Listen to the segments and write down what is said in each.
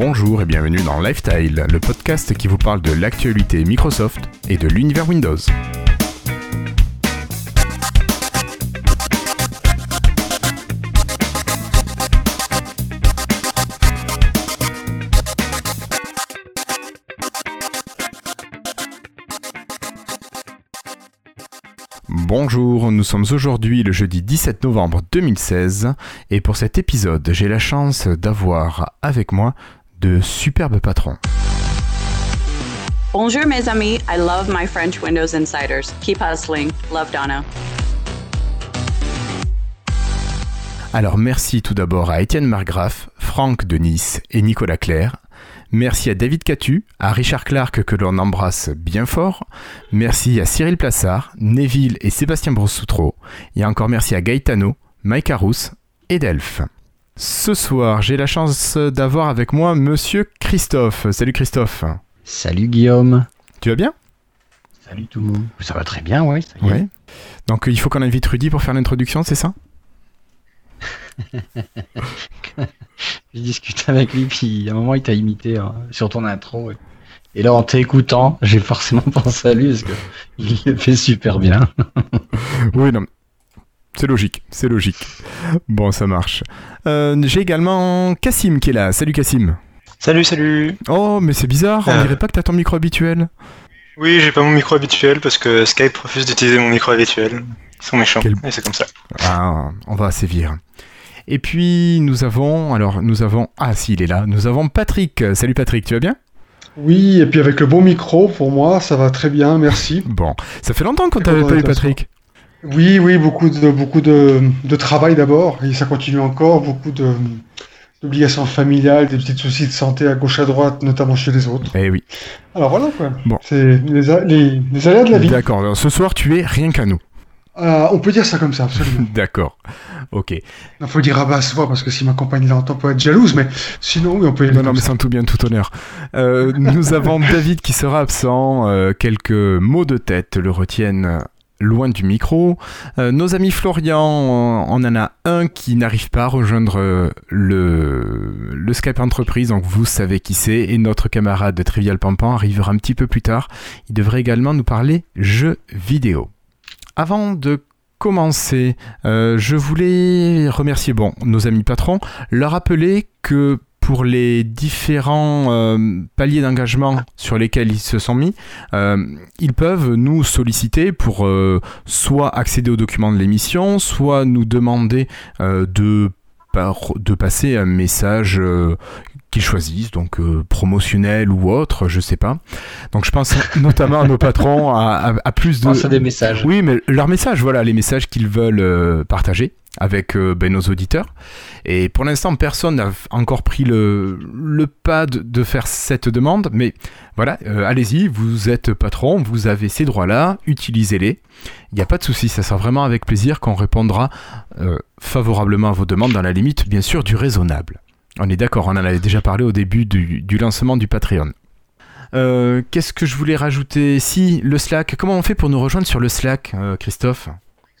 Bonjour et bienvenue dans Lifestyle, le podcast qui vous parle de l'actualité Microsoft et de l'univers Windows. Bonjour, nous sommes aujourd'hui le jeudi 17 novembre 2016 et pour cet épisode j'ai la chance d'avoir avec moi de superbes patrons. Bonjour mes amis, I love my French Windows Insiders. Keep hustling. Love Donna. Alors merci tout d'abord à Étienne Margraff, Franck de Nice et Nicolas Claire. Merci à David Catu, à Richard Clark que l'on embrasse bien fort. Merci à Cyril Plassard, Neville et Sébastien Brossoutreau. Et encore merci à Gaetano, Mike Arous et Delph. Ce soir, j'ai la chance d'avoir avec moi Monsieur Christophe. Salut Christophe. Salut Guillaume. Tu vas bien? Salut tout le monde. Ça va très bien, oui. Ouais. Donc il faut qu'on invite Rudy pour faire l'introduction, c'est ça? J'ai discuté avec lui, puis à un moment il t'a imité hein, sur ton intro. Et, là en t'écoutant, j'ai forcément pensé à lui parce qu'il le fait super bien. oui, non. C'est logique, c'est logique. Bon, ça marche. Euh, j'ai également Cassim qui est là. Salut Cassim. Salut, salut. Oh, mais c'est bizarre, on Euh. dirait pas que t'as ton micro habituel. Oui, j'ai pas mon micro habituel parce que Skype refuse d'utiliser mon micro habituel. Ils sont méchants. Quel- Et c'est comme ça. Ah, on va sévir. Et puis nous avons, alors nous avons, ah si il est là, nous avons Patrick. Salut Patrick, tu vas bien? Oui, et puis avec le bon micro, pour moi, ça va très bien, merci. Bon, ça fait longtemps qu'on t'avait bon, pas eu. Patrick. Oui, oui, beaucoup de, beaucoup de, de travail d'abord, et ça continue encore, beaucoup de d'obligations familiales, des petits soucis de santé à gauche à droite, notamment chez les autres. Eh oui. Alors voilà quoi. Bon. C'est les, les, les aléas de la vie. D'accord. alors, Ce soir tu es rien qu'à nous. Ah, on peut dire ça comme ça, absolument. D'accord. Ok. Il faut dire à basse voix, parce que si ma compagne l'entend, peut être jalouse, mais sinon, oui, on peut y Non, non, mais ça. sans tout bien, tout honneur. Euh, nous avons David qui sera absent. euh, quelques mots de tête le retiennent loin du micro. Euh, nos amis Florian, on en a un qui n'arrive pas à rejoindre euh, le, le Skype entreprise, donc vous savez qui c'est. Et notre camarade de Trivial Pampan arrivera un petit peu plus tard. Il devrait également nous parler jeux vidéo. Avant de commencer, euh, je voulais remercier bon, nos amis patrons, leur rappeler que pour les différents euh, paliers d'engagement sur lesquels ils se sont mis, euh, ils peuvent nous solliciter pour euh, soit accéder aux documents de l'émission, soit nous demander de, de passer un message qu'ils choisissent, donc euh, promotionnel ou autre, je sais pas. Donc je pense notamment à nos patrons, à, à- à plus de... Pense à des messages. Oui, mais leurs messages, voilà, les messages qu'ils veulent euh, partager avec euh, ben, nos auditeurs. Et pour l'instant, personne n'a encore pris le, le pas de, de faire cette demande, mais voilà, allez-y, vous êtes patron, vous avez ces droits-là, utilisez-les. Il n'y a pas de souci, ça sera vraiment avec plaisir qu'on répondra favorablement à vos demandes, dans la limite, bien sûr, du raisonnable. On est d'accord, on en avait déjà parlé au début du, du lancement du Patreon. Euh, Qu'est-ce que je voulais rajouter Si, le Slack, comment on fait pour nous rejoindre sur le Slack, euh, Christophe?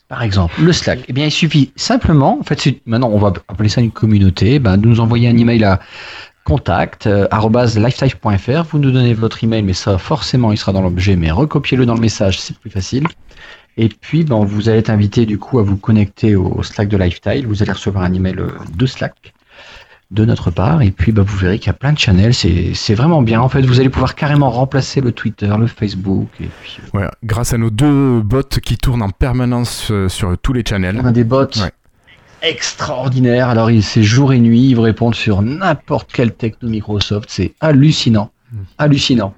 Par exemple, le Slack. Eh bien, il suffit simplement, en fait, maintenant, on va appeler ça une communauté, ben, de nous envoyer un email à contact euh. Vous nous donnez votre email, mais ça, forcément, il sera dans l'objet, mais recopiez-le dans le message, c'est plus facile. Et puis, ben, vous allez être invité, du coup, à vous connecter au Slack de Lifetile. Vous allez recevoir un email de Slack de notre part. Et puis, ben, vous verrez qu'il y a plein de channels. C'est vraiment bien. En fait, vous allez pouvoir carrément remplacer le Twitter, le Facebook. Et puis, euh, Ouais, grâce à nos deux bots qui tournent en permanence euh, sur tous les channels. On a des bots Ouais. extraordinaires. Alors, c'est jour et nuit. Ils vous répondent sur n'importe quelle techno Microsoft. C'est hallucinant. Mm. Hallucinant.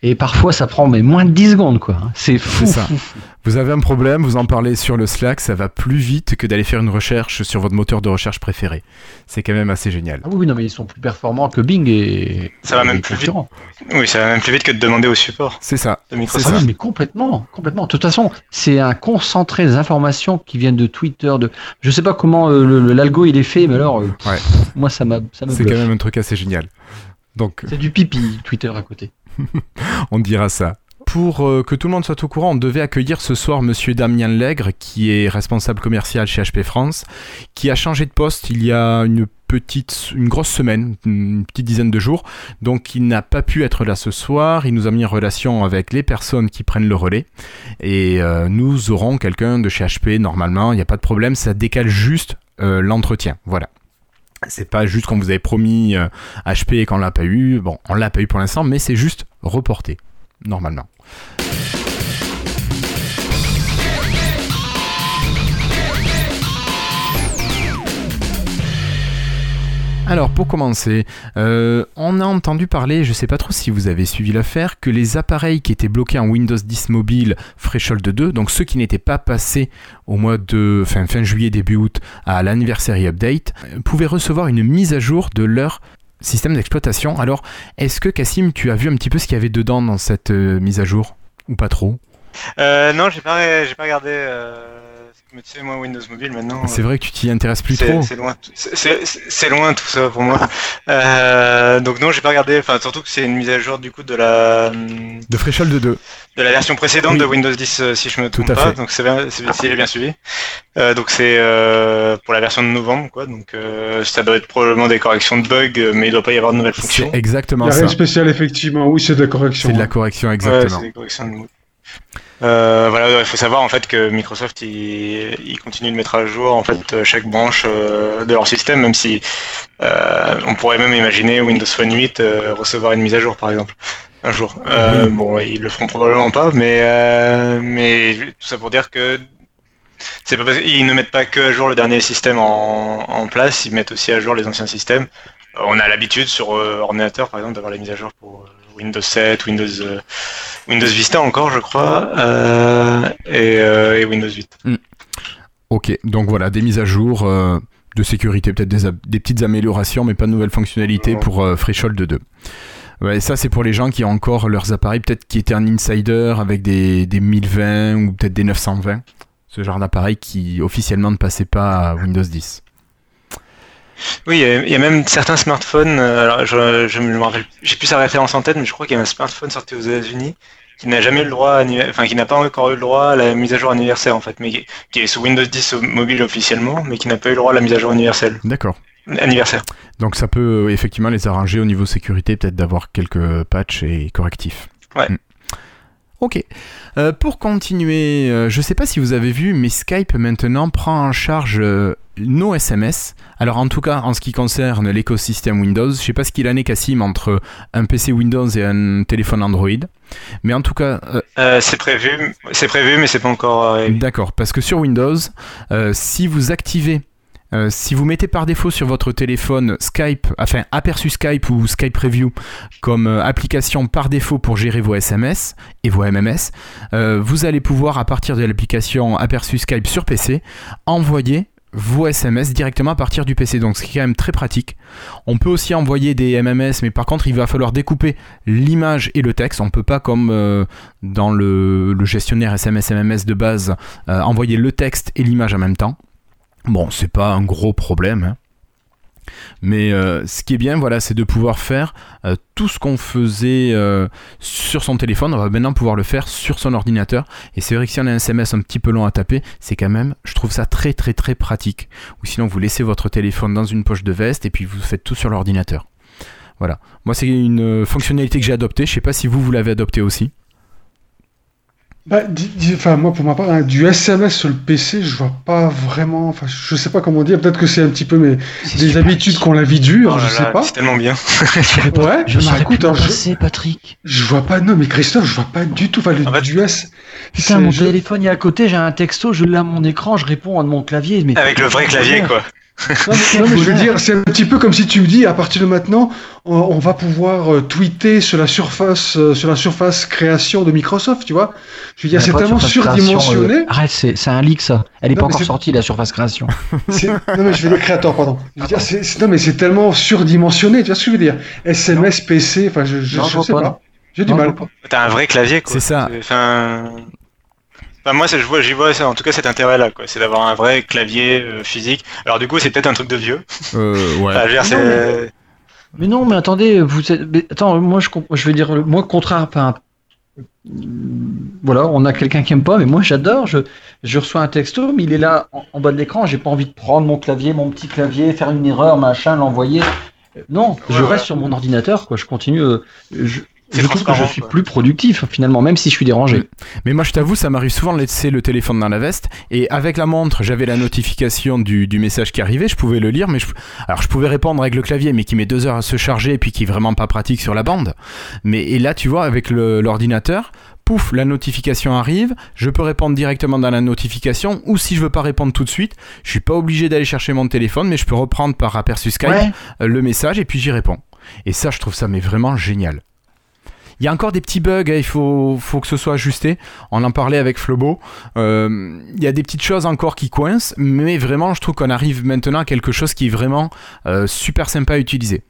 Et parfois, ça prend mais moins de 10 secondes, quoi. C'est fou. C'est ça. fou, fou. Vous avez un problème, vous en parlez sur le Slack, ça va plus vite que d'aller faire une recherche sur votre moteur de recherche préféré. C'est quand même assez génial. Ah oui, non, mais ils sont plus performants que Bing et. Ça va et même plus vite. Oui, ça va même plus vite que de demander au support C'est ça. de C'est Ah Microsoft. oui, mais complètement, complètement. De toute façon, c'est un concentré des informations qui viennent de Twitter. De, je sais pas comment euh, le- le- l'algo il est fait, mais alors, euh, Ouais. moi ça m'a, ça me C'est bluffe. quand même un truc assez génial. Donc, C'est du pipi Twitter à côté. on dira ça. pour euh, que tout le monde soit au courant, on devait accueillir ce soir Monsieur Damien Lègre, qui est responsable commercial chez HP France, qui a changé de poste il y a une petite, une grosse semaine, une petite dizaine de jours. Donc il n'a pas pu être là ce soir. Il nous a mis en relation avec les personnes qui prennent le relais. Et euh, nous aurons quelqu'un de chez HP normalement. Il n'y a pas de problème. Ça décale juste euh, l'entretien. Voilà. C'est pas juste qu'on vous avait promis HP et qu'on l'a pas eu. Bon, on l'a pas eu pour l'instant, mais c'est juste reporté normalement. Alors pour commencer, euh, on a entendu parler, je sais pas trop si vous avez suivi l'affaire, que les appareils qui étaient bloqués en Windows 10 mobile Threshold 2, donc ceux qui n'étaient pas passés au mois de fin, fin juillet début août à l'anniversary update, euh, pouvaient recevoir une mise à jour de leur système d'exploitation. Alors est-ce que Cassim, tu as vu un petit peu ce qu'il y avait dedans dans cette euh, mise à jour? Ou pas trop? Euh, non, j'ai pas, pas regardé. Euh... Mais tu sais, moi, Windows Mobile maintenant. C'est vrai que tu t'y intéresses plus trop. c'est loin, c'est, loin tout ça pour moi. Euh, donc non, j'ai pas regardé. Enfin, surtout que c'est une mise à jour du coup de la De Threshold 2. de la version précédente Oui. de Windows 10, euh, si je me Tout trompe à pas. fait. Donc c'est bien, si j'ai bien suivi. Euh, donc c'est euh, pour la version de novembre, quoi. Donc euh, ça doit être probablement des corrections de bugs, mais il doit pas y avoir de nouvelles fonctions. C'est Il exactement n'y a rien de spécial, effectivement. Oui, c'est de la correction. C'est de la hein. correction, Ouais, exactement. c'est des corrections de. Euh, voilà, il faut savoir en fait que Microsoft il, il continue de mettre à jour en fait chaque branche euh, de leur système, même si euh, on pourrait même imaginer Windows Phone 8 euh, recevoir une mise à jour par exemple un jour. Euh. Bon, ils le feront probablement pas, mais euh, mais tout ça pour dire que c'est pas parce qu'ils ne mettent pas que à jour le dernier système en, en place, ils mettent aussi à jour les anciens systèmes. On a l'habitude sur ordinateur, par exemple, d'avoir les mises à jour pour Windows 7, Windows, Windows Vista encore, je crois, euh, et, euh, et Windows 8. Ok, donc voilà, des mises à jour euh, de sécurité, peut-être des, petites améliorations, mais pas de nouvelles fonctionnalités pour euh, Threshold 2. Ouais, ça c'est pour les gens qui ont encore leurs appareils, peut-être qui étaient un insider avec des, des 1020 ou peut-être des 920. Ce genre d'appareil qui officiellement ne passait pas à Windows 10. Oui, il y, a, même certains smartphones, euh, alors je, me rappelle, j'ai plus sa référence en tête, mais je crois qu'il y a un smartphone sorti aux États-Unis qui n'a jamais eu le droit, à enfin qui n'a pas encore eu le droit à la mise à jour anniversaire en fait, mais qui, qui est sous Windows 10 au- mobile officiellement, mais qui n'a pas eu le droit à la mise à jour universelle. D'accord. Anniversaire. Donc ça peut effectivement les arranger au niveau sécurité, peut-être d'avoir quelques patchs et correctifs. Ouais. Mm. Ok. Euh, pour continuer, euh, je sais pas si vous avez vu, mais Skype maintenant prend en charge euh, nos SMS. Alors en tout cas, en ce qui concerne l'écosystème Windows, je sais pas ce qu'il en est Cassim entre un PC Windows et un téléphone Android. Mais en tout cas, euh, Euh, c'est prévu, c'est prévu, mais c'est pas encore. D'accord, parce que sur Windows, euh, si vous activez, euh, si vous mettez par défaut sur votre téléphone Skype, enfin aperçu Skype ou Skype Preview comme euh, application par défaut pour gérer vos SMS et vos MMS, euh, vous allez pouvoir à partir de l'application aperçu Skype sur PC envoyer vos SMS directement à partir du PC, donc ce qui est quand même très pratique. On peut aussi envoyer des MMS, mais par contre il va falloir découper l'image et le texte. On peut pas comme dans le, gestionnaire SMS MMS de base envoyer le texte et l'image en même temps. Bon, c'est pas un gros problème. hein. Mais euh, ce qui est bien, voilà, c'est de pouvoir faire euh, tout ce qu'on faisait euh, sur son téléphone. On va maintenant pouvoir le faire sur son ordinateur. Et c'est vrai que si on a un SMS un petit peu long à taper, c'est quand même, je trouve ça très très très pratique. Ou sinon, vous laissez votre téléphone dans une poche de veste et puis vous faites tout sur l'ordinateur. Voilà. Moi, c'est une fonctionnalité que j'ai adoptée. Je sais pas si vous, vous l'avez adoptée aussi. Bah, di- di- enfin, moi, pour ma part, hein, du SMS sur le PC, je vois pas vraiment. Enfin, je sais pas comment dire. Peut-être que c'est un petit peu mes des habitudes qu'on la vie dure, Oh je là sais là, pas. C'est tellement bien. Ouais. Je bah, écoute, je, Patrick. je vois pas. Non, mais Christophe, je vois pas du tout. Enfin, le En fait, du S. Putain, c'est- mon je- téléphone est à côté, j'ai un texto, je l'ai à mon écran, je réponds à mon clavier. Mais... Avec le vrai clavier, quoi. Non, mais, non, mais je veux dire, c'est un petit peu comme si tu me dis, à partir de maintenant, on, on va pouvoir euh, tweeter sur la surface, euh, sur la surface création de Microsoft, tu vois. Je veux dire, c'est tellement surdimensionné. euh, Arrête, c'est c'est un leak ça. Elle est Non, pas encore c'est- sortie la surface création. C'est- Non, mais je vais dire créateur, pardon. Je veux dire, c'est, c'est- non, mais c'est tellement surdimensionné, tu vois ce que je veux dire. SMS, PC, enfin, je, je, Non, je sais pas. J'ai du mal. T'as un vrai clavier, quoi. C'est ça. Enfin, enfin, moi, ça, je vois, j'y vois, ça, en tout cas, cet intérêt-là, quoi. C'est d'avoir un vrai clavier euh, physique. Alors, du coup, c'est peut-être un truc de vieux. Euh, ouais. Enfin, je veux dire, Non, c'est- Mais non, mais attendez, vous êtes... mais attends, moi je, je vais dire, moi contraire, enfin, voilà, on a quelqu'un qui aime pas, mais moi j'adore. Je, je reçois un texto, mais il est là en, en bas de l'écran. J'ai pas envie de prendre mon clavier, mon petit clavier, faire une erreur, machin, l'envoyer. Non, je reste ouais. sur mon ordinateur, quoi. Je continue. euh, je je trouve que je suis quoi. plus productif finalement, même si je suis dérangé. Mais moi, je t'avoue, ça m'arrive souvent de laisser le téléphone dans la veste. Et avec la montre, j'avais la notification du, du message qui arrivait. Je pouvais le lire, mais je, alors je pouvais répondre avec le clavier, mais qui met deux heures à se charger et puis qui est vraiment pas pratique sur la bande. Mais et là, tu vois, avec le- l'ordinateur, pouf, la notification arrive. Je peux répondre directement dans la notification. Ou si je veux pas répondre tout de suite, je suis pas obligé d'aller chercher mon téléphone, mais je peux reprendre par aperçu Skype Ouais. euh, le message et puis j'y réponds. Et ça, je trouve ça mais vraiment génial. Il y a encore des petits bugs, hein, il faut, faut que ce soit ajusté. On en parlait avec Flobo. Euh, il y a des petites choses encore qui coincent, mais vraiment, je trouve qu'on arrive maintenant à quelque chose qui est vraiment euh, super sympa à utiliser.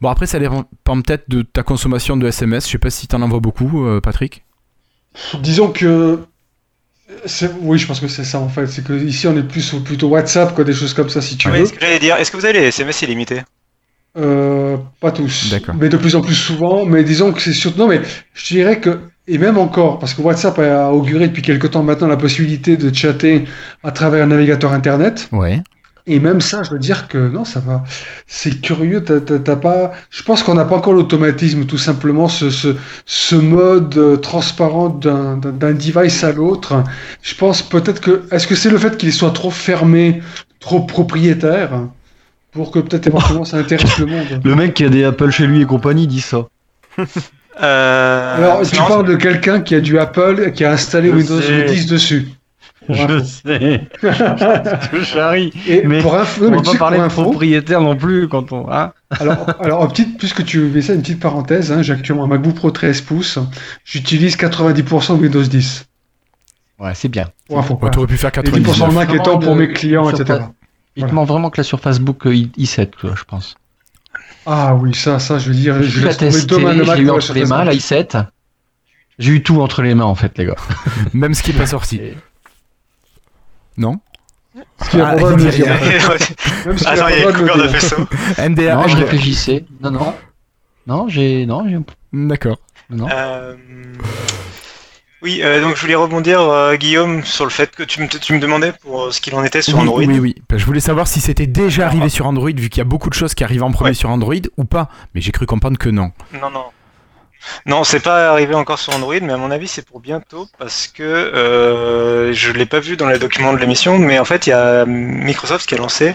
Bon, après, ça dépend peut-être de ta consommation de SMS. Je sais pas si tu en envoies beaucoup, euh, Patrick. Disons que. Oui, je pense que c'est ça en fait. C'est que ici on est plus plutôt WhatsApp, quoi, des choses comme ça si tu veux. ce que j'allais dire, est-ce que vous avez les SMS illimités? Euh, pas tous, D'accord. mais de plus en plus souvent. Mais disons que c'est surtout. Non, mais je dirais que et même encore, parce que WhatsApp a auguré depuis quelque temps maintenant la possibilité de chatter à travers un navigateur internet. Ouais. Et même ça, je veux dire que non, ça va. C'est curieux. T'as, pas. Je pense qu'on n'a pas encore l'automatisme, tout simplement, ce, ce, ce mode euh, transparent d'un device à l'autre. Je pense peut-être que. Est-ce que c'est le fait qu'il soit trop fermé, trop propriétaire, pour que peut-être éventuellement ça intéresse le monde. Le mec qui a des Apple chez lui et compagnie dit ça. euh, Alors, tu non, parles de quelqu'un qui a du Apple, qui a installé Je Windows sais. 10 dessus. Info. sais. Je charrie. Et Mais pour info, On va tu pas parler pour de propriétaire non plus quand on. Hein Alors, petite, puisque tu fais ça, une petite parenthèse, hein, j'ai actuellement un MacBook Pro 13 pouces, j'utilise 90% de Windows 10. ouais, c'est bien. Pour info. Ouais, T'aurais pu faire Et 10% de 99. Mac étant pour mes clients, etc. pas- Il Voilà. te manque vraiment que la surface book euh, I- i7, quoi, je pense. Ah oui, ça, ça, je veux dire, Je je l'ai laisse tomber testé, demain le je Mac eu entre les surface mains, la Mac. i7. J'ai eu tout entre les mains, en fait, les gars. Même ce qui est pas sorti. Et- Non Ce qui a Ah, de dire. Attends, il y a une coupure de faisceau. NDA. Non, je réfléchissais. Non, non. Non, j'ai. Non, j'ai. D'accord. Non. Euh, Oui, euh, donc je voulais rebondir, euh, Guillaume, sur le fait que tu me, tu me demandais pour euh, ce qu'il en était sur Android. Oui, oui. Ben, Je voulais savoir si c'était déjà arrivé sur Android, vu qu'il y a beaucoup de choses qui arrivent en premier Ouais. sur Android ou pas. Mais j'ai cru comprendre que non. Non, non. Non, c'est pas arrivé encore sur Android, mais à mon avis, c'est pour bientôt parce que euh, je l'ai pas vu dans les documents de l'émission, mais en fait, il y a Microsoft qui a lancé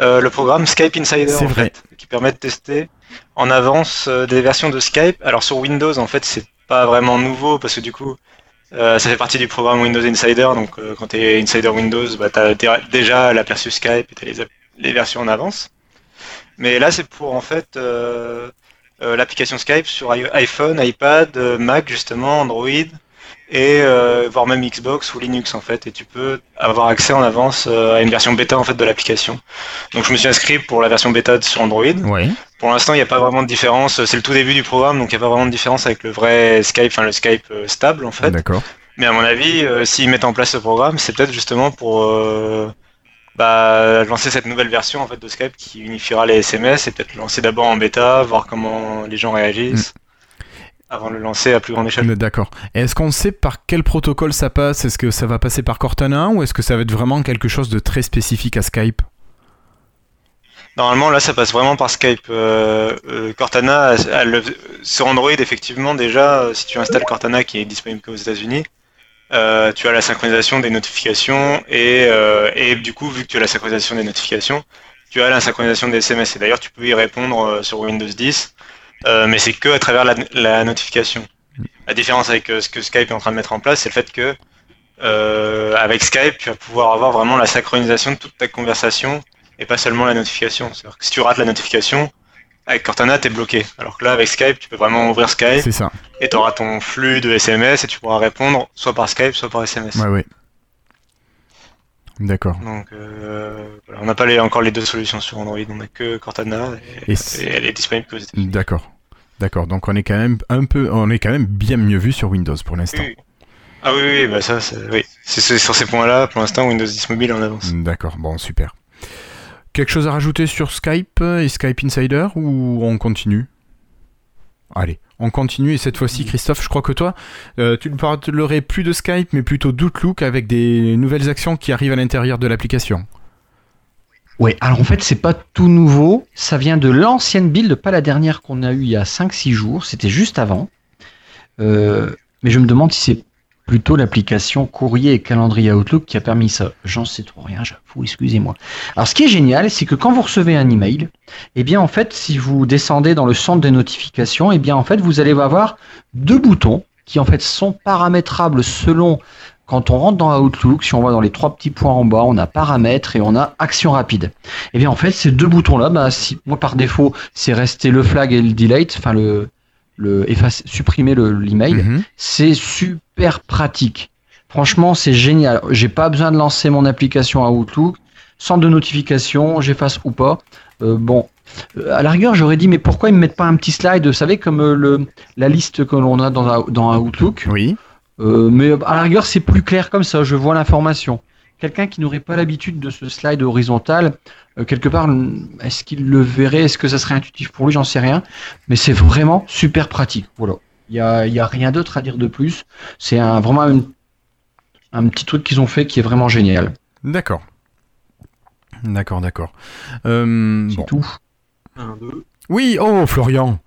euh, le programme Skype Insider, en fait, qui permet de tester en avance euh, des versions de Skype. Alors sur Windows, en fait, c'est pas vraiment nouveau parce que du coup, euh, ça fait partie du programme Windows Insider. Donc, euh, quand tu es Insider Windows, bah, tu as déjà l'aperçu Skype et tu les, les versions en avance. Mais là, c'est pour en fait euh, l'application Skype sur iPhone, iPad, Mac justement, Android et voire même Xbox ou Linux en fait. Et tu peux avoir accès en avance à une version bêta en fait de l'application. Donc, je me suis inscrit pour la version bêta sur Android. Pour l'instant, il n'y a pas vraiment de différence. C'est le tout début du programme, donc il n'y a pas vraiment de différence avec le vrai Skype, enfin le Skype euh, stable en fait. D'accord. Mais à mon avis, euh, s'ils mettent en place ce programme, c'est peut-être justement pour euh, bah, lancer cette nouvelle version en fait de Skype qui unifiera les SMS et peut-être lancer d'abord en bêta, voir comment les gens réagissent avant de le lancer à plus grande échelle. D'accord. Et Est-ce qu'on sait par quel protocole ça passe? Est-ce que ça va passer par Cortana ou est-ce que ça va être vraiment quelque chose de très spécifique à Skype? Normalement, là, ça passe vraiment par Skype. Euh, euh, Cortana, sur Android, effectivement, déjà, euh, si tu installes Cortana qui est disponible qu'aux États-Unis, tu as la synchronisation des notifications et, et du coup, vu que tu as la synchronisation des notifications, tu as la synchronisation des SMS. Et d'ailleurs, tu peux y répondre sur Windows 10, euh, mais c'est que à travers la, la notification. La différence avec ce que Skype est en train de mettre en place, c'est le fait que avec Skype, tu vas pouvoir avoir vraiment la synchronisation de toute ta conversation et pas seulement la notification. C'est-à-dire que si tu rates la notification, avec Cortana, t'es bloqué. Alors que là, avec Skype, tu peux vraiment ouvrir Skype C'est ça. et tu auras ton flux de SMS et tu pourras répondre soit par Skype, soit par SMS. Ouais, ouais. D'accord. Donc, euh, voilà, on n'a pas les- encore les deux solutions sur Android, on n'a que Cortana et, Et et c'est- elle est disponible que aux États-Unis. D'accord. D'accord. Donc on est quand même un peu, on est quand même bien mieux vu sur Windows pour l'instant. Oui. Ah oui, oui, bah ça, c'est oui. C'est- sur ces points-là, pour l'instant, Windows 10 Mobile en avance. D'accord. Bon, super. Quelque chose à rajouter sur Skype et Skype Insider ou on continue? Allez, on continue et cette fois-ci, Christophe, je crois que toi, euh, tu ne parlerais plus de Skype, mais plutôt d'Outlook avec des nouvelles actions qui arrivent à l'intérieur de l'application. Ouais, alors en fait, c'est pas tout nouveau. Ça vient de l'ancienne build, pas la dernière qu'on a eue il y a 5-6 jours. C'était juste avant. Euh, mais je me demande si c'est plutôt l'application courrier et calendrier Outlook qui a permis ça. J'en sais trop rien, j'avoue, excusez-moi. Alors ce qui est génial, c'est que quand vous recevez un email, eh bien en fait, si vous descendez dans le centre des notifications, eh bien en fait, vous allez avoir deux boutons qui en fait sont paramétrables selon quand on rentre dans Outlook, si on va dans les trois petits points en bas, on a paramètres et on a action rapide. Et bien en fait, ces deux boutons-là, bah, si, moi par défaut, c'est rester le flag et le delete, enfin le, le effacer, supprimer l'email. Mhm. C'est super pratique. Franchement, c'est génial. J'ai pas besoin de lancer mon application à Outlook. Centre de notification, j'efface ou pas. Euh, bon, Euh, à la rigueur, j'aurais dit, mais pourquoi ils me mettent pas un petit slide, vous savez, comme euh, le, la liste que l'on a dans, dans Outlook? Oui. euh, mais à la rigueur, c'est plus clair comme ça, je vois l'information. Quelqu'un qui n'aurait pas l'habitude de ce slide horizontal, euh, quelque part, est-ce qu'il le verrait? Est-ce que ça serait intuitif pour lui? J'en sais rien. Mais c'est vraiment super pratique. Voilà. Il n'y a, il y a rien d'autre à dire de plus. C'est un, vraiment un petit truc qu'ils ont fait qui est vraiment génial. D'accord. D'accord, d'accord. Euh, C'est bon. tout. Un, deux. Oui, oh Florian.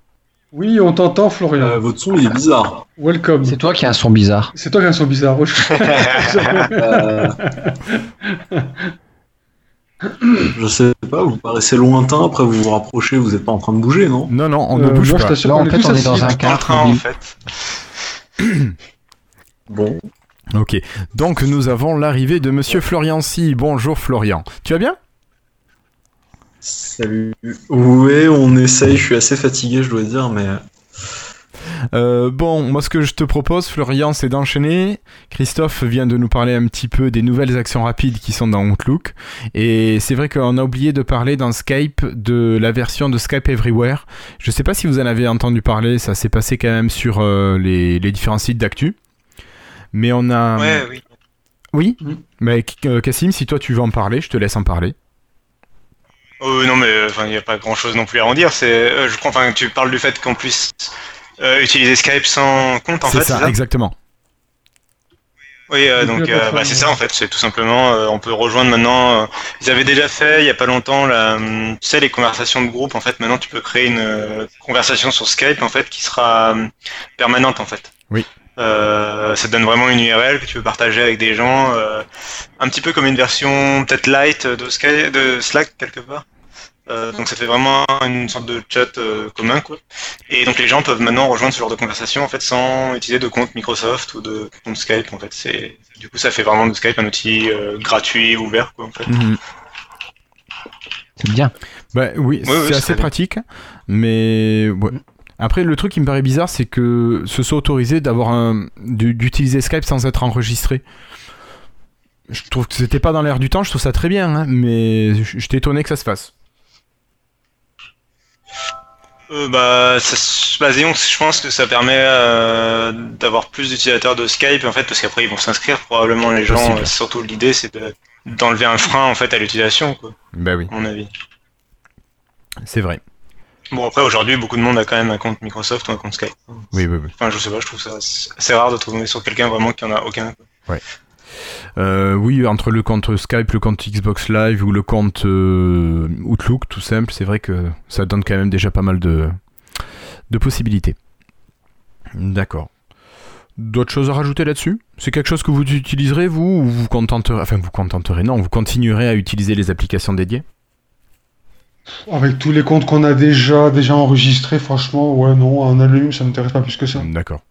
Oui, on t'entend, Florian. Euh, votre son il est bizarre. Welcome. C'est toi qui as un son bizarre. C'est toi qui as un son bizarre. Je- Euh, Je sais pas, vous paraissez lointain, après vous vous rapprochez, vous n'êtes pas en train de bouger, non? Non, non, on ne Euh, bouge moi, pas. Là, en fait, on est dans un train, en fait. Bon. Ok. Donc nous avons l'arrivée de Monsieur Florian Si. Bonjour Florian. Tu vas bien? Salut. Ouais, on essaye, je suis assez fatigué, je dois dire, mais. Euh, bon, moi ce que je te propose, Florian, c'est d'enchaîner. Christophe vient de nous parler un petit peu des nouvelles actions rapides qui sont dans Outlook. Et c'est vrai qu'on a oublié de parler dans Skype de la version de Skype Everywhere. Je sais pas si vous en avez entendu parler, ça s'est passé quand même sur euh, les, les différents sites d'actu. Mais on a... Ouais, oui. Oui Mm. Mais euh, Cassim, si toi tu veux en parler, je te laisse en parler. Oh, non, mais euh, enfin, il n'y a pas grand chose non plus à en dire. C'est, euh, je crois, enfin, tu parles du fait qu'on puisse euh, utiliser Skype sans compte, en c'est fait, ça, c'est ça exactement. Oui, euh, Donc, euh, bah, c'est ça en fait, c'est tout simplement, euh, on peut rejoindre maintenant. euh, ils avaient déjà fait il y a pas longtemps, la, hum, tu sais, les conversations de groupe. En fait, maintenant tu peux créer une euh, conversation sur Skype en fait qui sera hum, permanente en fait. Oui. Euh, ça te donne vraiment une URL que tu peux partager avec des gens, euh, un petit peu comme une version peut-être light de Skype, de Slack quelque part. Euh, donc ça fait vraiment une sorte de chat euh, commun quoi. Et donc les gens peuvent maintenant rejoindre ce genre de conversation en fait sans utiliser de compte Microsoft ou de compte Skype en fait. C'est du coup ça fait vraiment de Skype un outil euh, gratuit ouvert quoi en fait. Mhm. C'est bien. Bah oui, c'est assez pratique, mais ouais. Après, le truc qui me paraît bizarre, c'est que ce soit autorisé d'avoir un du- d'utiliser Skype sans être enregistré. Je trouve que c'était pas dans l'air du temps. Je trouve ça très bien, hein, mais j'étais étonné que ça se fasse. Euh, bah, ça, bah, disons je pense que ça permet euh, d'avoir plus d'utilisateurs de Skype en fait parce qu'après ils vont s'inscrire probablement les gens. Euh, surtout l'idée c'est de d'enlever un frein en fait à l'utilisation quoi, Bah oui, à mon avis. c'est vrai. Bon après aujourd'hui beaucoup de monde a quand même un compte Microsoft ou un compte Skype. Oui, oui, oui. Enfin je sais pas, je trouve ça assez rare de trouver sur quelqu'un vraiment qui en a aucun. quoi. Euh, oui, entre le compte Skype, le compte Xbox Live ou le compte euh, Outlook, tout simple, c'est vrai que ça donne quand même déjà pas mal de, de possibilités. D'accord. D'autres choses à rajouter là-dessus? C'est quelque chose que vous utiliserez, vous, ou vous contenterez, enfin vous contenterez, non, vous continuerez à utiliser les applications dédiées? Avec tous les comptes qu'on a déjà, déjà enregistrés, franchement, ouais, non, un allume, ça m'intéresse pas plus que ça. D'accord.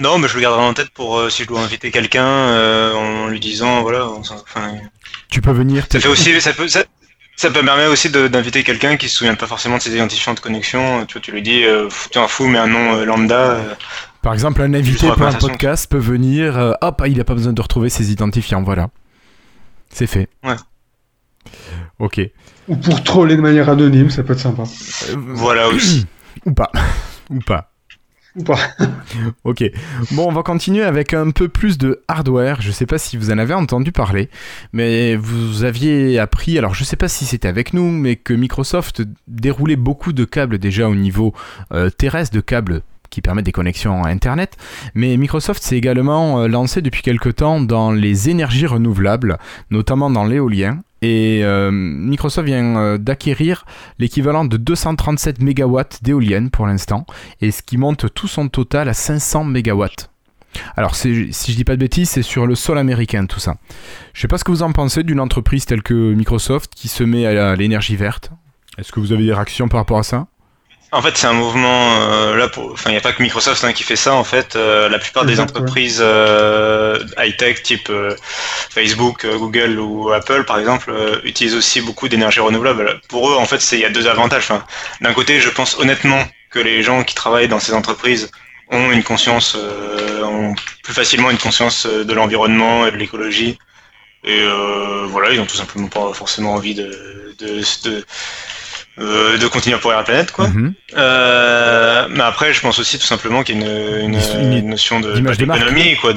Non mais je le garderai en tête pour euh, si je dois inviter quelqu'un euh, en lui disant voilà. on s'en- enfin, Tu peux venir. Ça fait aussi, ça peut, ça, ça peut permettre aussi d'inviter quelqu'un qui se souvient pas forcément de ses identifiants de connexion. Tu vois, tu lui dis, euh, Pff, tu es un fou, mais un nom euh, lambda. euh, Par exemple, un invité pour un podcast peut venir, euh, hop, il n'a pas besoin de retrouver ses identifiants, voilà. C'est fait. Ouais. Ok. Ou pour troller de manière anonyme, ça peut être sympa. Euh, voilà aussi. Ou pas. Ou pas. Ou pas Ok. Bon, on va continuer avec un peu plus de hardware. Je sais pas si vous en avez entendu parler, mais vous aviez appris, alors je sais pas si c'était avec nous, mais que Microsoft déroulait beaucoup de câbles déjà au niveau euh, terrestre, de câbles qui permettent des connexions à Internet. Mais Microsoft s'est également euh, lancé depuis quelque temps dans les énergies renouvelables, notamment dans l'éolien. Et euh, Microsoft vient euh, d'acquérir l'équivalent de 237 MW d'éoliennes pour l'instant, et ce qui monte tout son total à 500 MW. Alors, si je dis pas de bêtises, c'est sur le sol américain tout ça. Je sais pas ce que vous en pensez d'une entreprise telle que Microsoft qui se met à l'énergie verte. Est-ce que vous avez des réactions par rapport à ça? En fait, c'est un mouvement euh, là pour. Enfin, il n'y a pas que Microsoft hein, qui fait ça. En fait, Euh, la plupart des entreprises euh, high-tech, type euh, Facebook, euh, Google ou Apple, par exemple, euh, utilisent aussi beaucoup d'énergie renouvelable. Pour eux, en fait, il y a deux avantages. Enfin, D'un côté, je pense honnêtement que les gens qui travaillent dans ces entreprises ont une conscience, euh, ont plus facilement une conscience de l'environnement et de l'écologie. Et euh, voilà, ils ont tout simplement pas forcément envie de, de, de, euh, de continuer à pourrir la planète, quoi. Mhm. Euh, mais après, je pense aussi tout simplement qu'il y a une, une, Une- notion d'économie, quoi,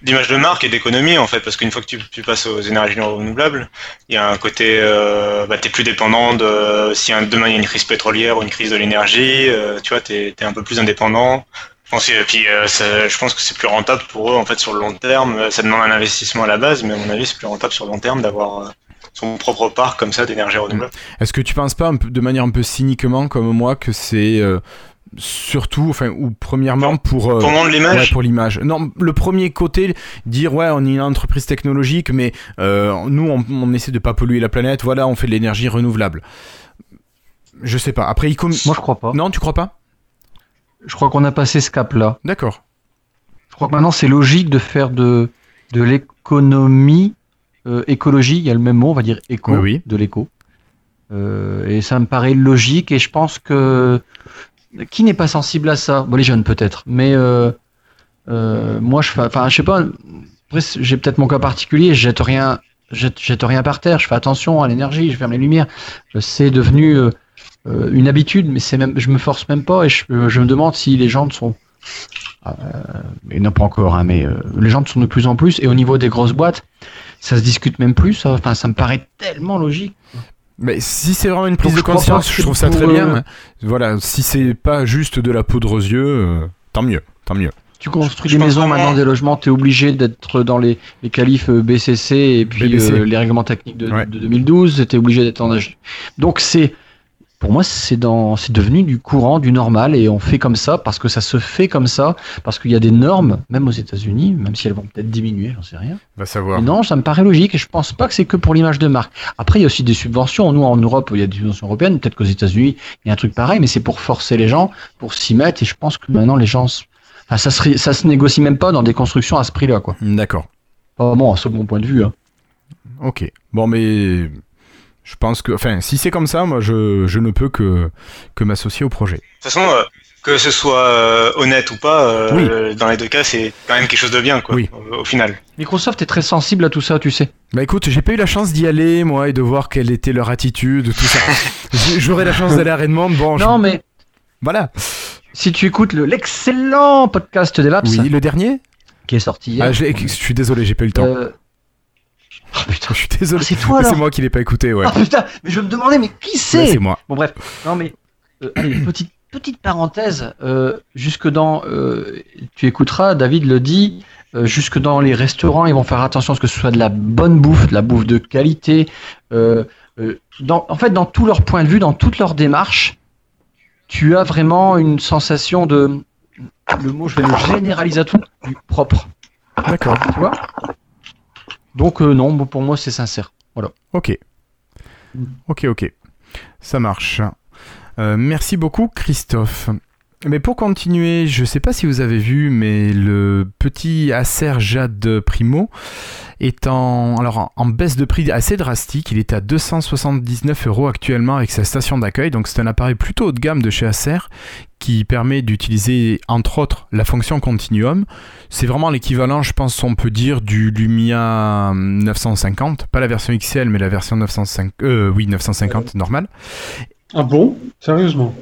d'image de marque et d'économie en fait, parce qu'une fois que tu, tu passes aux énergies renouvelables, il y a un côté, euh, bah, t'es plus dépendant de si un, demain il y a une crise pétrolière ou une crise de l'énergie, euh, tu vois, t'es es un peu plus indépendant. Je pense, et puis, euh, ça- je pense que c'est plus rentable pour eux en fait sur le long terme. Ça demande un investissement à la base, mais à mon avis, c'est plus rentable sur le long terme d'avoir euh, son propre parc comme ça d'énergie renouvelable. Est-ce que tu penses pas un peu- de manière un peu cyniquement comme moi que c'est euh, surtout, enfin, ou premièrement pour... euh, Pour rendre Ouais, l'image, pour l'image. Non, le premier côté, dire ouais, on est une entreprise technologique, mais euh, nous, on, on essaie de pas polluer la planète. Voilà, on fait de l'énergie renouvelable. Je sais pas. Après, il com- Moi, je crois pas. non, tu crois pas? Je crois qu'on a passé ce cap-là. D'accord. Je crois que maintenant, c'est logique de faire de, de l'économie écologie. Il y a le même mot, on va dire éco, Oui, oui. de l'éco. Euh, et ça me paraît logique. Et je pense que qui n'est pas sensible à ça? Bon, les jeunes peut-être, mais euh, euh, moi, je, fais- enfin, je sais pas. Après, j'ai peut-être mon cas particulier. Je jette rien, jette, jette rien par terre. Je fais attention à l'énergie. Je ferme les lumières. C'est devenu euh, euh, une habitude, mais c'est même, je me force même pas. Et je, je me demande si les gens sont et non pas encore, hein, mais euh, les gens sont de plus en plus. Et au niveau des grosses boîtes, ça se discute même plus. ça. Enfin, ça me paraît tellement logique. Mais si c'est vraiment une prise Donc, de conscience, je trouve ça très bien. euh, Voilà, si c'est pas juste de la poudre aux yeux, euh, tant mieux, tant mieux. Tu construis Je des maisons maintenant, des logements, tu es obligé d'être dans les, les qualifs euh, BCC et puis BBC. euh, les règlements techniques de, Ouais. de 2012, tu es obligé d'être en âge. Donc c'est, pour moi, c'est dans, c'est devenu du courant, du normal et on fait comme ça parce que ça se fait comme ça, parce qu'il y a des normes, même aux États-Unis, même si elles vont peut-être diminuer, j'en sais rien. Va savoir. Mais non, ça me paraît logique et je pense pas que c'est que pour l'image de marque. Après, il y a aussi des subventions. Nous, en Europe, il y a des subventions européennes. Peut-être qu'aux États-Unis, il y a un truc pareil, mais c'est pour forcer les gens, pour s'y mettre. Et je pense que maintenant, les gens, enfin, ça se, ça se négocie même pas dans des constructions à ce prix-là, quoi. D'accord. Pas bon, c'est mon point de vue. Hein. Ok. Bon, mais je pense que, enfin, si c'est comme ça, moi, je, je ne peux que, que m'associer au projet. De toute façon, euh, que ce soit euh, honnête ou pas, euh, dans les deux cas, c'est quand même quelque chose de bien, quoi, Oui. au, au final. Microsoft est très sensible à tout ça, tu sais. Bah écoute, j'ai pas eu la chance d'y aller, moi, et de voir quelle était leur attitude, tout ça. J'aurais la chance d'aller à Redmond, bon, je- Non, mais voilà. si tu écoutes le- l'excellent podcast des Labs Oui, le dernier? Qui est sorti hier. ah, je, je suis désolé, j'ai pas eu le temps. Oh putain, Je suis désolé. Ah, c'est toi C'est moi qui l'ai pas écouté, ouais. Oh putain, mais je me demandais, mais qui c'est c'est moi. Bon bref, non mais euh, allez, petite petite parenthèse, euh, jusque dans, euh, tu écouteras, David le dit, jusque dans les restaurants, ils vont faire attention à ce que ce soit de la bonne bouffe, de la bouffe de qualité. dans, en fait, dans tout leur point de vue, dans toute leur démarche, tu as vraiment une sensation de, le mot, je vais le généraliser à tout, du propre. D'accord. Tu vois? Donc euh, non, pour moi c'est sincère. Ok. Ok, ok. Ça marche. Euh, merci beaucoup, Christophe. Mais pour continuer, je sais pas si vous avez vu, mais le petit Acer Jade Primo est en, alors en, en baisse de prix assez drastique. Il est à 279 euros actuellement avec sa station d'accueil. Donc c'est un appareil plutôt haut de gamme de chez Acer qui permet d'utiliser entre autres la fonction Continuum. C'est vraiment l'équivalent, je pense, on peut dire, du Lumia 950. Pas la version XL, mais la version 950, euh, oui, 950 normale. Ah bon? Sérieusement?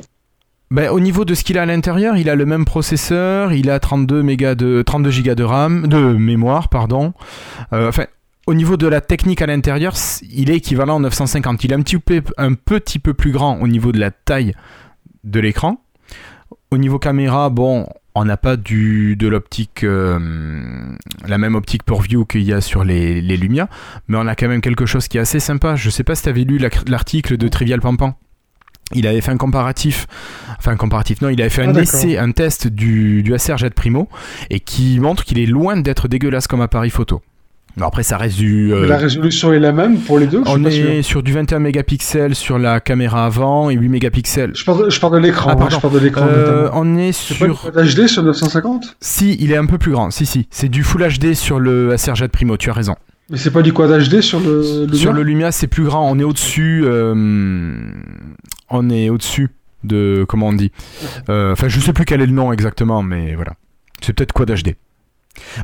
Ben, au niveau de ce qu'il a à l'intérieur, il a le même processeur, il a 32 mégas de 32 gigas de RAM, de mémoire, pardon. Euh, enfin, au niveau de la technique à l'intérieur, il est équivalent au 950. Il est un petit peu, un petit peu plus grand au niveau de la taille de l'écran. Au niveau caméra, bon, on n'a pas du de l'optique, euh, la même optique pour view qu'il y a sur les, les Lumia, mais on a quand même quelque chose qui est assez sympa. Je sais pas si tu avais lu la- l'article de Trivial Pampan. Il avait fait un comparatif, enfin un comparatif, non, il avait fait Ah, un d'accord. essai, un test du, du Primo, et qui montre qu'il est loin d'être dégueulasse comme appareil photo. Bon, après, ça reste du. euh, La résolution est la même pour les deux, je suis on pas est sur du 21 mégapixels sur la caméra avant et 8 mégapixels. Je parle de, je parle de l'écran, Ah, hein, pardon. je parle de l'écran Euh, on est pas sur. Quad HD sur 950 Si, il est un peu plus grand. Si, si. C'est du Full HD sur le Acer Jet Primo, tu as raison. Mais c'est pas du Quad HD sur le, sur le Lumia, c'est plus grand. On est au-dessus. euh, on est au-dessus de. Comment on dit Euh, Enfin, je sais plus quel est le nom exactement, mais voilà. C'est peut-être Quad HD.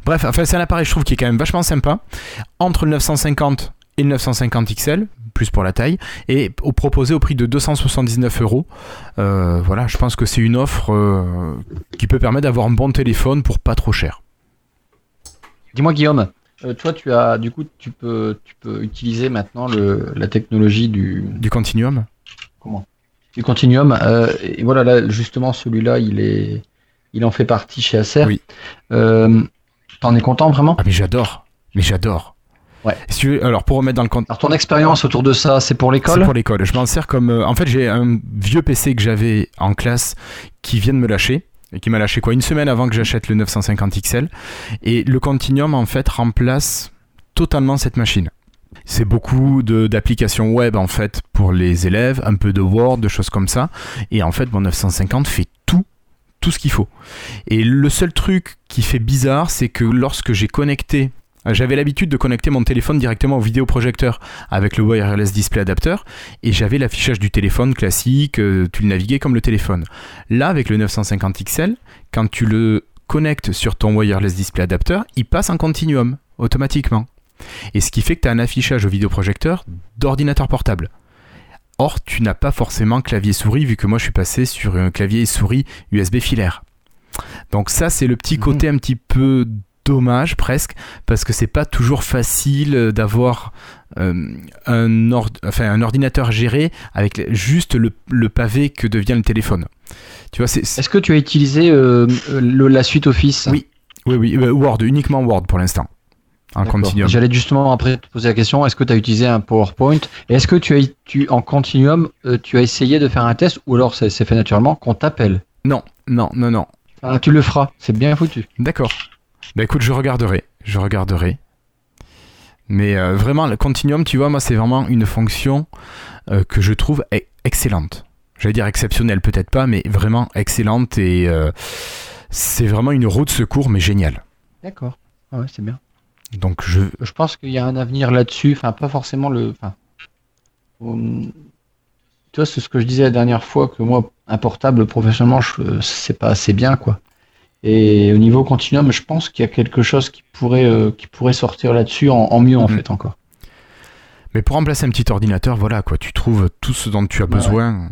Bref, enfin, c'est un appareil, je trouve, qui est quand même vachement sympa. Entre le 950 et le 950 XL, plus pour la taille, et au proposé au prix de 279 euros. Euh, Voilà, je pense que c'est une offre euh, qui peut permettre d'avoir un bon téléphone pour pas trop cher. Dis-moi Guillaume, euh, toi tu as du coup tu peux tu peux utiliser maintenant le, la technologie du Du Continuum du continuum euh, et voilà là justement celui-là il est il en fait partie chez Acer. Oui. Euh, T'en es content vraiment? Ah, mais j'adore Mais j'adore Ouais. Si tu veux- alors, pour remettre dans le contexte. Alors ton expérience autour de ça c'est pour C'est l'école pour l'école. Je m'en sers comme. euh, en fait, j'ai un vieux PC que j'avais en classe qui vient de me lâcher. Et qui m'a lâché quoi Une semaine avant que j'achète le 950 XL. Et le Continuum, en fait, remplace totalement cette machine. C'est beaucoup d'applications web, en fait, pour les élèves, un peu de Word, de choses comme ça. Et en fait, mon 950 fait tout, tout ce qu'il faut. Et le seul truc qui fait bizarre, c'est que lorsque j'ai connecté. J'avais l'habitude de connecter mon téléphone directement au vidéoprojecteur avec le wireless display adapter et j'avais l'affichage du téléphone classique, euh, tu le naviguais comme le téléphone. Là, avec le 950 XL, quand tu le connectes sur ton wireless display adapter, il passe en continuum automatiquement. Et ce qui fait que tu as un affichage au vidéoprojecteur d'ordinateur portable. Or, tu n'as pas forcément clavier souris vu que moi je suis passé sur un clavier et souris USB filaire. Donc ça, c'est le petit Mhm. côté un petit peu dommage presque parce que c'est pas toujours facile d'avoir euh, un, enfin, un ordinateur géré avec juste le, le pavé que devient le téléphone. Tu vois, c'est, Est-ce que tu as utilisé euh, le- la suite Office? Oui. oui, oui, euh, Word, uniquement Word pour l'instant. Continuum. J'allais justement après te poser la question, est-ce que tu as utilisé un PowerPoint Et est-ce que tu as tu, en continuum, euh, tu as essayé de faire un test ou alors c'est c'est fait naturellement qu'on t'appelle Non, non, non, non. Ah, Tu le feras, c'est bien foutu. D'accord. Bah écoute, je regarderai. Je regarderai. Mais euh, vraiment, le continuum, tu vois, moi, c'est vraiment une fonction euh, que je trouve e- excellente. J'allais dire exceptionnelle, peut-être pas, mais vraiment excellente et euh, c'est vraiment une roue de secours, mais géniale. D'accord. Ah ouais, c'est bien. Donc je, Je pense qu'il y a un avenir là-dessus, enfin pas forcément le. Enfin, tu vois, c'est ce que je disais la dernière fois que moi, un portable professionnellement, je- c'est pas assez bien quoi. Et au niveau continuum, je pense qu'il y a quelque chose qui pourrait, euh, qui pourrait sortir là-dessus en, en mieux en Mhm. fait encore. Mais pour remplacer un petit ordinateur, voilà quoi, tu trouves tout ce dont tu as Ouais, besoin.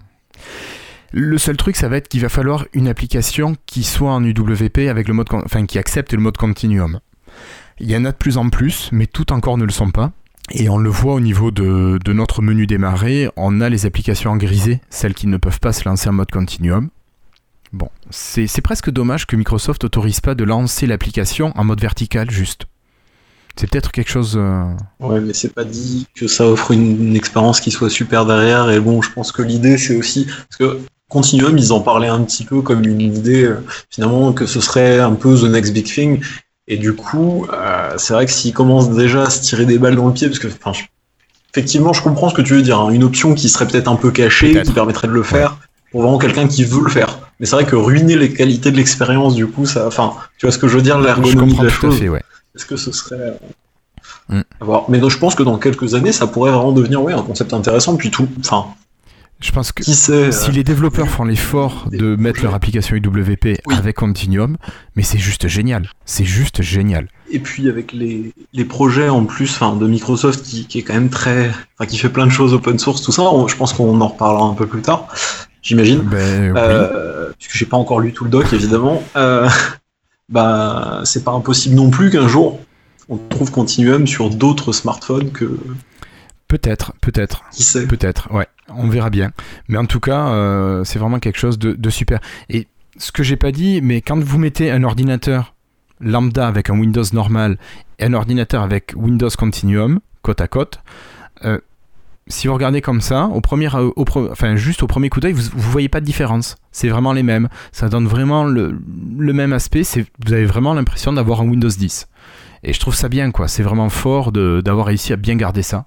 Le seul truc, ça va être qu'il va falloir une application qui soit en UWP avec le mode, enfin qui accepte le mode continuum. Il y en a de plus en plus, mais tout encore ne le sont pas. Et on le voit au niveau de, notre menu démarrer, on a les applications en grisé, celles qui ne peuvent pas se lancer en mode continuum. Bon, c'est presque dommage que Microsoft autorise pas de lancer l'application en mode vertical juste. C'est peut-être quelque chose. euh, Ouais, mais c'est pas dit que ça offre une, une expérience qui soit super derrière. Et bon, je pense que l'idée, c'est aussi. Parce que Continuum, ils en parlaient un petit peu comme une idée, euh, finalement, que ce serait un peu the next big thing. Et du coup, euh, c'est vrai que s'ils commencent déjà à se tirer des balles dans le pied, parce que, enfin, je- effectivement, je comprends ce que tu veux dire. hein, une option qui serait peut-être un peu cachée, Peut-être. qui permettrait de le faire, pour vraiment quelqu'un qui veut le faire. Mais c'est vrai que ruiner les qualités de l'expérience, du coup, ça. Enfin, tu vois ce que je veux dire, l'ergonomie de la chose. fait, ouais. Est-ce que ce serait. euh, Mm. à voir. Mais donc, je pense que dans quelques années, ça pourrait vraiment devenir ouais, un concept intéressant. Puis tout. Enfin, Je pense que sait. si euh, les développeurs font l'effort de mettre leur application UWP Oui. avec Continuum, mais c'est juste génial. C'est juste génial. Et puis avec les, les projets en plus enfin, de Microsoft qui, qui est quand même très. Enfin, qui fait plein de choses open source, tout ça, on- je pense qu'on en reparlera un peu plus tard. j'imagine. Ben, oui. Euh, puisque j'ai pas encore lu tout le doc, évidemment. Euh, bah, c'est pas impossible non plus qu'un jour on trouve Continuum sur d'autres smartphones que Peut-être, peut-être. qui sait. Peut-être, ouais, on verra bien. Mais en tout cas, euh, c'est vraiment quelque chose de, super. Et ce que j'ai pas dit, mais quand vous mettez un ordinateur lambda avec un Windows normal et un ordinateur avec Windows Continuum, côte à côte, euh, si vous regardez comme ça, au premier, euh, au enfin juste au premier coup d'œil, vous, vous voyez pas de différence. C'est vraiment les mêmes. Ça donne vraiment le, même aspect. Vous avez vraiment l'impression d'avoir un Windows 10. Et je trouve ça bien, quoi. C'est vraiment fort d'avoir réussi à bien garder ça.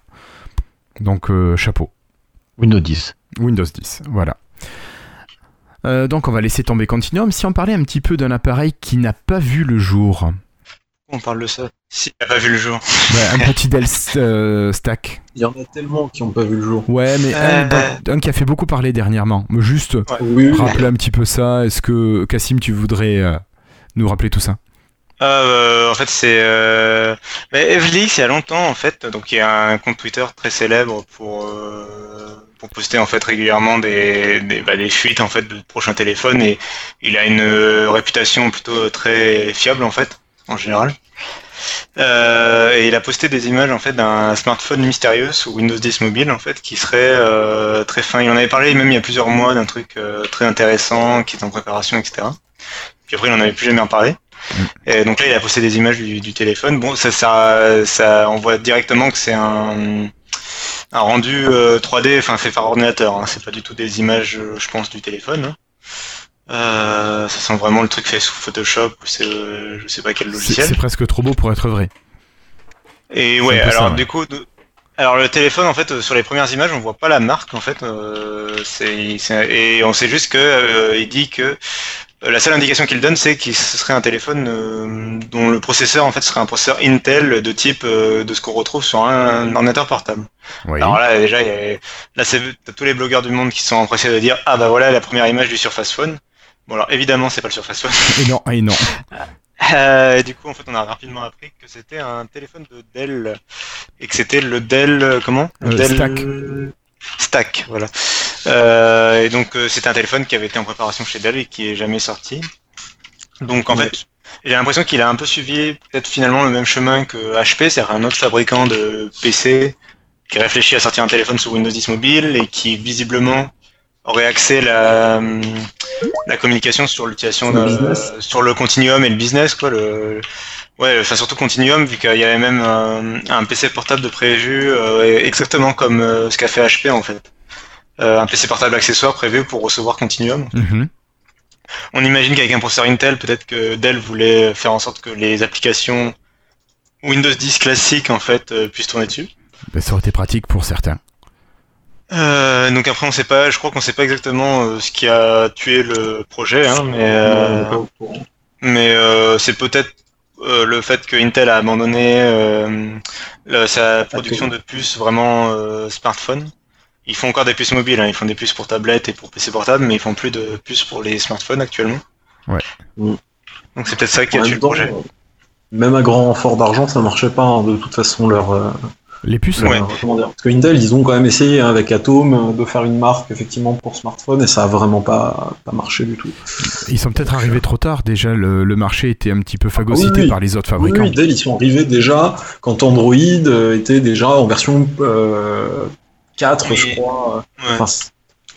Donc, chapeau. Windows 10. Windows 10, voilà. Euh, donc on va laisser tomber Continuum. Si on parlait un petit peu d'un appareil qui n'a pas vu le jour, On parle de ça? Si t'as pas vu le jour. Ouais, un petit Dell euh, Stack. Il y en a tellement qui ont pas vu le jour. Ouais, mais un, Euh. un qui a fait beaucoup parler dernièrement. Mais Juste oui. rappeler un petit peu ça. Est-ce que Cassim, tu voudrais euh, nous rappeler tout ça? Euh, en fait, c'est euh... Evlix, il y a longtemps, en fait, donc il y a un compte Twitter très célèbre pour euh, pour poster en fait régulièrement des bah, des fuites en fait de prochains téléphones et il a une euh, réputation plutôt très fiable en fait en général. Euh, et il a posté des images en fait d'un smartphone mystérieux sous Windows 10 mobile en fait qui serait euh, très fin. Il en avait parlé même il y a plusieurs mois d'un truc très intéressant qui est en préparation, etc. Puis après il en avait plus jamais reparlé. Et donc là, il a posté des images du, du téléphone. Bon, ça, ça, ça, on voit directement que c'est un, un rendu euh, 3D, enfin fait par ordinateur. Hein. C'est pas du tout des images, euh, je pense, du téléphone. hein. Euh, ça sent vraiment le truc fait sous Photoshop ou c'est, euh, je sais pas quel C'est logiciel. c'est presque trop beau pour être vrai. Et C'est ouais, ça, alors ouais. du coup, alors le téléphone en fait euh, sur les premières images on voit pas la marque en fait, euh, c'est, c'est- et on sait juste que euh, il dit que euh, la seule indication qu'il donne c'est qu'il ce serait un téléphone euh, dont le processeur en fait serait un processeur Intel de type euh, de ce qu'on retrouve sur un, ordinateur portable. Oui. Alors là déjà y a- là c'est tous les blogueurs du monde qui sont empressés de dire ah bah voilà la première image du Surface Phone. Bon alors évidemment c'est pas le Surface Phone. Et non, et non. Euh, et du coup, en fait, on a rapidement appris que c'était un téléphone de Dell et que c'était le Dell euh, comment? Le Euh, Dell Stack. Stack, voilà. Euh, et donc, euh, c'était un téléphone qui avait été en préparation chez Dell et qui est jamais sorti. Donc, en Ouais. fait, j'ai l'impression qu'il a un peu suivi peut-être finalement le même chemin que HP, c'est-à-dire un autre fabricant de PC qui réfléchit à sortir un téléphone sous Windows 10 mobile et qui visiblement aurait axé la, la communication sur l'utilisation Sur le sur continuum et le business quoi le ouais enfin surtout continuum vu qu'il y avait même un, un PC portable de prévu euh, exactement comme euh, ce qu'a fait HP en fait un PC portable accessoire prévu pour recevoir continuum Mhm. on imagine qu'avec un processeur Intel peut-être que Dell voulait faire en sorte que les applications Windows 10 classiques en fait euh, puissent tourner dessus Ben, ça aurait été pratique pour certains. Euh, donc après on sait pas, je crois qu'on sait pas exactement euh, ce qui a tué le projet, hein, mais euh, euh, c'est peut-être euh, le fait que Intel a abandonné euh, sa production de puces vraiment euh, smartphone. Ils font encore des puces mobiles, hein, ils font des puces pour tablettes et pour PC portable, mais ils font plus de puces pour les smartphones actuellement. Ouais. Mm. Donc c'est peut-être ça qui a tué même le projet. euh, même à grand renfort d'argent, ça marchait pas hein, de toute façon leur. euh, Les puces Ouais. leur- comment dire Parce que Intel, ils ont quand même essayé hein, avec Atom euh, de faire une marque effectivement pour smartphone et ça a vraiment pas, pas marché du tout. Ils sont peut-être arrivés trop tard. Déjà, le, le marché était un petit peu phagocyté oui, oui. par les autres fabricants. oui, Dell, ils sont arrivés déjà quand Android euh, était déjà en version euh, 4, Oui. je crois. Ouais. Enfin,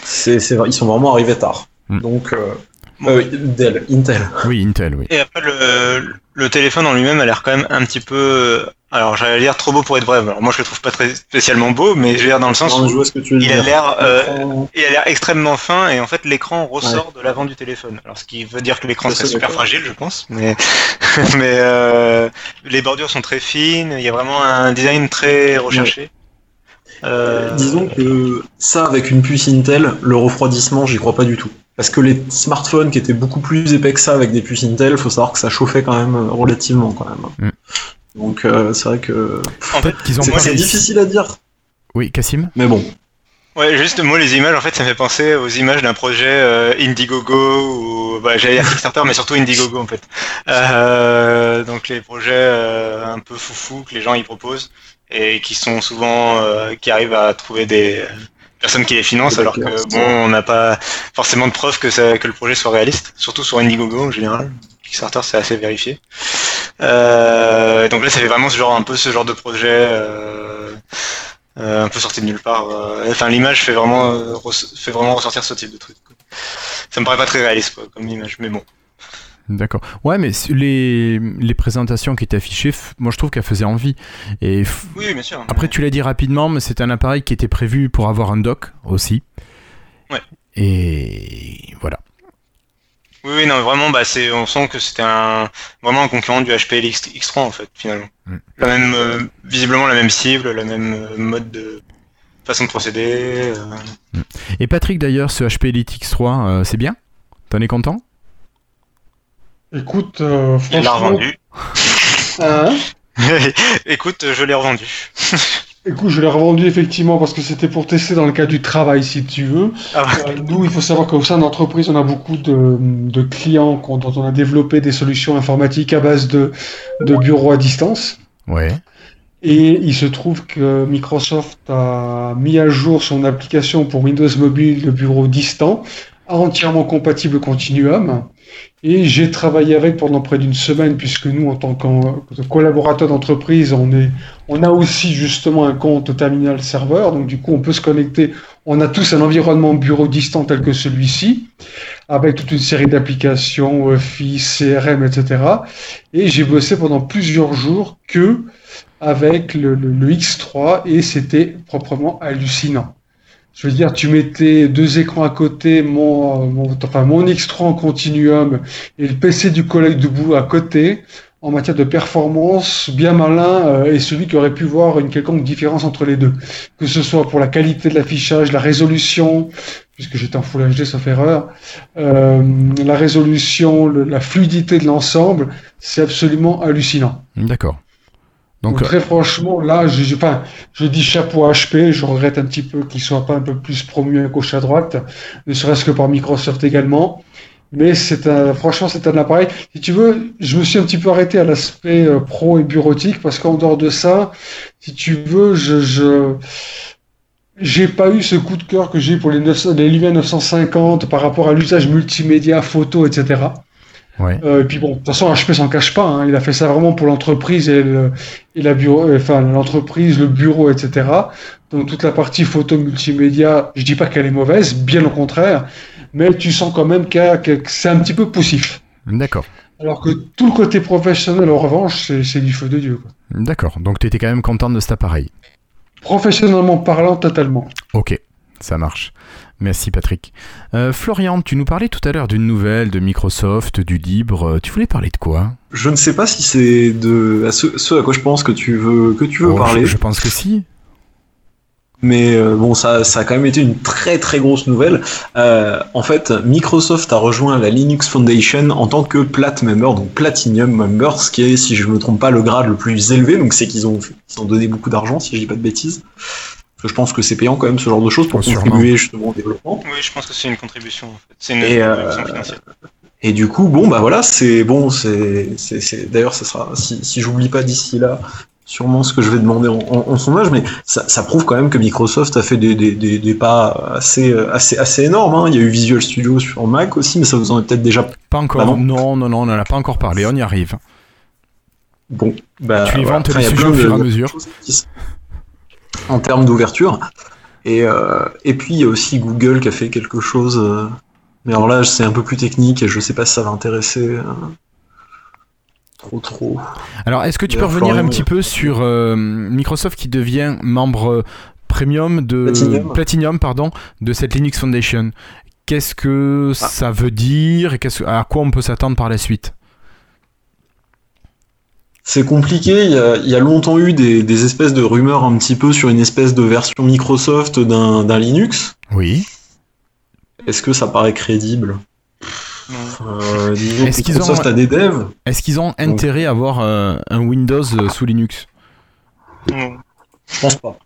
c'est, ils sont vraiment arrivés tard. Mm. Donc, euh, Bon. euh, Dell, Intel. Oui, Intel, oui. Et après, le, le téléphone en lui-même a l'air quand même un petit peu. Alors, j'allais dire trop beau pour être vrai. Alors, moi, je le trouve pas très spécialement beau, mais je veux dire dans le sens Non, mais je où vois ce que tu veux il a l'air, euh, L'écran- il a l'air extrêmement fin et en fait, l'écran ressort de l'avant du téléphone. Alors, ce qui veut dire que l'écran serait super fragile, je pense. Mais, mais euh, les bordures sont très fines. Il y a vraiment un design très recherché. Euh, Disons que ça, avec une puce Intel, le refroidissement, j'y crois pas du tout. Parce que les smartphones qui étaient beaucoup plus épais que ça avec des puces Intel, faut savoir que ça chauffait quand même relativement quand même. Mm. Donc euh, c'est vrai que en fait, Peut-être qu'ils ont c'est difficile à dire. Oui, Cassim Mais bon, Ouais, juste moi les images en fait ça me fait penser aux images d'un projet euh, Indiegogo ou bah, j'allais dire Kickstarter mais surtout Indiegogo en fait. Euh, donc les projets euh, un peu foufou que les gens y proposent et qui sont souvent euh, qui arrivent à trouver des personne qui les finance, alors que bon, on n'a pas forcément de preuves que, ça, que le projet soit réaliste, surtout sur Indiegogo en général. Kickstarter, c'est assez vérifié. Euh, donc là, ça fait vraiment ce genre, un peu ce genre de projet, euh, euh, un peu sorti de nulle part. euh. Enfin, l'image fait vraiment, euh, fait vraiment ressortir ce type de truc. quoi. Ça me paraît pas très réaliste, quoi, comme image, mais bon. D'accord. Ouais, mais les, les présentations qui étaient affichées, moi je trouve qu'elles faisaient envie. Et Oui, bien sûr. après, tu l'as dit rapidement, mais c'est un appareil qui était prévu pour avoir un dock aussi. Ouais. Et voilà. Oui, oui, non, vraiment, bah, c'est, on sent que c'était un, vraiment un concurrent du HP X, X3, en fait, finalement. Mm. La même, euh, visiblement la même cible, la même euh, mode de façon de procéder. euh. Et Patrick, d'ailleurs, ce HP Elite X3, euh, c'est bien? T'en es content? Écoute, euh, Il l'a franchement. revendu. Hein Écoute, je l'ai revendu. Écoute, je l'ai revendu effectivement parce que c'était pour tester dans le cadre du travail, si tu veux. Ah ouais. Euh, nous, il faut savoir qu'au sein de l'entreprise, on a beaucoup de, de clients dont on a développé des solutions informatiques à base de, de bureaux à distance. Ouais. Et il se trouve que Microsoft a mis à jour son application pour Windows Mobile de bureau distant, entièrement compatible Continuum. Et j'ai travaillé avec pendant près d'une semaine, puisque nous, en tant que collaborateurs d'entreprise, on, on a aussi justement un compte terminal serveur. Donc du coup, on peut se connecter. On a tous un environnement bureau distant tel que celui-ci, avec toute une série d'applications, Office, CRM, etc. Et j'ai bossé pendant plusieurs jours que avec le- le X3 et c'était proprement hallucinant. Je veux dire, tu mettais deux écrans à côté, mon, mon, enfin, mon X3 en continuum et le PC du collègue debout à côté, en matière de performance, bien malin, euh, et celui qui aurait pu voir une quelconque différence entre les deux. Que ce soit pour la qualité de l'affichage, la résolution, puisque j'étais en Full HD sauf erreur, euh, la résolution, la fluidité de l'ensemble, c'est absolument hallucinant. D'accord. Donc, Donc, euh, très franchement, là, je, je- enfin, je dis chapeau à HP. Je regrette un petit peu qu'il soit pas un peu plus promu à gauche à droite, ne serait-ce que par Microsoft également. Mais c'est un, franchement, c'est un appareil. Si tu veux, je me suis un petit peu arrêté à l'aspect euh, pro et bureautique parce qu'en dehors de ça, si tu veux, je, je, j'ai pas eu ce coup de cœur que j'ai eu pour les, 900 les Lumia 950 par rapport à l'usage multimédia, photo, etc. ouais. Euh, et puis bon, de toute façon, HP s'en cache pas. hein. Il a fait ça vraiment pour l'entreprise et, le, et la bureau, euh, enfin l'entreprise, le bureau, etc. Donc toute la partie photo multimédia, je dis pas qu'elle est mauvaise, bien au contraire, mais tu sens quand même a- que c'est un petit peu poussif. D'accord. Alors que tout le côté professionnel, en revanche, c'est du feu de dieu. D'accord. Donc, tu étais quand même content de cet appareil. Professionnellement parlant, totalement. Ok, ça marche. Merci Patrick. Euh, Florian, tu nous parlais tout à l'heure d'une nouvelle de Microsoft, du libre. Euh, Tu voulais parler de quoi? Je ne sais pas si c'est de à ce, ce à quoi je pense que tu veux que tu veux Oh, parler, je, je pense que si. mais euh, bon ça ça a quand même été une très très grosse nouvelle. Euh, en fait, Microsoft a rejoint la Linux Foundation en tant que plat member, donc Platinum member, ce qui est si je me trompe pas le grade le plus élevé. Donc c'est qu'ils ont ils ont donné beaucoup d'argent si je dis pas de bêtises. Que je pense que c'est payant quand même ce genre de choses pour Oh, sûrement. contribuer justement au développement. Oui, je pense que c'est une contribution, en fait. C'est une Et, euh, contribution financière. Et du coup, bon, bah voilà, c'est bon, c'est, c'est, c'est- d'ailleurs, ça sera, si, si j'oublie pas d'ici là, sûrement ce que je vais demander en, en, en sondage, mais ça, ça prouve quand même que Microsoft a fait des, des, des, des pas assez, assez, assez énormes. Hein. Il y a eu Visual Studio sur Mac aussi, mais ça vous en est peut-être déjà Pas encore. Non non, non, non, on n'en a pas encore parlé. On y arrive. bon. Bah, Tu voilà. inventes Enfin, les sujets au de- fur et à mesure. qui En termes d'ouverture. Et, euh, et puis il y a aussi Google qui a fait quelque chose. euh, mais alors là, c'est un peu plus technique et je sais pas si ça va intéresser euh, trop trop. Alors, est-ce que tu peux revenir un petit peu sur Microsoft qui devient membre premium de Platinum. Platinum, pardon, de cette Linux Foundation? Qu'est-ce que Ah. ça veut dire et à quoi on peut s'attendre par la suite? C'est compliqué, il y, a, il y a longtemps eu des, des espèces de rumeurs un petit peu sur une espèce de version Microsoft d'un d'un Linux. Oui. Est-ce que ça paraît crédible? Euh, disons que Est-ce qu'ils Microsoft ont- a des devs Est-ce qu'ils ont intérêt à avoir euh, un Windows euh, sous Linux? Non. Je pense pas.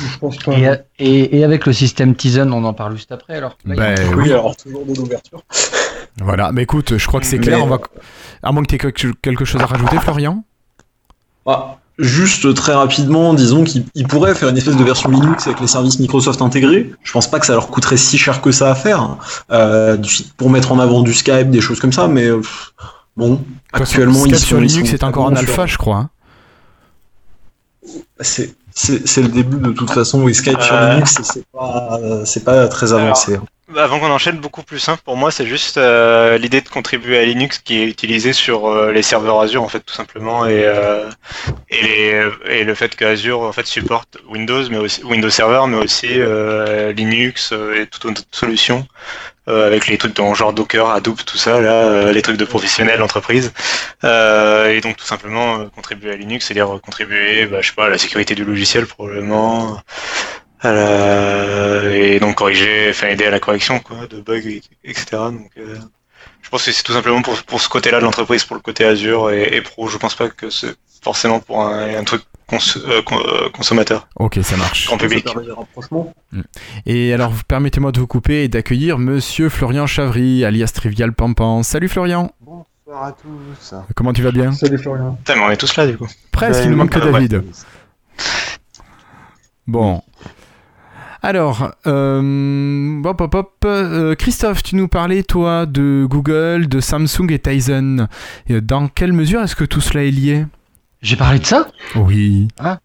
Je pense pas. Et, et, et avec le système Tizen, on en parle juste après alors. Là, il y a- Ben Oui, oui. alors toujours de l'ouverture. Voilà. Mais écoute, je crois que c'est Mais- clair. On va... À moins que tu aies quelque chose à rajouter, Florian? Ah, juste très rapidement, disons qu'ils pourraient faire une espèce de version Linux avec les services Microsoft intégrés. Je pense pas que ça leur coûterait si cher que ça à faire hein. euh, pour mettre en avant du Skype, des choses comme ça, mais euh, bon, actuellement Skype sur Linux c'est encore en alpha, je crois. Hein. C'est c'est le début de toute façon. Oui, Skype sur. Linux, c'est pas, pas très avancé. Hein. Avant qu'on enchaîne, beaucoup plus simple pour moi, c'est juste euh, l'idée de contribuer à Linux qui est utilisée sur euh, les serveurs Azure en fait tout simplement et et, les, et le fait que Azure en fait supporte Windows mais aussi Windows Server mais aussi Linux et toute autre solution euh, avec les trucs dans genre Docker, Hadoop, tout ça, là, euh, les trucs de professionnels, entreprises. Euh, et donc tout simplement contribuer à Linux, c'est-à-dire contribuer, bah, je sais pas, à la sécurité du logiciel probablement, la... et donc corriger, enfin aider à la correction quoi, de bugs, etc. Donc je pense que c'est tout simplement pour, pour ce côté-là de l'entreprise, pour le côté Azure et, pro. Je pense pas que c'est forcément pour un, un truc euh, euh, consommateur. Ok, ça marche. Grand public. Mm. Et alors, permettez-moi de vous couper et d'accueillir Monsieur Florian Chavry, alias Trivial Pampan. Salut Florian. Bonsoir à tous. Comment tu vas bien? Salut Florian. Putain, mais on est tous là du coup. Presque, il nous manque que David. Bon. Alors, euh, hop, hop, hop, euh, Christophe, tu nous parlais, toi, de Google, de Samsung et Tizen. Dans quelle mesure est-ce que tout cela est lié? J'ai parlé de ça? Oui. Ah,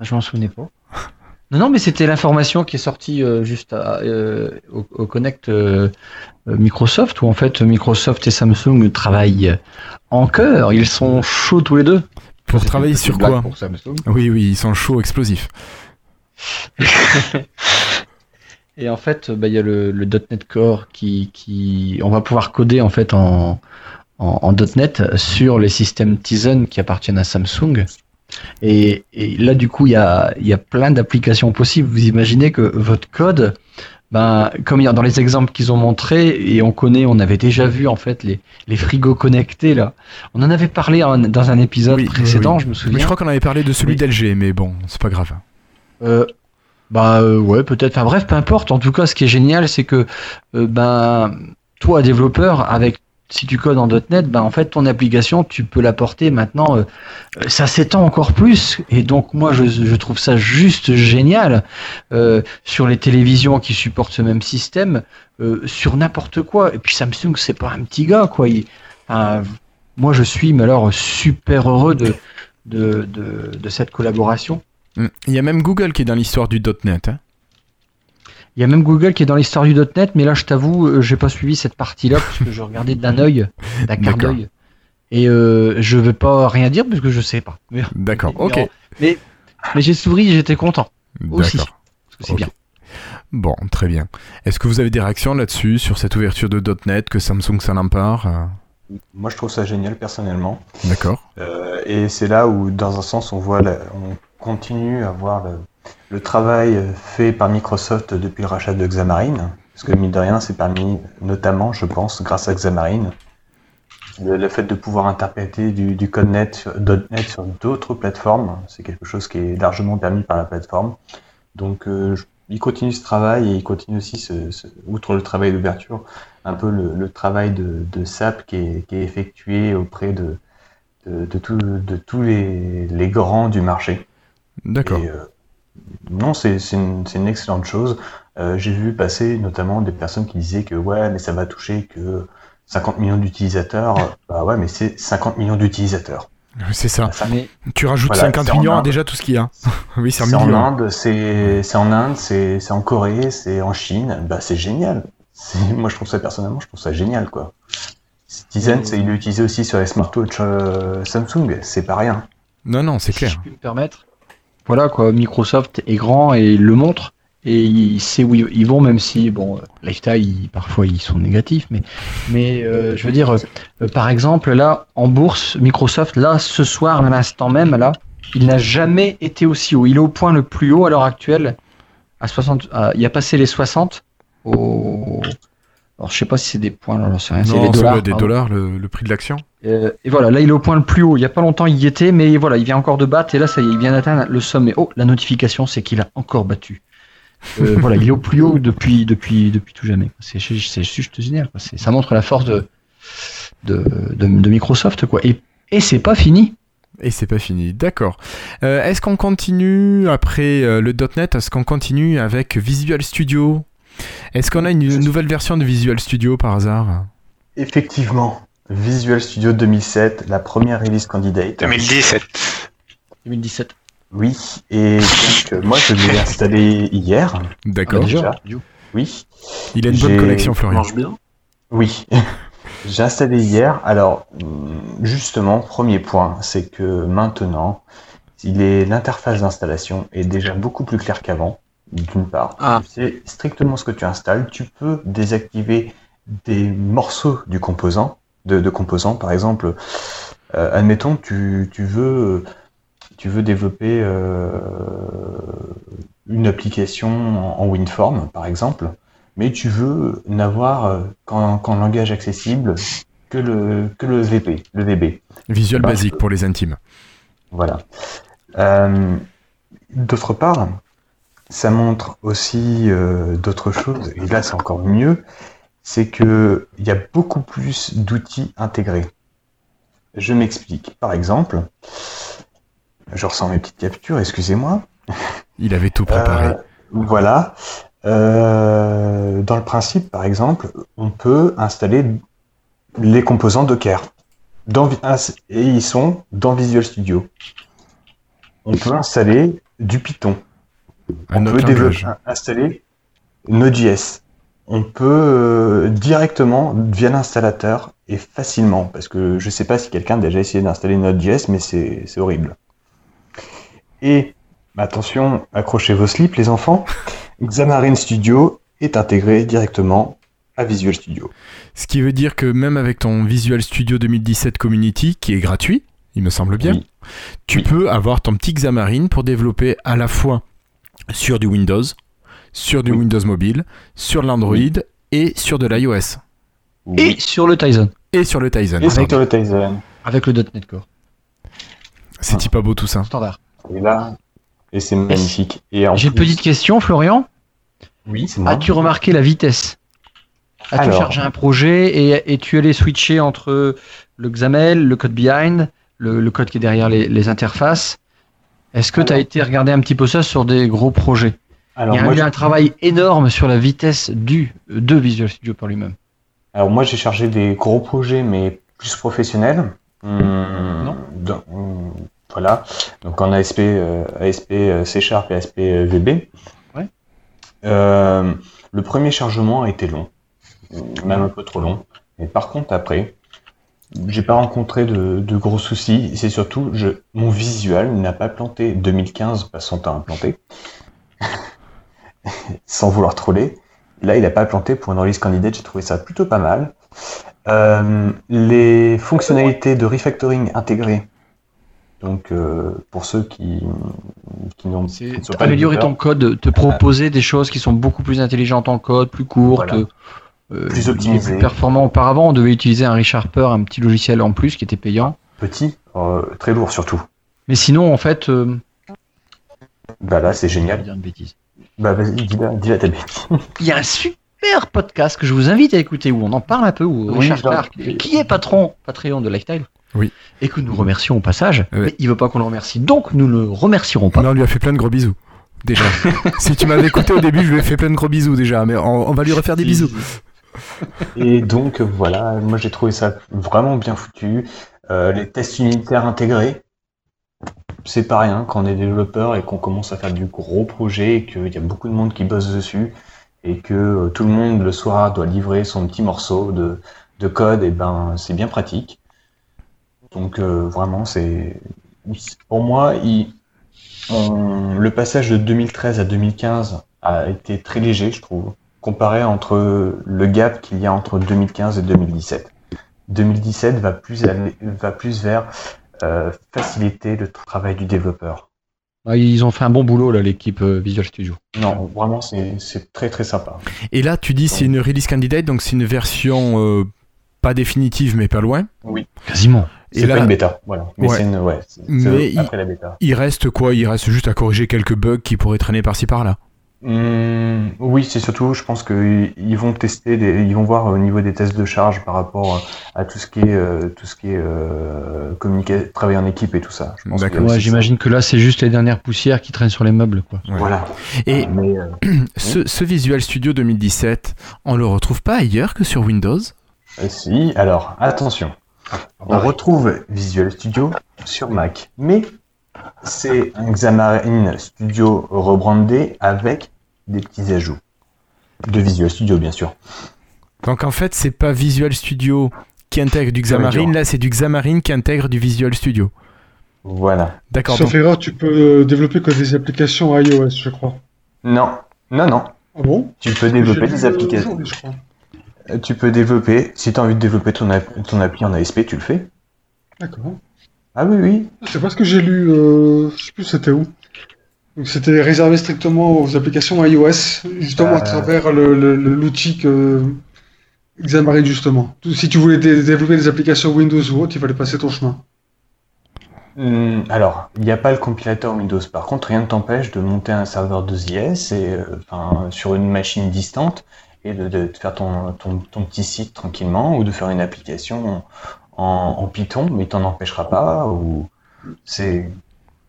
je m'en souvenais pas. Non, non, mais c'était l'information qui est sortie euh, juste euh, au, Connect euh, Microsoft, où en fait Microsoft et Samsung travaillent en cœur. Ils sont chauds tous les deux. Pour travailler sur quoi? Oui, oui, ils sont chauds, explosifs. et en fait, bah, il y a le, le, .NET Core qui, qui, on va pouvoir coder en fait en, en, .NET sur les systèmes Tizen qui appartiennent à Samsung. Et, là, du coup, il y a, y a plein d'applications possibles. Vous imaginez que votre code, ben, comme dans les exemples qu'ils ont montrés, et on connaît, on avait déjà vu en fait les, les frigos connectés là. On en avait parlé dans un épisode précédent, je me souviens. Mais je crois qu'on avait parlé de celui d'LG, mais bon, c'est pas grave. Euh, bah euh, ouais, peut-être. Enfin bref, peu importe. En tout cas, ce qui est génial, c'est que euh, ben toi, développeur, avec si tu codes en .NET, ben en fait ton application tu peux la porter maintenant, euh, ça s'étend encore plus et donc moi je, trouve ça juste génial euh, sur les télévisions qui supportent ce même système, euh, sur n'importe quoi. Et puis Samsung c'est pas un petit gars quoi. moi je suis mais super heureux de de, de, de cette collaboration. Il y a même Google qui est dans l'histoire du .NET. Hein. Il y a même Google qui est dans l'histoire du .NET, mais là, je t'avoue, euh, j'ai pas suivi cette partie-là parce que je regardais d'un œil, d'un quart d'œil. Et euh, je vais pas rien dire parce que je sais pas. D'accord, ok. Mais, mais j'ai souri et j'étais content. Aussi. Parce que c'est bien. Bon, très bien. Est-ce que vous avez des réactions là-dessus, sur cette ouverture de .NET, que Samsung s'en empare euh? Moi, je trouve ça génial personnellement. D'accord. et c'est là où, dans un sens, on voit, on continue à voir le travail fait par Microsoft depuis le rachat de Xamarin, parce que mine de rien, c'est permis, notamment, je pense, grâce à Xamarin, le, fait de pouvoir interpréter du, code net, sur d'autres plateformes, c'est quelque chose qui est largement permis par la plateforme. Donc, euh, il continue ce travail et il continue aussi, outre le travail d'ouverture, un peu le, travail de, SAP qui est, effectué auprès de, tous les, grands du marché. D'accord. Euh, non, c'est une, excellente chose. Euh, j'ai vu passer notamment des personnes qui disaient que ouais, mais ça va toucher que 50 millions d'utilisateurs. Bah ouais, mais c'est 50 millions d'utilisateurs. C'est ça. Tu rajoutes 50 millions à déjà tout ce qu'il y a. oui, c'est en Inde, c'est en Inde, c'est en Corée, c'est en Chine. Bah c'est génial. Moi, je trouve ça personnellement, je trouve ça génial, quoi. Tizen, c'est il est utilisé aussi sur les smartwatches euh, Samsung. C'est pas rien. Non, non, c'est clair. Si je puis me permettre, voilà quoi, Microsoft est grand et le montre et il sait où ils vont, même si bon, lifestyle parfois ils sont négatifs, mais mais euh, je veux dire, euh, par exemple là en bourse, Microsoft là ce soir à l'instant même là, il n'a jamais été aussi haut. Il est au point le plus haut à l'heure actuelle, à 60, il a passé les 60 au alors je sais pas si c'est des points, c'est rien, c'est des dollars. des dollars, le, prix de l'action. Euh, et voilà, là il est au point le plus haut. Il y a pas longtemps il y était, mais voilà, il vient encore de battre et là ça y est, il vient d'atteindre le sommet. Oh, la notification, c'est qu'il a encore battu. Euh, voilà, il est au plus haut depuis depuis depuis tout jamais. C'est c'est juste génial. Ça montre la force de de, de, Microsoft quoi. Et et c'est pas fini. Et c'est pas fini, d'accord. Euh, est-ce qu'on continue après le .NET Est-ce qu'on continue avec Visual Studio? Est-ce qu'on a une nouvelle version de Visual Studio par hasard? Effectivement, Visual Studio 2007, la première release candidate. 2017. 2017. Oui, et donc euh, moi je l'ai installé hier. D'accord. Ah, déjà. Oui, Il a une bonne connexion, Florian. marche bien. oui. J'ai installé hier. Alors, hum, justement, premier point, c'est que maintenant, l'interface d'installation est déjà beaucoup plus claire qu'avant. D'une part, Ah. tu sais strictement ce que tu installes. Tu peux désactiver des morceaux du composant, de, de composants. Par exemple, euh, admettons, tu, tu veux, tu veux développer euh, une application en, en WinForm, par exemple mais tu veux n'avoir euh, qu'en langage accessible que le, que le VP, le VB. Visual Bah, basique pour les intimes. Voilà. Euh, D'autre part, ça montre aussi euh, d'autres choses, et là c'est encore mieux, c'est que il y a beaucoup plus d'outils intégrés. Je m'explique. Par exemple, je ressens mes petites captures, excusez-moi. Il avait tout préparé. Euh, voilà. Euh, dans le principe, par exemple, on peut installer les composants Docker. Dans, ins- et ils sont dans Visual Studio. On peut installer du Python. Un on peut développer, installer Node.js. On peut euh, directement via l'installateur et facilement, parce que je sais pas si quelqu'un a déjà essayé d'installer Node.js, mais c'est c'est horrible. Et attention, accrochez vos slips les enfants. Xamarin Studio est intégré directement à Visual Studio. Ce qui veut dire que même avec ton Visual Studio 2017 Community, qui est gratuit, il me semble bien, Oui. tu Oui. peux avoir ton petit Xamarin pour développer à la fois sur du Windows, sur du Oui. Windows Mobile, sur l'Android et sur de l'iOS. Et sur le Tizen, Et sur le Tizen. Et pardon. le Tizen. avec le .NET Core. C'est pas beau tout ça. Standard. Et là, et c'est magnifique. Et J'ai une plus- petite question, Florian. Oui, c'est moi. As-tu remarqué la vitesse? As-tu Alors. chargé un projet et, et tu allais switcher entre le XAML, le code behind, le, le code qui est derrière les, les interfaces? Est-ce que tu as été regarder un petit peu ça sur des gros projets Alors, Il y a moi, eu je- un travail énorme sur la vitesse du de Visual Studio par lui-même. Alors moi j'ai chargé des gros projets mais plus professionnels. Hum, Non. dans- hum, voilà. Donc en ASP, euh, ASP euh, C Sharp et ASP euh, VB. Ouais. Euh, le premier chargement a été long, même un peu trop long. Mais par contre après, j'ai pas rencontré de, de gros soucis. C'est surtout je, mon visuel n'a pas planté. 2015 passe son temps à planter. Sans vouloir troller. Là, il n'a pas planté pour une release candidate, j'ai trouvé ça plutôt pas mal. Euh, les fonctionnalités de refactoring intégrées, donc euh, pour ceux qui, qui n'ont pas améliorer ton code, te proposer des choses qui sont beaucoup plus intelligentes en code, plus courtes, Voilà. Euh, Plus optimisées. plus performants. Auparavant, on devait utiliser un ReSharper, un petit logiciel en plus qui était payant. petit, euh, très lourd surtout. Mais sinon, en fait, euh, Bah là, c'est je vais génial. dire une bêtise. Bah vas-y, dis-la ta bêtise. Il y a un super podcast que je vous invite à écouter où on en parle un peu, où Oui, Richard genre- Clark, qui est patron Patreon de Lifestyle, Oui. et que nous remercions au passage, Ouais. mais il veut pas qu'on le remercie, donc nous ne le remercierons pas. Non, on lui a fait plein de gros bisous. Déjà. si tu m'avais écouté au début, je lui ai fait plein de gros bisous déjà, mais on, on va lui refaire des bisous. Et donc voilà, moi j'ai trouvé ça vraiment bien foutu. Euh, les tests unitaires intégrés, c'est pas rien quand on est développeur et qu'on commence à faire du gros projet et qu'il y a beaucoup de monde qui bosse dessus et que euh, tout le monde le soir doit livrer son petit morceau de, de code, et ben c'est bien pratique. Donc euh, vraiment c'est pour moi le passage de 2013 à 2015 a été très léger je trouve comparé entre le gap qu'il y a entre 2015 et 2017. 2017 va plus aller- va plus vers euh, faciliter le travail du développeur. Ah, Ils ont fait un bon boulot, là, l'équipe euh, Visual Studio. Non, vraiment c'est c'est très très sympa. Et là, tu dis c'est une release candidate, donc c'est une version euh, pas définitive, mais pas loin. Quasiment. Et C'est pas une bêta, voilà. Mais Ouais. c'est une ouais, c'est- c'est Mais il- après la bêta. Il reste quoi? Il reste juste à corriger quelques bugs qui pourraient traîner par-ci par-là. Hum, oui, c'est surtout, je pense qu'ils vont tester, des, ils vont voir au niveau des tests de charge par rapport à tout ce qui est, euh, tout ce qui est euh, communiquer, travailler en équipe et tout ça. Ouais, j'imagine que là, c'est juste les dernières poussières qui traînent sur les meubles, quoi. Voilà. Et Mais, euh, ce, ce Visual Studio 2017, on le retrouve pas ailleurs que sur Windows? Euh, si, alors attention, on retrouve Visual Studio sur Mac, mais c'est un Xamarin Studio rebrandé avec des petits ajouts de Visual Studio, bien sûr. Donc en fait, c'est pas Visual Studio qui intègre du Xamarin, là c'est du Xamarin qui intègre du Visual Studio. Voilà. D'accord. Sauf donc- erreur, tu peux euh, développer que des applications iOS, je crois. Non, non, non. Ah bon? Tu peux développer des applications. aujourd'hui, je crois. Euh, Tu peux développer, si tu as envie de développer ton, app- ton appli en ASP, tu le fais. D'accord. Ah oui, oui. C'est pas ce que j'ai lu, euh, je sais plus c'était où. Donc c'était réservé strictement aux applications iOS, justement Euh. à travers le- le- le- l'outil que Xamarin justement. Si tu voulais dé- développer des applications Windows ou autre, il fallait passer ton chemin. Hum, alors, il n'y a pas le compilateur Windows. Par contre, rien ne t'empêche de monter un serveur de JS et, euh, enfin, sur une machine distante et de, de- de faire ton, ton, ton petit site tranquillement ou de faire une application en, en Python, mais il t'en empêchera pas. Ou c'est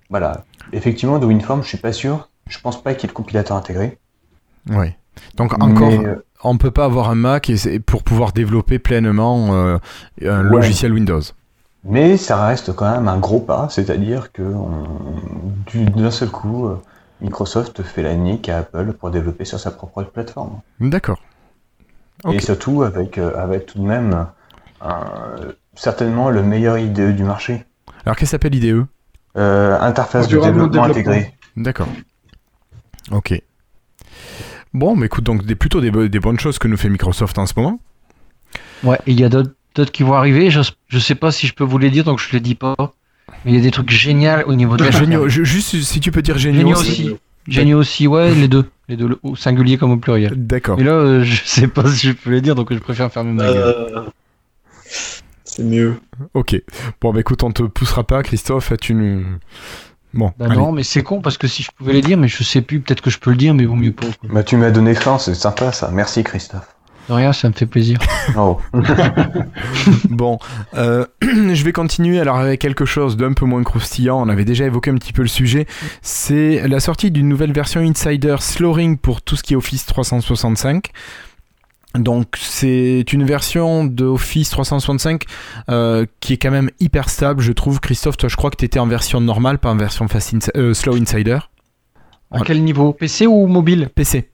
voilà. Effectivement, de WinForm, je suis pas sûr. Je pense pas qu'il y ait le compilateur intégré. Ouais. Donc encore, Mais, euh, on peut pas avoir un Mac et pour pouvoir développer pleinement euh, un Ouais. logiciel Windows. Mais ça reste quand même un gros pas, c'est-à-dire que d'un seul coup, euh, Microsoft fait la nique à Apple pour développer sur sa propre plateforme. D'accord. Et surtout avec, avec tout de même un- certainement le meilleur IDE du marché. Alors qu'est-ce que s'appelle IDE Euh, interface de développement développement. intégré. D'accord. Ok. Bon, mais écoute, donc des, plutôt des, bo- des bonnes choses que nous fait Microsoft en ce moment. Ouais, il y a d'autres qui vont arriver. Je, je sais pas si je peux vous les dire, donc je les dis pas. Mais il y a des trucs géniaux au niveau de la Géniaux, je- juste si tu peux dire géniaux. Géniaux aussi. aussi. Géniaux aussi, ouais, les deux. Les deux, au singulier comme au pluriel. D'accord. Mais là, euh, je sais pas si je peux les dire, donc je préfère fermer ma gueule. Euh, C'est mieux. Ok. Bon, bah écoute, on te poussera pas, Christophe. Une. Bon. Bah allez. non, mais c'est con parce que si je pouvais les dire, mais je sais plus, peut-être que je peux le dire, mais vaut mieux pas. quoi. Bah, tu m'as donné faim, c'est sympa ça. Merci Christophe. De rien, ça me fait plaisir. Oh. Bon, euh, je vais continuer alors avec quelque chose d'un peu moins croustillant. On avait déjà évoqué un petit peu le sujet. C'est la sortie d'une nouvelle version Insider Slowring pour tout ce qui est Office 365. Donc c'est une version de Office 365 euh, qui est quand même hyper stable, je trouve. Christophe, toi je crois que tu étais en version normale, pas en version fast euh, Slow Insider. À quel niveau? PC ou mobile? PC.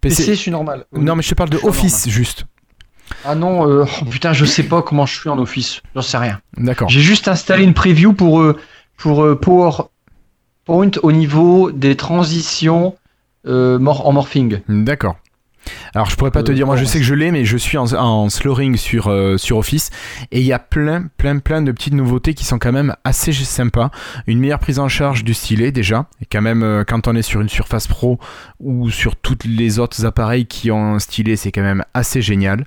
PC, je suis normal. Non mais je te parle de Office juste. Ah non, euh, oh, putain, je sais pas comment je suis en Office. J'en sais rien. D'accord. J'ai juste installé une preview pour, pour PowerPoint au niveau des transitions en morphing. D'accord. Alors je pourrais pas te Euh, dire, moi je sais que je l'ai, mais je suis en, en slowing sur, euh, sur Office et il y a plein, plein, plein de petites nouveautés qui sont quand même assez sympas. Une meilleure prise en charge du stylet déjà, et quand même euh, quand on est sur une Surface Pro ou sur tous les autres appareils qui ont un stylet, c'est quand même assez génial.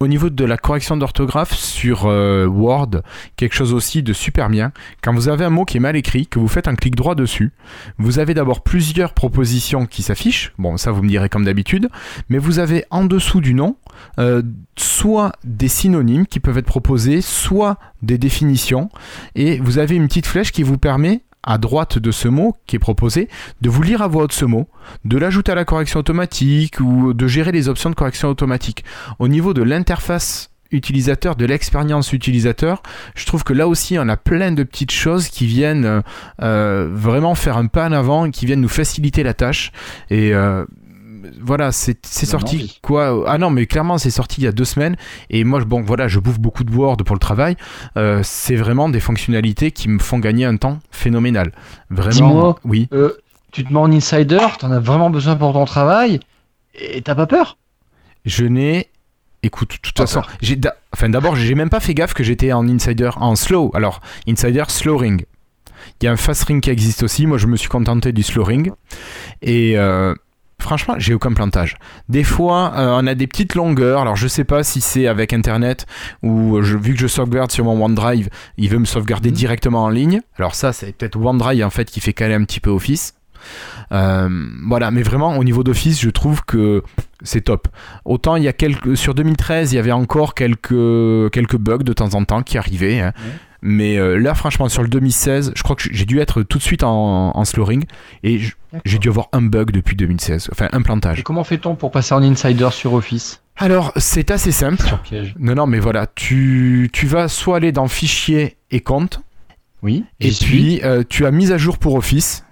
Au niveau de la correction d'orthographe sur euh, Word, quelque chose aussi de super bien. Quand vous avez un mot qui est mal écrit, que vous faites un clic droit dessus, vous avez d'abord plusieurs propositions qui s'affichent. Bon, ça vous me direz comme d'habitude. Mais vous avez en dessous du nom euh, soit des synonymes qui peuvent être proposés, soit des définitions. Et vous avez une petite flèche qui vous permet à droite de ce mot qui est proposé, de vous lire à voix haute ce mot, de l'ajouter à la correction automatique ou de gérer les options de correction automatique. Au niveau de l'interface utilisateur, de l'expérience utilisateur, je trouve que là aussi on a plein de petites choses qui viennent euh, euh, vraiment faire un pas en avant qui viennent nous faciliter la tâche. Et euh, voilà, c'est sorti quoi Ah non, mais clairement c'est sorti il y a deux semaines. Et moi, je- bon voilà, je bouffe beaucoup de Word pour le travail. Euh, c'est vraiment des fonctionnalités qui me font gagner un temps phénoménal. Vraiment. Dis-moi. Oui. Euh, tu te mets en insider, t'en as vraiment besoin pour ton travail, et t'as pas peur? Je n'ai. Écoute, de toute façon, j'ai d'a- enfin d'abord, j'ai même pas fait gaffe que j'étais en insider, en slow. Alors, insider slow ring. Il y a un fast ring qui existe aussi. Moi, je me suis contenté du slow ring. Et euh, franchement, j'ai aucun plantage. Des fois, euh, on a des petites longueurs. Alors, je sais pas si c'est avec Internet ou je- vu que je sauvegarde sur mon OneDrive, il veut me sauvegarder Mhm. directement en ligne. Alors ça, c'est peut-être OneDrive en fait qui fait caler un petit peu Office. Euh, voilà, mais vraiment au niveau d'Office, je trouve que c'est top. Autant il y a quelques sur 2013, il y avait encore quelques quelques bugs de temps en temps qui arrivaient. hein. Mais euh, là, franchement, sur le 2016, je crois que j'ai dû être tout de suite en, en slowing et j- j'ai dû avoir un bug depuis 2016, enfin un plantage. Et comment fait-on pour passer en insider sur Office? Alors, c'est assez simple. Sur piège. Non, non, mais voilà, tu, tu vas soit aller dans Fichier et Compte, Oui. et puis euh, tu as mise à jour pour Office,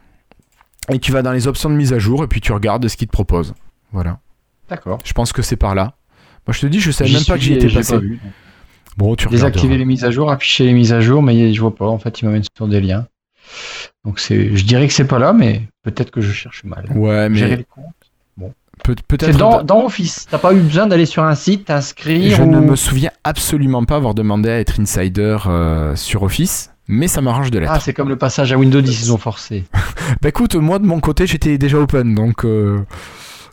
et tu vas dans les options de mise à jour, et puis tu regardes ce qu'il te propose. Voilà. D'accord. Je pense que c'est par là. Moi, je te dis, je savais même pas que j'y et étais passé. pas vu. Bon, tu Désactiver les mises à jour, afficher les mises à jour, mais je vois pas. En fait, il m'amène sur des liens. Donc c'est, je dirais que c'est pas là, mais peut-être que je cherche mal. Ouais, Gérer mais les comptes. C'est peut-être. dans, dans Office. T'as pas eu besoin d'aller sur un site, t'inscrire Je ou... ne me souviens absolument pas avoir demandé à être insider euh, sur Office, mais ça m'arrange de l'être. Ah, c'est comme le passage à Windows 10, ils ont forcé. Bah écoute, moi de mon côté, j'étais déjà open, donc. euh,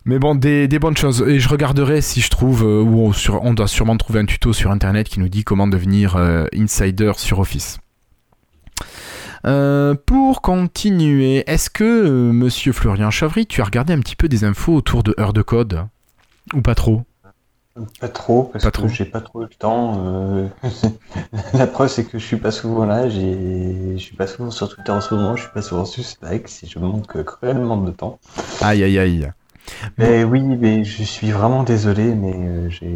Mais bon, des, des bonnes choses. Et je regarderai si je trouve, euh, ou on, sur- on doit sûrement trouver un tuto sur internet qui nous dit comment devenir euh, insider sur Office. Euh, pour continuer, est-ce que euh, monsieur Florian Chavry, tu as regardé un petit peu des infos autour de Heure de Code? Ou pas trop? Pas trop, parce Pas que j'ai pas trop le temps. La preuve, c'est que je suis pas souvent là. Je suis pas souvent sur Twitter en ce moment. Je suis pas souvent sur Slack. Si je manque cruellement de temps. Aïe aïe aïe. Mais oui, mais je suis vraiment désolé, mais euh, j'ai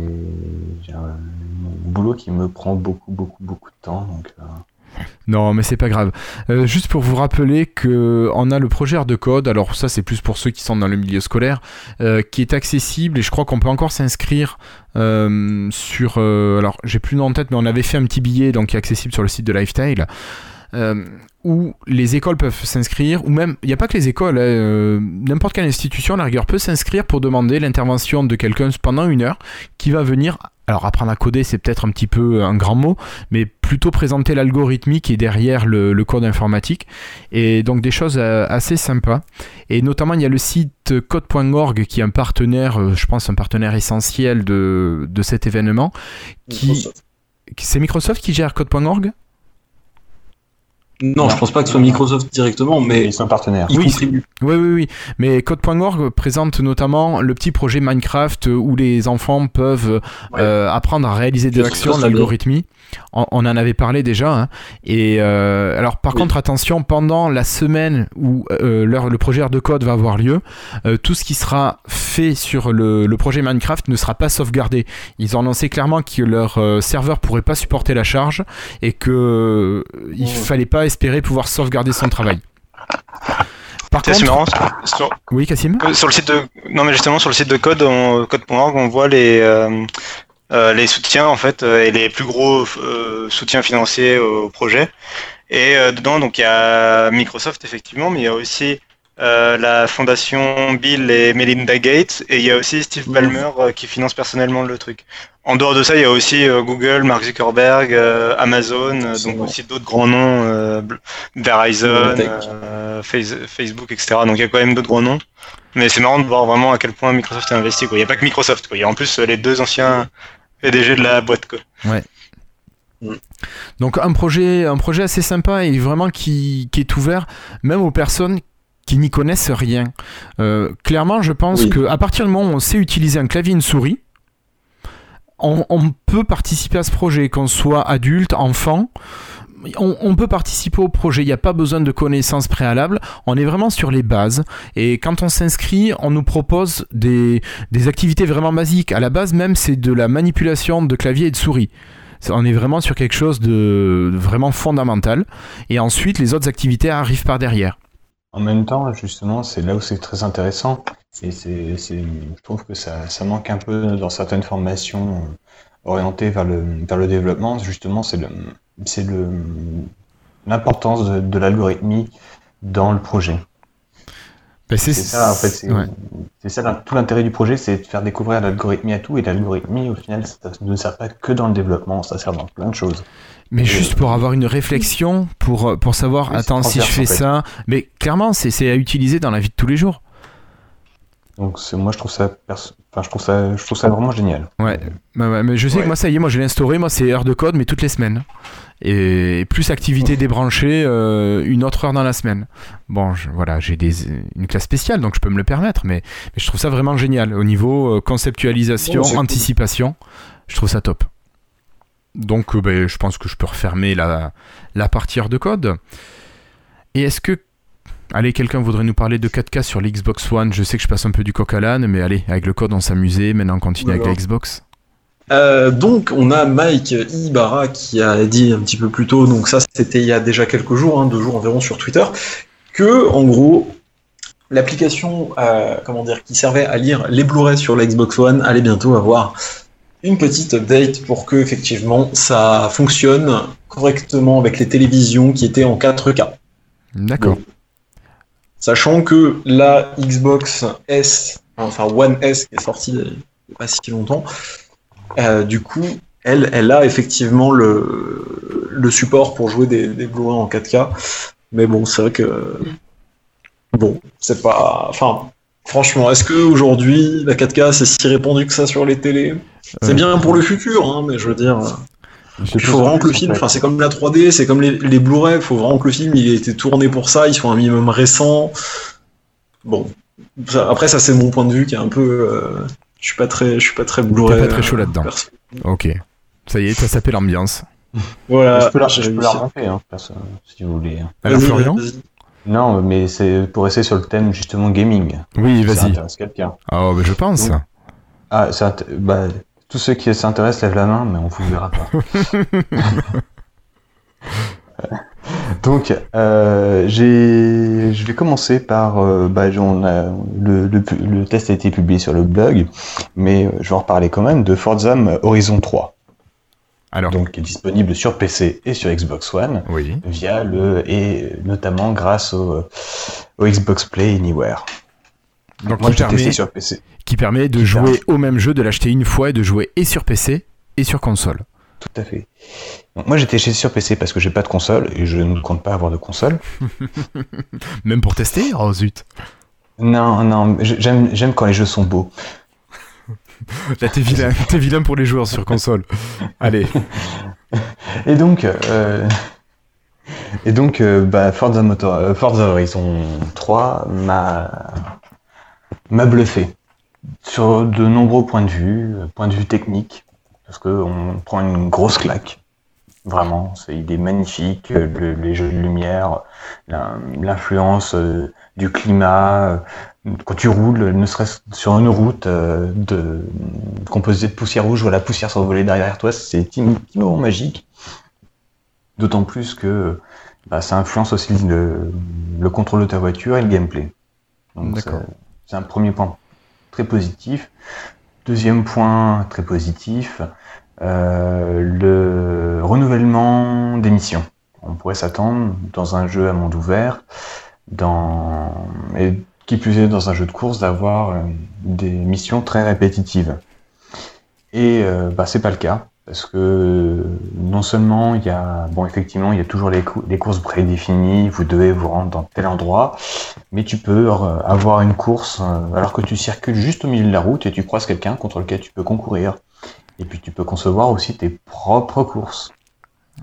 j'ai un mon boulot qui me prend beaucoup, beaucoup, beaucoup de temps. Donc, euh, Non, mais c'est pas grave. Euh, juste pour vous rappeler que on a le projet de code. Alors ça, c'est plus pour ceux qui sont dans le milieu scolaire, euh, qui est accessible et je crois qu'on peut encore s'inscrire euh, sur. euh, alors, j'ai plus le nom en tête, mais on avait fait un petit billet donc qui est accessible sur le site de Lifestyle. Euh, où les écoles peuvent s'inscrire, ou même, il n'y a pas que les écoles, hein, euh, n'importe quelle institution, à la rigueur, peut s'inscrire pour demander l'intervention de quelqu'un pendant une heure qui va venir, alors apprendre à coder, c'est peut-être un petit peu un grand mot, mais plutôt présenter l'algorithmique qui est derrière le, le code informatique, et donc des choses euh, assez sympas. Et notamment, il y a le site code.org qui est un partenaire, je pense, un partenaire essentiel de, de cet événement. Qui, Microsoft. c'est Microsoft qui gère code.org Non, je pense pas que ce soit Microsoft directement, mais ils sont partenaires. ils Oui, contribuent. Oui, oui, oui. Mais Code.org présente notamment le petit projet Minecraft où les enfants peuvent euh, apprendre à réaliser des actions, l'algorithmie. On, on en avait parlé déjà. hein. Et euh, alors, par Oui. contre, attention, pendant la semaine où euh, le projet de code va avoir lieu, euh, tout ce qui sera fait sur le, le projet Minecraft ne sera pas sauvegardé. Ils ont annoncé clairement que leur serveur pourrait pas supporter la charge et que il Oh. fallait pas espérer pouvoir sauvegarder son travail. Par Tiens, C'est contre, marrant. Sur, oui, Cassim? sur le site de, non mais justement sur le site de code, code.org, on voit les euh, euh, les soutiens en fait euh, et les plus gros euh, soutiens financiers au projet. Et euh, dedans, donc il y a Microsoft effectivement, mais il y a aussi euh, la fondation Bill et Melinda Gates et il y a aussi Steve Ballmer euh, qui finance personnellement le truc. En dehors de ça, il y a aussi euh, Google, Mark Zuckerberg, euh, Amazon, euh, donc aussi d'autres grands noms, euh, Verizon, euh, Facebook, etc. Donc il y a quand même d'autres gros noms. Mais c'est marrant de voir vraiment à quel point Microsoft est investi. Quoi. Il n'y a pas que Microsoft. Quoi. Il y a en plus les deux anciens PDG de la boîte. Quoi. Donc un projet, un projet assez sympa et vraiment qui, qui est ouvert même aux personnes qui n'y connaissent rien. Euh, clairement, je pense Oui. que à partir du moment où on sait utiliser un clavier et une souris, on, on peut participer à ce projet, qu'on soit adulte, enfant. On, peut participer au projet, il n'y a pas besoin de connaissances préalables, on est vraiment sur les bases. Et quand on s'inscrit, on nous propose des, des activités vraiment basiques. À la base même, c'est de la manipulation de clavier et de souris. On est vraiment sur quelque chose de vraiment fondamental. Et ensuite, les autres activités arrivent par derrière. En même temps, justement, c'est là où c'est très intéressant. Et je trouve que ça, ça manque un peu dans certaines formations euh, orientées vers le, vers le développement. Justement, c'est le, c'est le, l'importance de, de l'algorithmie dans le projet. Ben, C'est ça, en fait, c'est, ouais. ça tout l'intérêt du projet, c'est de faire découvrir l'algorithmie à tout. Et l'algorithmie, au final, ça ne sert pas que dans le développement, ça sert dans plein de choses. Mais juste pour avoir une réflexion, pour, pour savoir, Oui, attends, si je fais en fait. ça. Mais clairement, c'est à utiliser dans la vie de tous les jours. Donc moi je trouve ça, enfin je trouve ça, je trouve ça vraiment génial. Ouais, bah ouais, mais je sais Ouais. que moi ça y est, moi je l'ai instauré, moi c'est heure de code mais toutes les semaines. Et plus activité débranchée, euh, une autre heure dans la semaine. Bon, je- voilà, j'ai des, une classe spéciale donc je peux me le permettre, mais, mais je trouve ça vraiment génial. Au niveau euh, conceptualisation, cool. anticipation, je trouve ça top. Donc euh, ben, je pense que je peux refermer la, la partie heure de code. Et est-ce que. Allez, quelqu'un voudrait nous parler de 4K sur l'Xbox One? Je sais que je passe un peu du coq à l'âne, mais allez, avec le code on s'amusait, maintenant on continue avec la. Xbox. Euh, donc, on a Mike Ibarra qui a dit un petit peu plus tôt, donc ça c'était il y a déjà quelques jours, hein, deux jours environ sur Twitter, que en gros, l'application euh, comment dire, qui servait à lire les Blu-ray sur la Xbox One allait bientôt avoir une petite update pour que effectivement ça fonctionne correctement avec les télévisions qui étaient en 4K. D'accord. Sachant que la Xbox S, enfin One S qui est sortie il n'y a pas si longtemps, euh, du coup, elle, elle a effectivement le, le support pour jouer des, des Blu-ray en 4K. Mais bon, c'est vrai que. Bon, c'est pas. Enfin, franchement, est-ce qu'aujourd'hui, la 4K, c'est si répandu que ça sur les télés? C'est bien pour le futur, hein, mais je veux dire. Il faut en vraiment que le film, enfin c'est comme la 3D, c'est comme les, les Blu-ray, il faut vraiment que le film il ait été tourné pour ça, il soit un minimum récent. Bon, ça- après ça c'est mon point de vue qui est un peu, euh, je suis pas très, je suis pas très Blu-ray. Pas très chaud euh, là-dedans. Ok. Ça y est, t'as sapé l'ambiance. Voilà. je peux la, je peux la réussi. remonter, hein, perso, si vous voulez. hein. Alors, Florian. Non, mais c'est pour rester sur le thème justement gaming. Oui, Ça vas-y. intéresse quelqu'un. Oh, bah, je pense. Ah, ça, bah, tous ceux qui s'intéressent lèvent la main, mais on vous verra pas. Donc, euh, je vais commencer par, euh, bah, on a- le, le, le test a été publié sur le blog, mais euh, je vais en reparler quand même de Forza Horizon 3, Alors, donc qui est disponible sur PC et sur Xbox One oui. via le et notamment grâce au, au Xbox Play Anywhere. Donc, Moi, qui permet, sur PC. qui permet de Qui jouer permet. au même jeu, de l'acheter une fois et de jouer et sur PC et sur console. Tout à fait. Donc, moi, j'étais chez sur PC parce que j'ai pas de console et je ne compte pas avoir de console. Même pour tester Oh zut. Non, non, j'aime, j'aime quand les jeux sont beaux. Là, t'es vilain. vilain pour les joueurs sur console. Allez. Et donc, euh, et donc, euh, bah, Forza, Motor, euh, Forza Horizon 3 m'a, m'a bluffé sur de nombreux points de vue, euh, point de vue technique, parce que on prend une grosse claque. Vraiment, c'est, il est magnifique, euh, le- les jeux de lumière, l'in- l'influence euh, du climat, euh, quand tu roules, ne serait-ce sur une route euh, de, composée de poussière rouge, voilà, la poussière s'envoler derrière toi, c'est un petit moment magique. D'autant plus que bah, ça influence aussi le, le contrôle de ta voiture et le gameplay. C'est- un premier point très positif. Deuxième point très positif, le renouvellement des missions. On pourrait s'attendre dans un jeu à monde ouvert, dans et qui plus est dans un jeu de course, d'avoir euh, des missions très répétitives. Et euh, bah, c'est pas le cas parce que euh, non seulement il y a bon effectivement il y a toujours les, cou- les courses prédéfinies, vous devez vous rendre dans tel endroit, mais tu peux euh, avoir une course euh, alors que tu circules juste au milieu de la route et tu croises quelqu'un contre lequel tu peux concourir. Et puis tu peux concevoir aussi tes propres courses.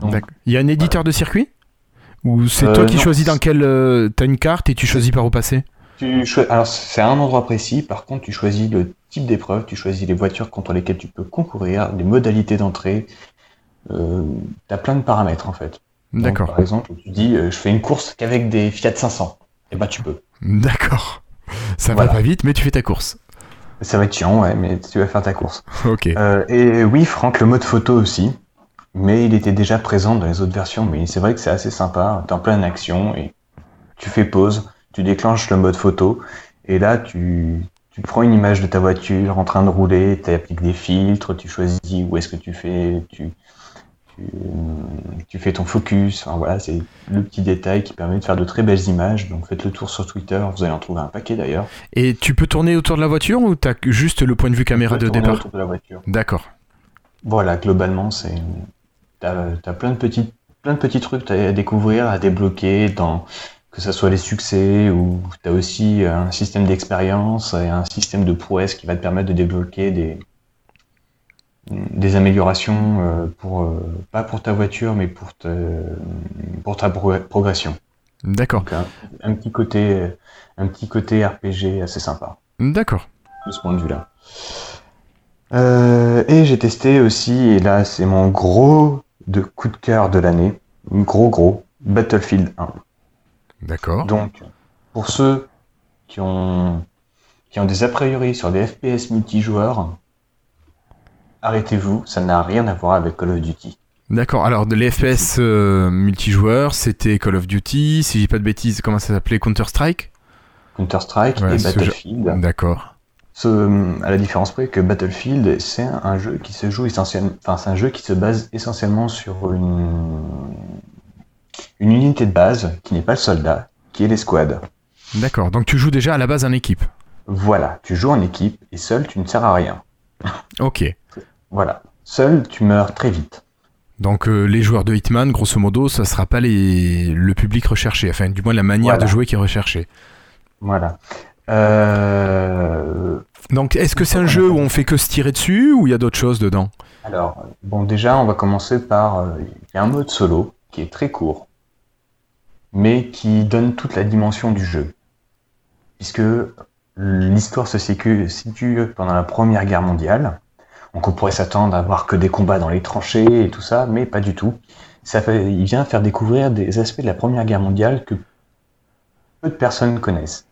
Donc. Il y a un éditeur de circuit Ou c'est Euh, toi qui non. choisis dans quel. euh, T'as une carte et tu choisis par où passer Tu choi- Alors, c'est à un endroit précis. Par contre, tu choisis le type d'épreuve, tu choisis les voitures contre lesquelles tu peux concourir, les modalités d'entrée. Euh, tu as plein de paramètres en fait. D'accord. par exemple, tu dis euh, je fais une course qu'avec des Fiat 500. Et bah tu peux. D'accord. Ça Voilà. va pas vite, mais tu fais ta course. Ça va être chiant, ouais, mais tu vas faire ta course. Ok. Euh, et oui, Franck, le mode photo aussi. Mais il était déjà présent dans les autres versions. Mais c'est vrai que c'est assez sympa. T'es en pleine action et tu fais pause, tu déclenches le mode photo. Et là, tu, tu prends une image de ta voiture en train de rouler, tu appliques des filtres, tu choisis où est-ce que tu fais, tu, tu, tu fais ton focus. Enfin voilà, c'est le petit détail qui permet de faire de très belles images. Donc faites le tour sur Twitter, vous allez en trouver un paquet d'ailleurs. Et tu peux tourner autour de la voiture ou t'as juste le point de vue caméra de départ autour de la voiture. D'accord. Voilà, globalement, c'est t'as as plein de petits plein de petits trucs à découvrir, à débloquer dans que ce soit les succès ou tu as aussi un système d'expérience et un système de prouesse qui va te permettre de débloquer des, des améliorations euh, pour euh, pas pour ta voiture mais pour te, pour ta pro- progression. D'accord. Un, un petit côté un petit côté RPG assez sympa D'accord. de ce point de vue-là. Euh, et j'ai testé aussi, et là c'est mon gros de coup de cœur de l'année, gros gros, Battlefield 1. D'accord. Donc, pour ceux qui ont, qui ont des a priori sur des FPS multijoueurs, arrêtez-vous, ça n'a rien à voir avec Call of Duty. D'accord. Alors, de les FPS euh, multijoueurs, c'était Call of Duty, si j'ai pas de bêtises, comment ça s'appelait Counter-Strike? Counter-Strike Ouais, et jeu- Battlefield. D'accord. Ce- à la différence près que Battlefield, c'est un jeu qui se joue essentiellement, enfin, c'est un jeu qui se base essentiellement sur une, une unité de base qui n'est pas le soldat, qui est l'escouade. D'accord. Donc, tu joues déjà à la base en équipe? Voilà, tu joues en équipe et seul tu ne sers à rien. Ok. Voilà, seul tu meurs très vite. Donc, euh, les joueurs de Hitman, grosso modo, ça sera pas les... le public recherché. Enfin, du moins, la manière Voilà. de jouer qui est recherchée. Voilà. Euh, Donc, est-ce que c'est un jeu où on fait que se tirer dessus ou il y a d'autres choses dedans? Alors, bon, déjà, on va commencer par. euh, Il y a un mode solo qui est très court, mais qui donne toute la dimension du jeu. Puisque l'histoire se situe pendant la Première Guerre mondiale. Donc, on pourrait s'attendre à voir que des combats dans les tranchées et tout ça, mais pas du tout. Ça fait, il vient faire découvrir des aspects de la Première Guerre mondiale que peu de personnes connaissent.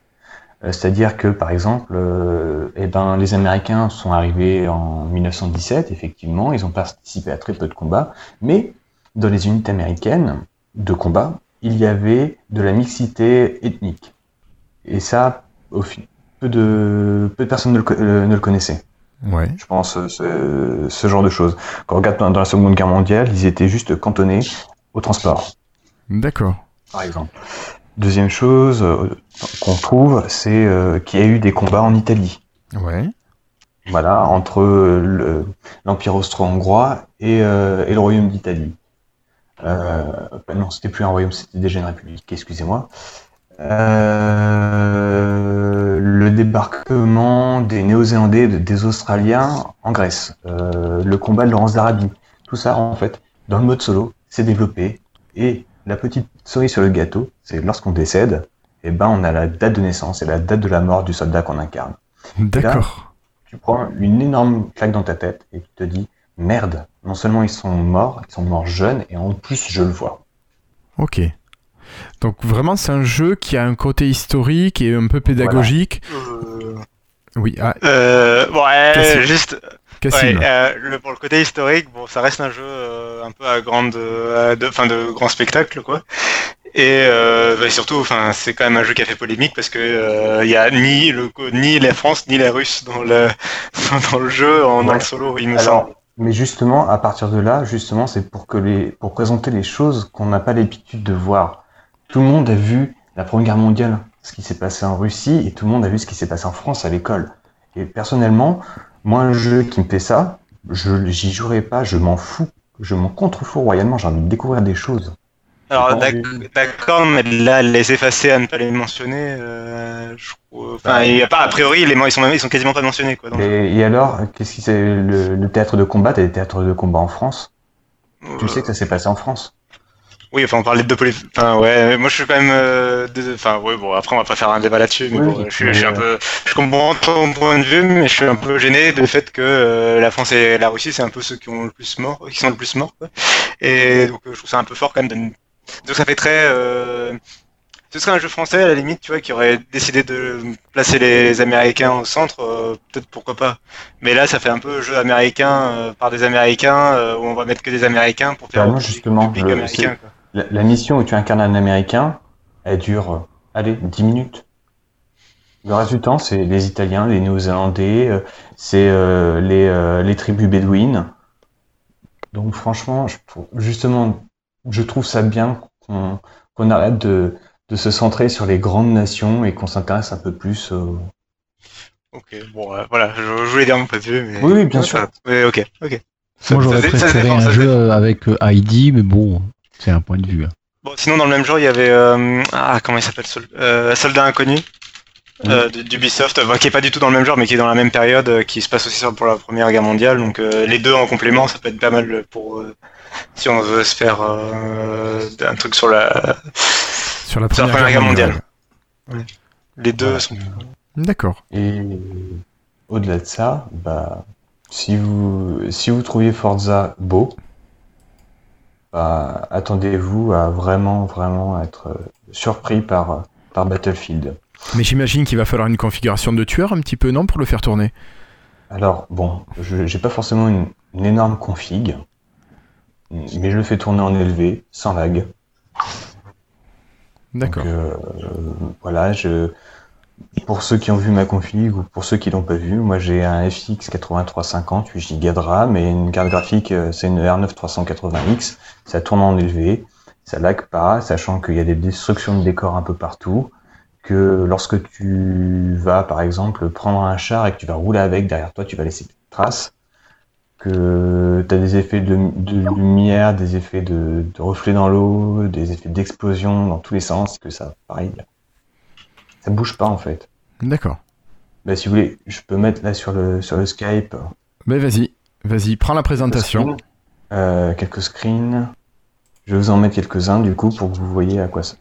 Euh, C'est-à-dire que, par exemple, euh, eh ben, les Américains sont arrivés en 1917, effectivement, ils ont participé à très peu de combats, mais dans les unités américaines de combat, il y avait de la mixité ethnique. Et ça, au peu de, peu de personnes ne le, euh, ne le connaissaient Ouais. je pense, euh, ce, ce genre de choses. Quand on regarde dans, la Seconde Guerre mondiale, ils étaient juste cantonnés au transport, D'accord. par exemple. Deuxième chose euh, qu'on trouve, c'est euh, qu'il y a eu des combats en Italie. Ouais. Voilà, entre le- l'Empire austro-hongrois et, euh, et le Royaume d'Italie. Euh, bah non, c'était plus un royaume, c'était déjà une république, excusez-moi. Euh, le débarquement des Néo-Zélandais, de- des Australiens en Grèce, Euh, le combat de Laurence d'Arabie, tout ça en fait, dans le mode solo, c'est développé. Et la petite cerise sur le gâteau, c'est lorsqu'on décède, eh ben on a la date de naissance et la date de la mort du soldat qu'on incarne D'accord. tu prends une énorme claque dans ta tête et tu te dis merde, non seulement ils sont morts, ils sont morts jeunes et en plus je le vois. Ok. Donc, vraiment, c'est un jeu qui a un côté historique et un peu pédagogique. Euh, Oui. Ah, euh, juste. Ouais, euh, le, pour le côté historique, bon, ça reste un jeu euh, un peu à grande, euh, de, fin, de grand spectacle, quoi. Et euh, bah, surtout, enfin, c'est quand même un jeu qui a fait polémique parce que euh, il y a ni le ni la France ni les Russes dans le dans le jeu en dans le solo, il me Alors, semble. mais justement, à partir de là, justement, c'est pour que les, pour présenter les choses qu'on n'a pas l'habitude de voir. Tout le monde a vu la Première Guerre mondiale, ce qui s'est passé en Russie, et tout le monde a vu ce qui s'est passé en France à l'école. Et personnellement, moi, un jeu qui me fait ça, je j'y jouerai pas, je m'en fous, je m'en contrefous royalement, j'ai envie de découvrir des choses. Alors d'accord, mais là, les effacer à ne pas les mentionner, euh, je trouve- enfin, Bah, il y a pas a priori, les ils sont même, ils sont quasiment pas mentionnés, quoi. et alors, qu'est-ce qui c'est le, le théâtre de combat T'as des théâtres de combat en France? Tu Euh, sais que ça s'est passé en France? Oui, enfin, on parlait de poly... Enfin, ouais, moi je suis quand même. euh, de- Enfin, ouais, bon, après on va pas faire un débat là-dessus, mais Oui, bon, je, suis, je suis un mais, peu. Je comprends ton point de vue, mais je suis un peu gêné du fait que euh, la France et la Russie, c'est un peu ceux qui ont le plus mort, qui sont le plus morts, quoi. Et donc, euh, je trouve ça un peu fort quand même. De... Donc, ça fait très. euh, Ce serait un jeu français à la limite, tu vois, qui aurait décidé de placer les Américains au centre, euh, peut-être pourquoi pas. Mais là, ça fait un peu jeu américain euh, par des Américains, euh, où on va mettre que des Américains pour faire Bah, le public- justement, public américain. quoi. La, la mission où tu incarnes un Américain, elle dure, euh, allez, 10 minutes. Le reste du temps, c'est les Italiens, les Néo-Zélandais, euh, c'est euh, les, euh, les tribus bédouines. Donc franchement, je, justement, je trouve ça bien qu'on arrête de, de se centrer sur les grandes nations et qu'on s'intéresse un peu plus aux, Ok, bon, euh, voilà, je, je voulais dire mon point de vue, mais... Oui, oui, bien Ouais, sûr. ça- Mais ok, ok. Moi, j'aurais préféré un jeu avec ID, mais bon, c'est un point de vue. hein. Bon, sinon, dans le même jour, il y avait. euh, ah, comment il s'appelle euh, Soldat Inconnu euh, d'Ubisoft, euh, qui est pas du tout dans le même genre, mais qui est dans la même période, euh, qui se passe aussi sur- pour la Première Guerre mondiale. Donc, euh, les deux en complément, ça peut être pas mal pour. euh, si on veut se faire euh, un truc sur la. Sur la Sur la Première, Guerre mondiale. Les deux sont. D'accord. Et au-delà de ça, bah, si vous, si vous trouviez Forza beau, bah, attendez-vous à vraiment, vraiment être euh, surpris par, par Battlefield. Mais j'imagine qu'il va falloir une configuration de tueur un petit peu, non, pour le faire tourner? Alors, bon, je j'ai pas forcément une, une énorme config, mais je le fais tourner en élevé, sans lag. D'accord. Euh, voilà, je, pour ceux qui ont vu ma config ou pour ceux qui l'ont pas vu, moi j'ai un FX 8350, 8 Go de RAM et une carte graphique, euh, c'est une R9 380X. Ça tourne en élevé, ça lag pas, sachant qu'il y a des destructions de décors un peu partout. Que lorsque tu vas, par exemple, prendre un char et que tu vas rouler avec derrière toi, tu vas laisser des traces. Que tu as des effets de, lumière, des effets de, de reflets dans l'eau, des effets d'explosion dans tous les sens, que ça, pareil, ça bouge pas en fait. D'accord. Bah, si vous voulez, je peux mettre là sur le, sur le Skype Mais vas-y, vas-y, prends la présentation. euh, quelques screens. Je vais vous en mettre quelques-uns du coup pour que vous voyez à quoi ça,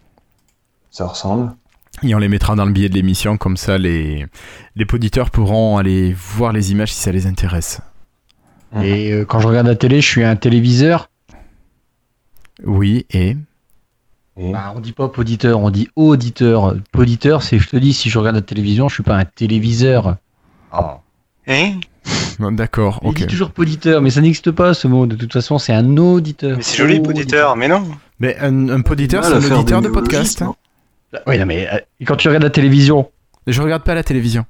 ça ressemble. Et on les mettra dans le billet de l'émission, comme ça les, les auditeurs pourront aller voir les images si ça les intéresse. Et euh, quand je regarde la télé, je suis un téléviseur. Oui, et? Et Bah, on dit pas auditeur, on dit auditeur. Auditeur, c'est je te dis, si je regarde la télévision, je suis pas un téléviseur. Hein? Bon, D'accord, Il ok. dit toujours auditeur, mais ça n'existe pas ce mot. De toute façon, c'est un auditeur. Mais c'est joli, auditeur, mais non. Mais un, un poditeur, c'est un auditeur de podcast. hein. Oui, non, mais euh, quand tu regardes la télévision, Je regarde pas la télévision.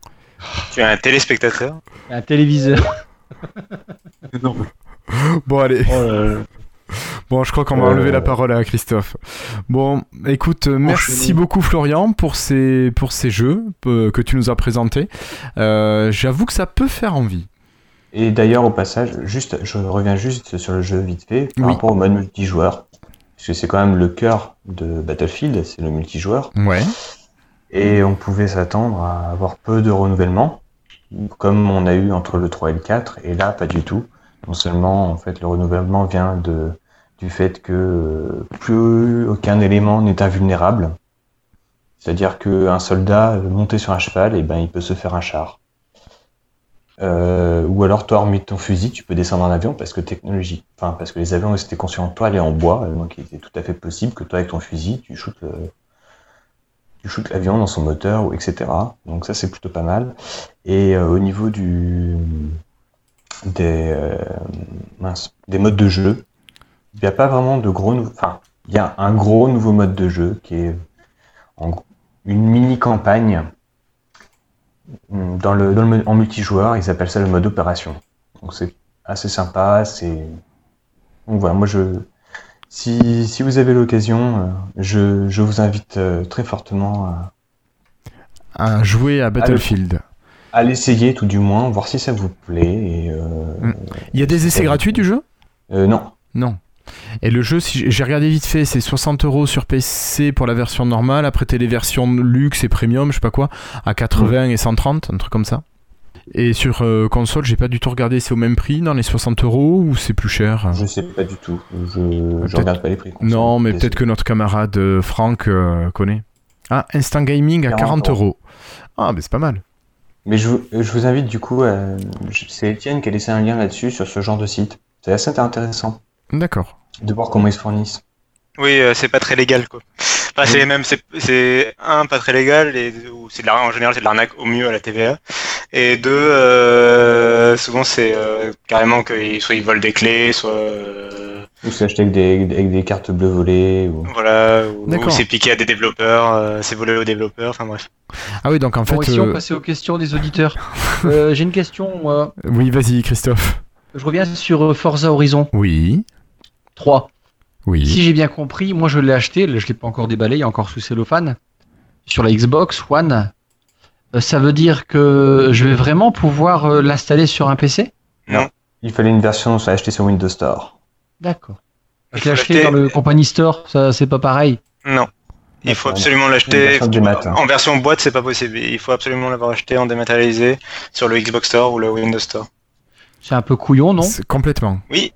Tu es un téléspectateur? un téléviseur. Non, Bon, allez. Oh là là. Bon, je crois qu'on va Euh. enlever la parole à Christophe. Bon, écoute, merci beaucoup Florian pour ces, pour ces jeux euh, que tu nous as présentés. Euh, J'avoue que ça peut faire envie. Et d'ailleurs, au passage, juste, je reviens juste sur le jeu vite fait par Oui. rapport au mode multijoueur. Parce que c'est quand même le cœur de Battlefield, c'est le multijoueur. Ouais. Et on pouvait s'attendre à avoir peu de renouvellement, comme on a eu entre le 3 et le 4, et là, pas du tout. Non seulement, en fait, le renouvellement vient de, du fait que euh, plus aucun élément n'est invulnérable. C'est-à-dire qu'un soldat euh, monté sur un cheval, et ben, il peut se faire un char. Euh, ou alors, toi, hormis ton fusil, tu peux descendre en avion parce que technologie, enfin, parce que les avions étaient conçus en toile et en bois, donc il était tout à fait possible que toi, avec ton fusil, tu shootes tu l'avion dans son moteur, etc. Donc ça, c'est plutôt pas mal. Et au niveau du des modes de jeu, il n'y a pas vraiment de gros, nou- enfin, il y a un gros nouveau mode de jeu qui est en gros, une mini campagne dans le, dans le en multijoueur. Ils appellent ça le mode opération. Donc c'est assez sympa. C'est donc voilà, moi je si, si vous avez l'occasion, euh, je, je vous invite euh, très fortement à, À jouer à Battlefield. à l'essayer tout du moins, voir si ça vous plaît. Et, euh, Mm. Il y a des essais gratuits du jeu? Euh, non, Non. Et le jeu, si j'ai- regardé vite fait, c'est 60 euros sur PC pour la version normale. Après, t'as les versions luxe et premium, je sais pas quoi, à 80 et 130, un truc comme ça. Et sur euh, console, j'ai pas du tout regardé, c'est au même prix dans les 60 euros ou c'est plus cher? Je sais pas du tout. Je, regarde pas les prix. Non, mais peut-être que notre camarade euh, Franck euh, connaît. Ah, Instant Gaming à 40 40 euros. Ah, mais c'est pas mal. Mais je, vous- je vous invite du coup, je- c'est Étienne qui a laissé un lien là-dessus sur ce genre de site. C'est assez intéressant D'accord. De voir comment ils se fournissent. Oui, euh, c'est pas très légal, quoi. Enfin, c'est même, c'est, c'est un, pas très légal, et ou c'est de l'arnaque, en général, c'est de l'arnaque au mieux à la TVA. Et deux, euh, souvent, c'est euh, carrément que soit ils volent des clés, soit, euh, Ou s'acheter avec des, avec des cartes bleues volées. Ou... voilà, ou, c'est piqué à des développeurs, euh, c'est volé aux développeurs, enfin bref. Ah oui, donc en fait. Bon, et si on euh, passait aux questions des auditeurs Euh, J'ai une question. moi. Oui, vas-y, Christophe. Je reviens sur Forza Horizon Oui. 3. Oui. Si j'ai bien compris, moi je l'ai acheté, je l'ai pas encore déballé, il est encore sous cellophane, sur la Xbox One. Euh, ça veut dire que je vais vraiment pouvoir euh, l'installer sur un PC Il fallait une version à acheter sur Windows Store. D'accord. Je l'ai acheté dans le company store, ça c'est pas pareil. Non. Il faut absolument l'acheter mat. en version boîte, c'est pas possible. Il faut absolument l'avoir acheté en dématérialisé sur le Xbox Store ou le Windows Store. C'est un peu couillon, non? Complètement. Oui.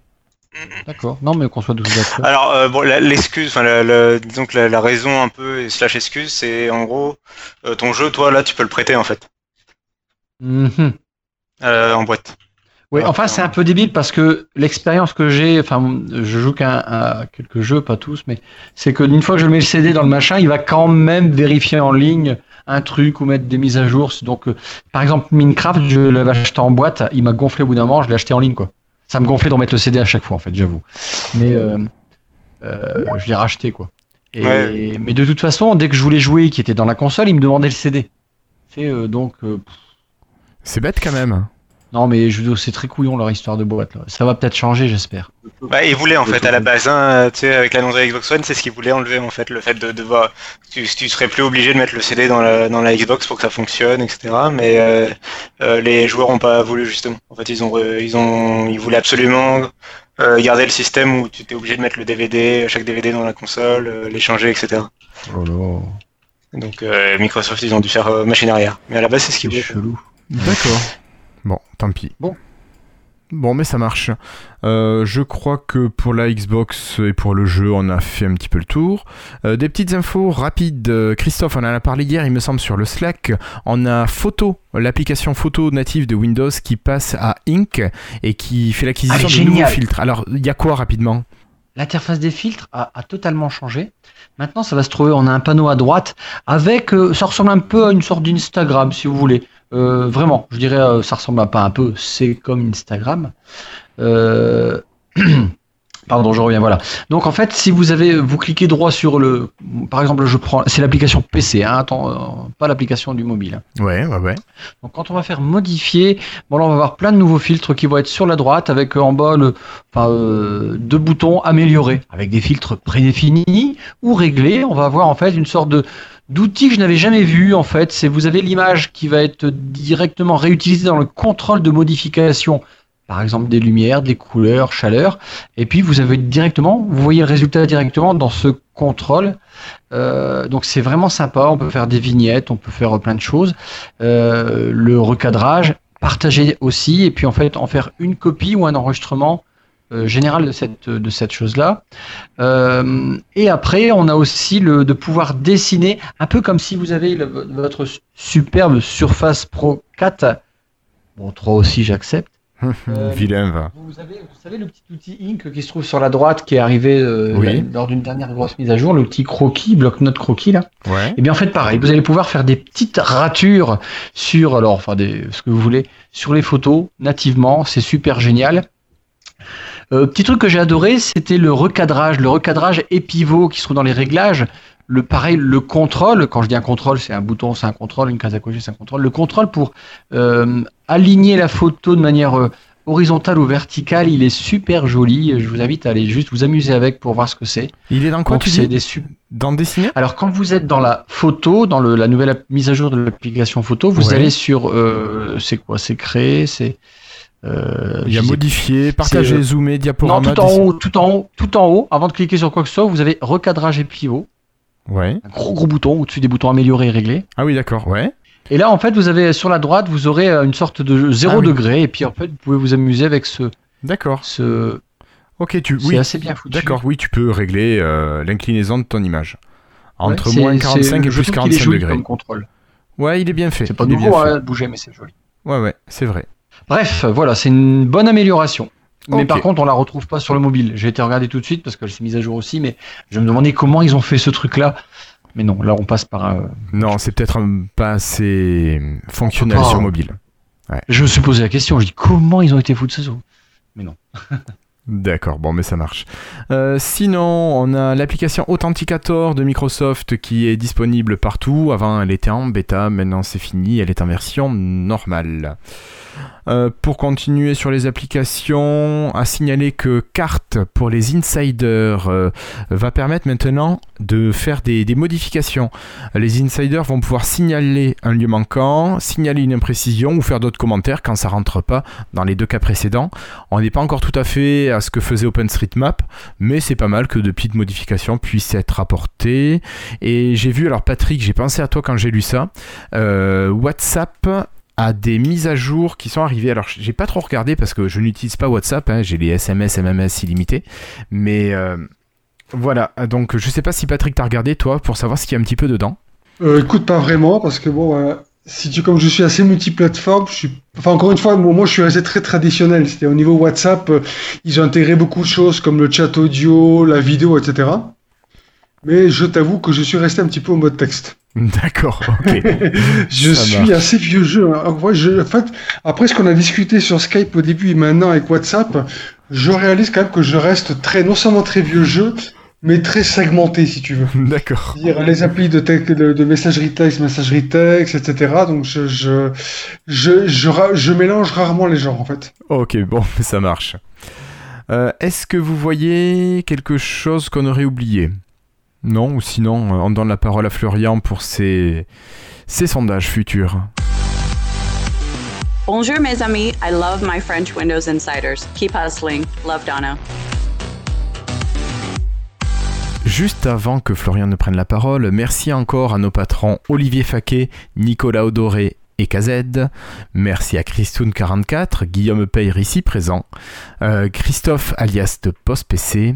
D'accord. Non, mais qu'on soit tous d'accord. Alors euh, bon, l'excuse, enfin la, la- disons que la, la raison un peu slash excuse, c'est en gros euh, ton jeu, toi là, tu peux le prêter en fait Mhm. euh, en boîte. Oui, enfin c'est un peu débile parce que l'expérience que j'ai, enfin je joue qu'à à quelques jeux, pas tous, mais c'est que une fois que je mets le CD dans le machin, il va quand même vérifier en ligne un truc ou mettre des mises à jour. Donc par exemple Minecraft, je l'avais acheté en boîte, il m'a gonflé au bout d'un moment, je l'ai acheté en ligne quoi. Ça me gonflait d'en mettre le CD à chaque fois en fait, j'avoue. Mais euh, euh, je l'ai racheté quoi. Et, Ouais. Mais de toute façon, dès que je voulais jouer, qui était dans la console, il me demandait le CD. C'est euh, donc euh, C'est bête quand même. Non, mais je c'est très couillon leur histoire de boîte. Là. Ça va peut-être changer, j'espère. Bah, ils voulaient en fait à la base, hein, tu sais, avec l'annonce de la Xbox One, c'est ce qu'ils voulaient enlever en fait, le fait de devoir, tu, tu serais plus obligé de mettre le CD dans la, dans la Xbox pour que ça fonctionne, etc. Mais euh, euh, les joueurs ont pas voulu justement. En fait, ils ont, re- ils ont, ils voulaient absolument euh, garder le système où tu étais obligé de mettre le DVD, chaque DVD dans la console, euh, l'échanger, etc. Donc euh, Microsoft, ils ont dû faire euh, machine arrière. Mais à la base, c'est ce qu'ils C'est voulaient. chelou. D'accord. Bon, tant pis. Bon. Bon, mais ça marche. Euh, je crois que pour la Xbox et pour le jeu, on a fait un petit peu le tour. Euh, des petites infos rapides. Christophe, on en a parlé hier, il me semble, sur le Slack. On a Photo, l'application photo native de Windows qui passe à Ink et qui fait l'acquisition Ah, de génial. nouveaux filtres. Alors, il y a quoi rapidement? L'interface des filtres a, a totalement changé. Maintenant, ça va se trouver, on a un panneau à droite avec, euh, ça ressemble un peu à une sorte d'Instagram, si vous voulez. Euh, vraiment, je dirais, euh, ça ressemble à pas un peu, c'est comme Instagram. Euh, Pardon, je reviens, voilà. Donc en fait, si vous avez, vous cliquez droit sur le, par exemple, je prends, c'est l'application PC, hein, attends, euh, pas l'application du mobile. Ouais, ouais, ouais. Donc quand on va faire modifier, bon là on va avoir plein de nouveaux filtres qui vont être sur la droite avec en bas le, enfin, euh, deux boutons améliorer avec des filtres prédéfinis ou réglés. On va avoir en fait une sorte de d'outil que je n'avais jamais vu en fait. C'est vous avez l'image qui va être directement réutilisée dans le contrôle de modification. Par exemple des lumières, des couleurs, chaleur, et puis vous avez directement, vous voyez le résultat directement dans ce contrôle. Euh, donc c'est vraiment sympa. On peut faire des vignettes, on peut faire plein de choses. Euh, le recadrage, partager aussi, et puis en fait en faire une copie ou un enregistrement euh, général de cette, de cette chose-là. Euh, et après, on a aussi le de pouvoir dessiner, un peu comme si vous avez le- votre superbe Surface Pro 4. Bon, 3 aussi, j'accepte. Euh, Vilain, va. Vous, avez, vous savez le petit outil Ink qui se trouve sur la droite qui est arrivé euh, Oui. lors d'une dernière grosse mise à jour, le petit croquis, bloc-notes croquis là. Ouais. Et bien en fait pareil, vous allez pouvoir faire des petites ratures sur alors enfin des ce que vous voulez sur les photos nativement, c'est super génial. Euh, petit truc que j'ai adoré, c'était le recadrage, le recadrage et pivot qui se trouve dans les réglages. Le pareil, le contrôle. Quand je dis un contrôle, c'est un bouton, c'est un contrôle, une case à cocher, c'est un contrôle. Le contrôle pour euh, aligner la photo de manière euh, horizontale ou verticale, il est super joli. Je vous invite à aller juste vous amuser avec pour voir ce que c'est. Il est dans quoi Donc tu dis des super Dans dessiner alors quand vous êtes dans la photo, dans le, la nouvelle mise à jour de l'application photo, vous Ouais. allez sur euh, c'est quoi? C'est créer, c'est euh, Il y a modifier, partager, euh, zoomer, non diaporama. tout en haut, tout en haut, tout en haut. Avant de cliquer sur quoi que ce soit, vous avez recadrage et pivot, Ouais. un gros gros bouton au-dessus des boutons améliorer et régler. Ah oui, d'accord, ouais. Et là en fait vous avez sur la droite vous aurez euh, une sorte de zéro Ah oui. degré et puis en fait vous pouvez vous amuser avec ce D'accord. ce Ok, tu. c'est Oui. assez bien foutu. D'accord, oui, tu peux régler euh, l'inclinaison de ton image. Entre Ouais, moins c'est- 45 et plus trouve qu'il est 45 joli degrés. comme contrôle. Ouais, il est bien fait. C'est pas il nouveau fait. hein, bouger mais c'est joli. Ouais, ouais, c'est vrai. Bref, voilà, c'est une bonne amélioration. Mais par contre, on la retrouve pas sur le mobile. J'ai été regarder tout de suite parce qu'elle s'est mise à jour aussi, mais je me demandais comment ils ont fait ce truc-là. Mais non, là, on passe par un... Non, c'est peut-être un- pas assez fonctionnel Oh. sur mobile. Je me suis posé la question, je dis comment ils ont été foutus de ça Mais non. D'accord, bon, mais ça marche. Euh, sinon, on a l'application Authenticator de Microsoft qui est disponible partout. Avant, elle était en bêta, maintenant c'est fini, elle est en version normale. Euh, pour continuer sur les applications, à signaler que Carte pour les insiders euh, va permettre maintenant de faire des, modifications. Les insiders vont pouvoir signaler un lieu manquant, signaler une imprécision ou faire d'autres commentaires quand ça rentre pas dans les deux cas précédents. On n'est pas encore tout à fait à ce que faisait OpenStreetMap, mais c'est pas mal que de petites modifications puissent être apportées. Et j'ai vu, alors Patrick, j'ai pensé à toi quand j'ai lu ça, euh, WhatsApp a des mises à jour qui sont arrivées. Alors, j'ai pas trop regardé parce que je n'utilise pas WhatsApp, hein, j'ai les SMS, MMS illimités, mais euh, voilà. Donc, je sais pas si Patrick t'a regardé, toi, pour savoir ce qu'il y a un petit peu dedans. Euh, écoute, pas vraiment, parce que bon, euh, si tu, comme je suis assez multiplateforme, je suis, enfin, encore une fois, moi, je suis resté très traditionnel. C'était au niveau WhatsApp, ils ont intégré beaucoup de choses comme le chat audio, la vidéo, etc. Mais je t'avoue que je suis resté un petit peu au mode texte. D'accord, ok. je Ça suis marche. assez vieux jeu. hein. En vrai, je- en fait, après ce qu'on a discuté sur Skype au début et maintenant avec WhatsApp, je réalise quand même que je reste très, non seulement très vieux jeu, mais très segmenté, si tu veux. D'accord. Les applis de, de, de messagerie texte, messagerie texte, etc. Donc je, je, je, je, je mélange rarement les genres en fait. Ok, bon, ça marche. Euh, Est-ce que vous voyez quelque chose qu'on aurait oublié? Non Ou sinon, euh, on donne la parole à Florian pour ses, ses sondages futurs. Bonjour, mes amis. I love my French Windows Insiders. Keep hustling. Love Donna. Juste avant que Florian ne prenne la parole, merci encore à nos patrons Olivier Faquet, Nicolas Odoré et. Merci à Christoun44, Guillaume Peyre ici présent, euh, Christophe alias de Post PC.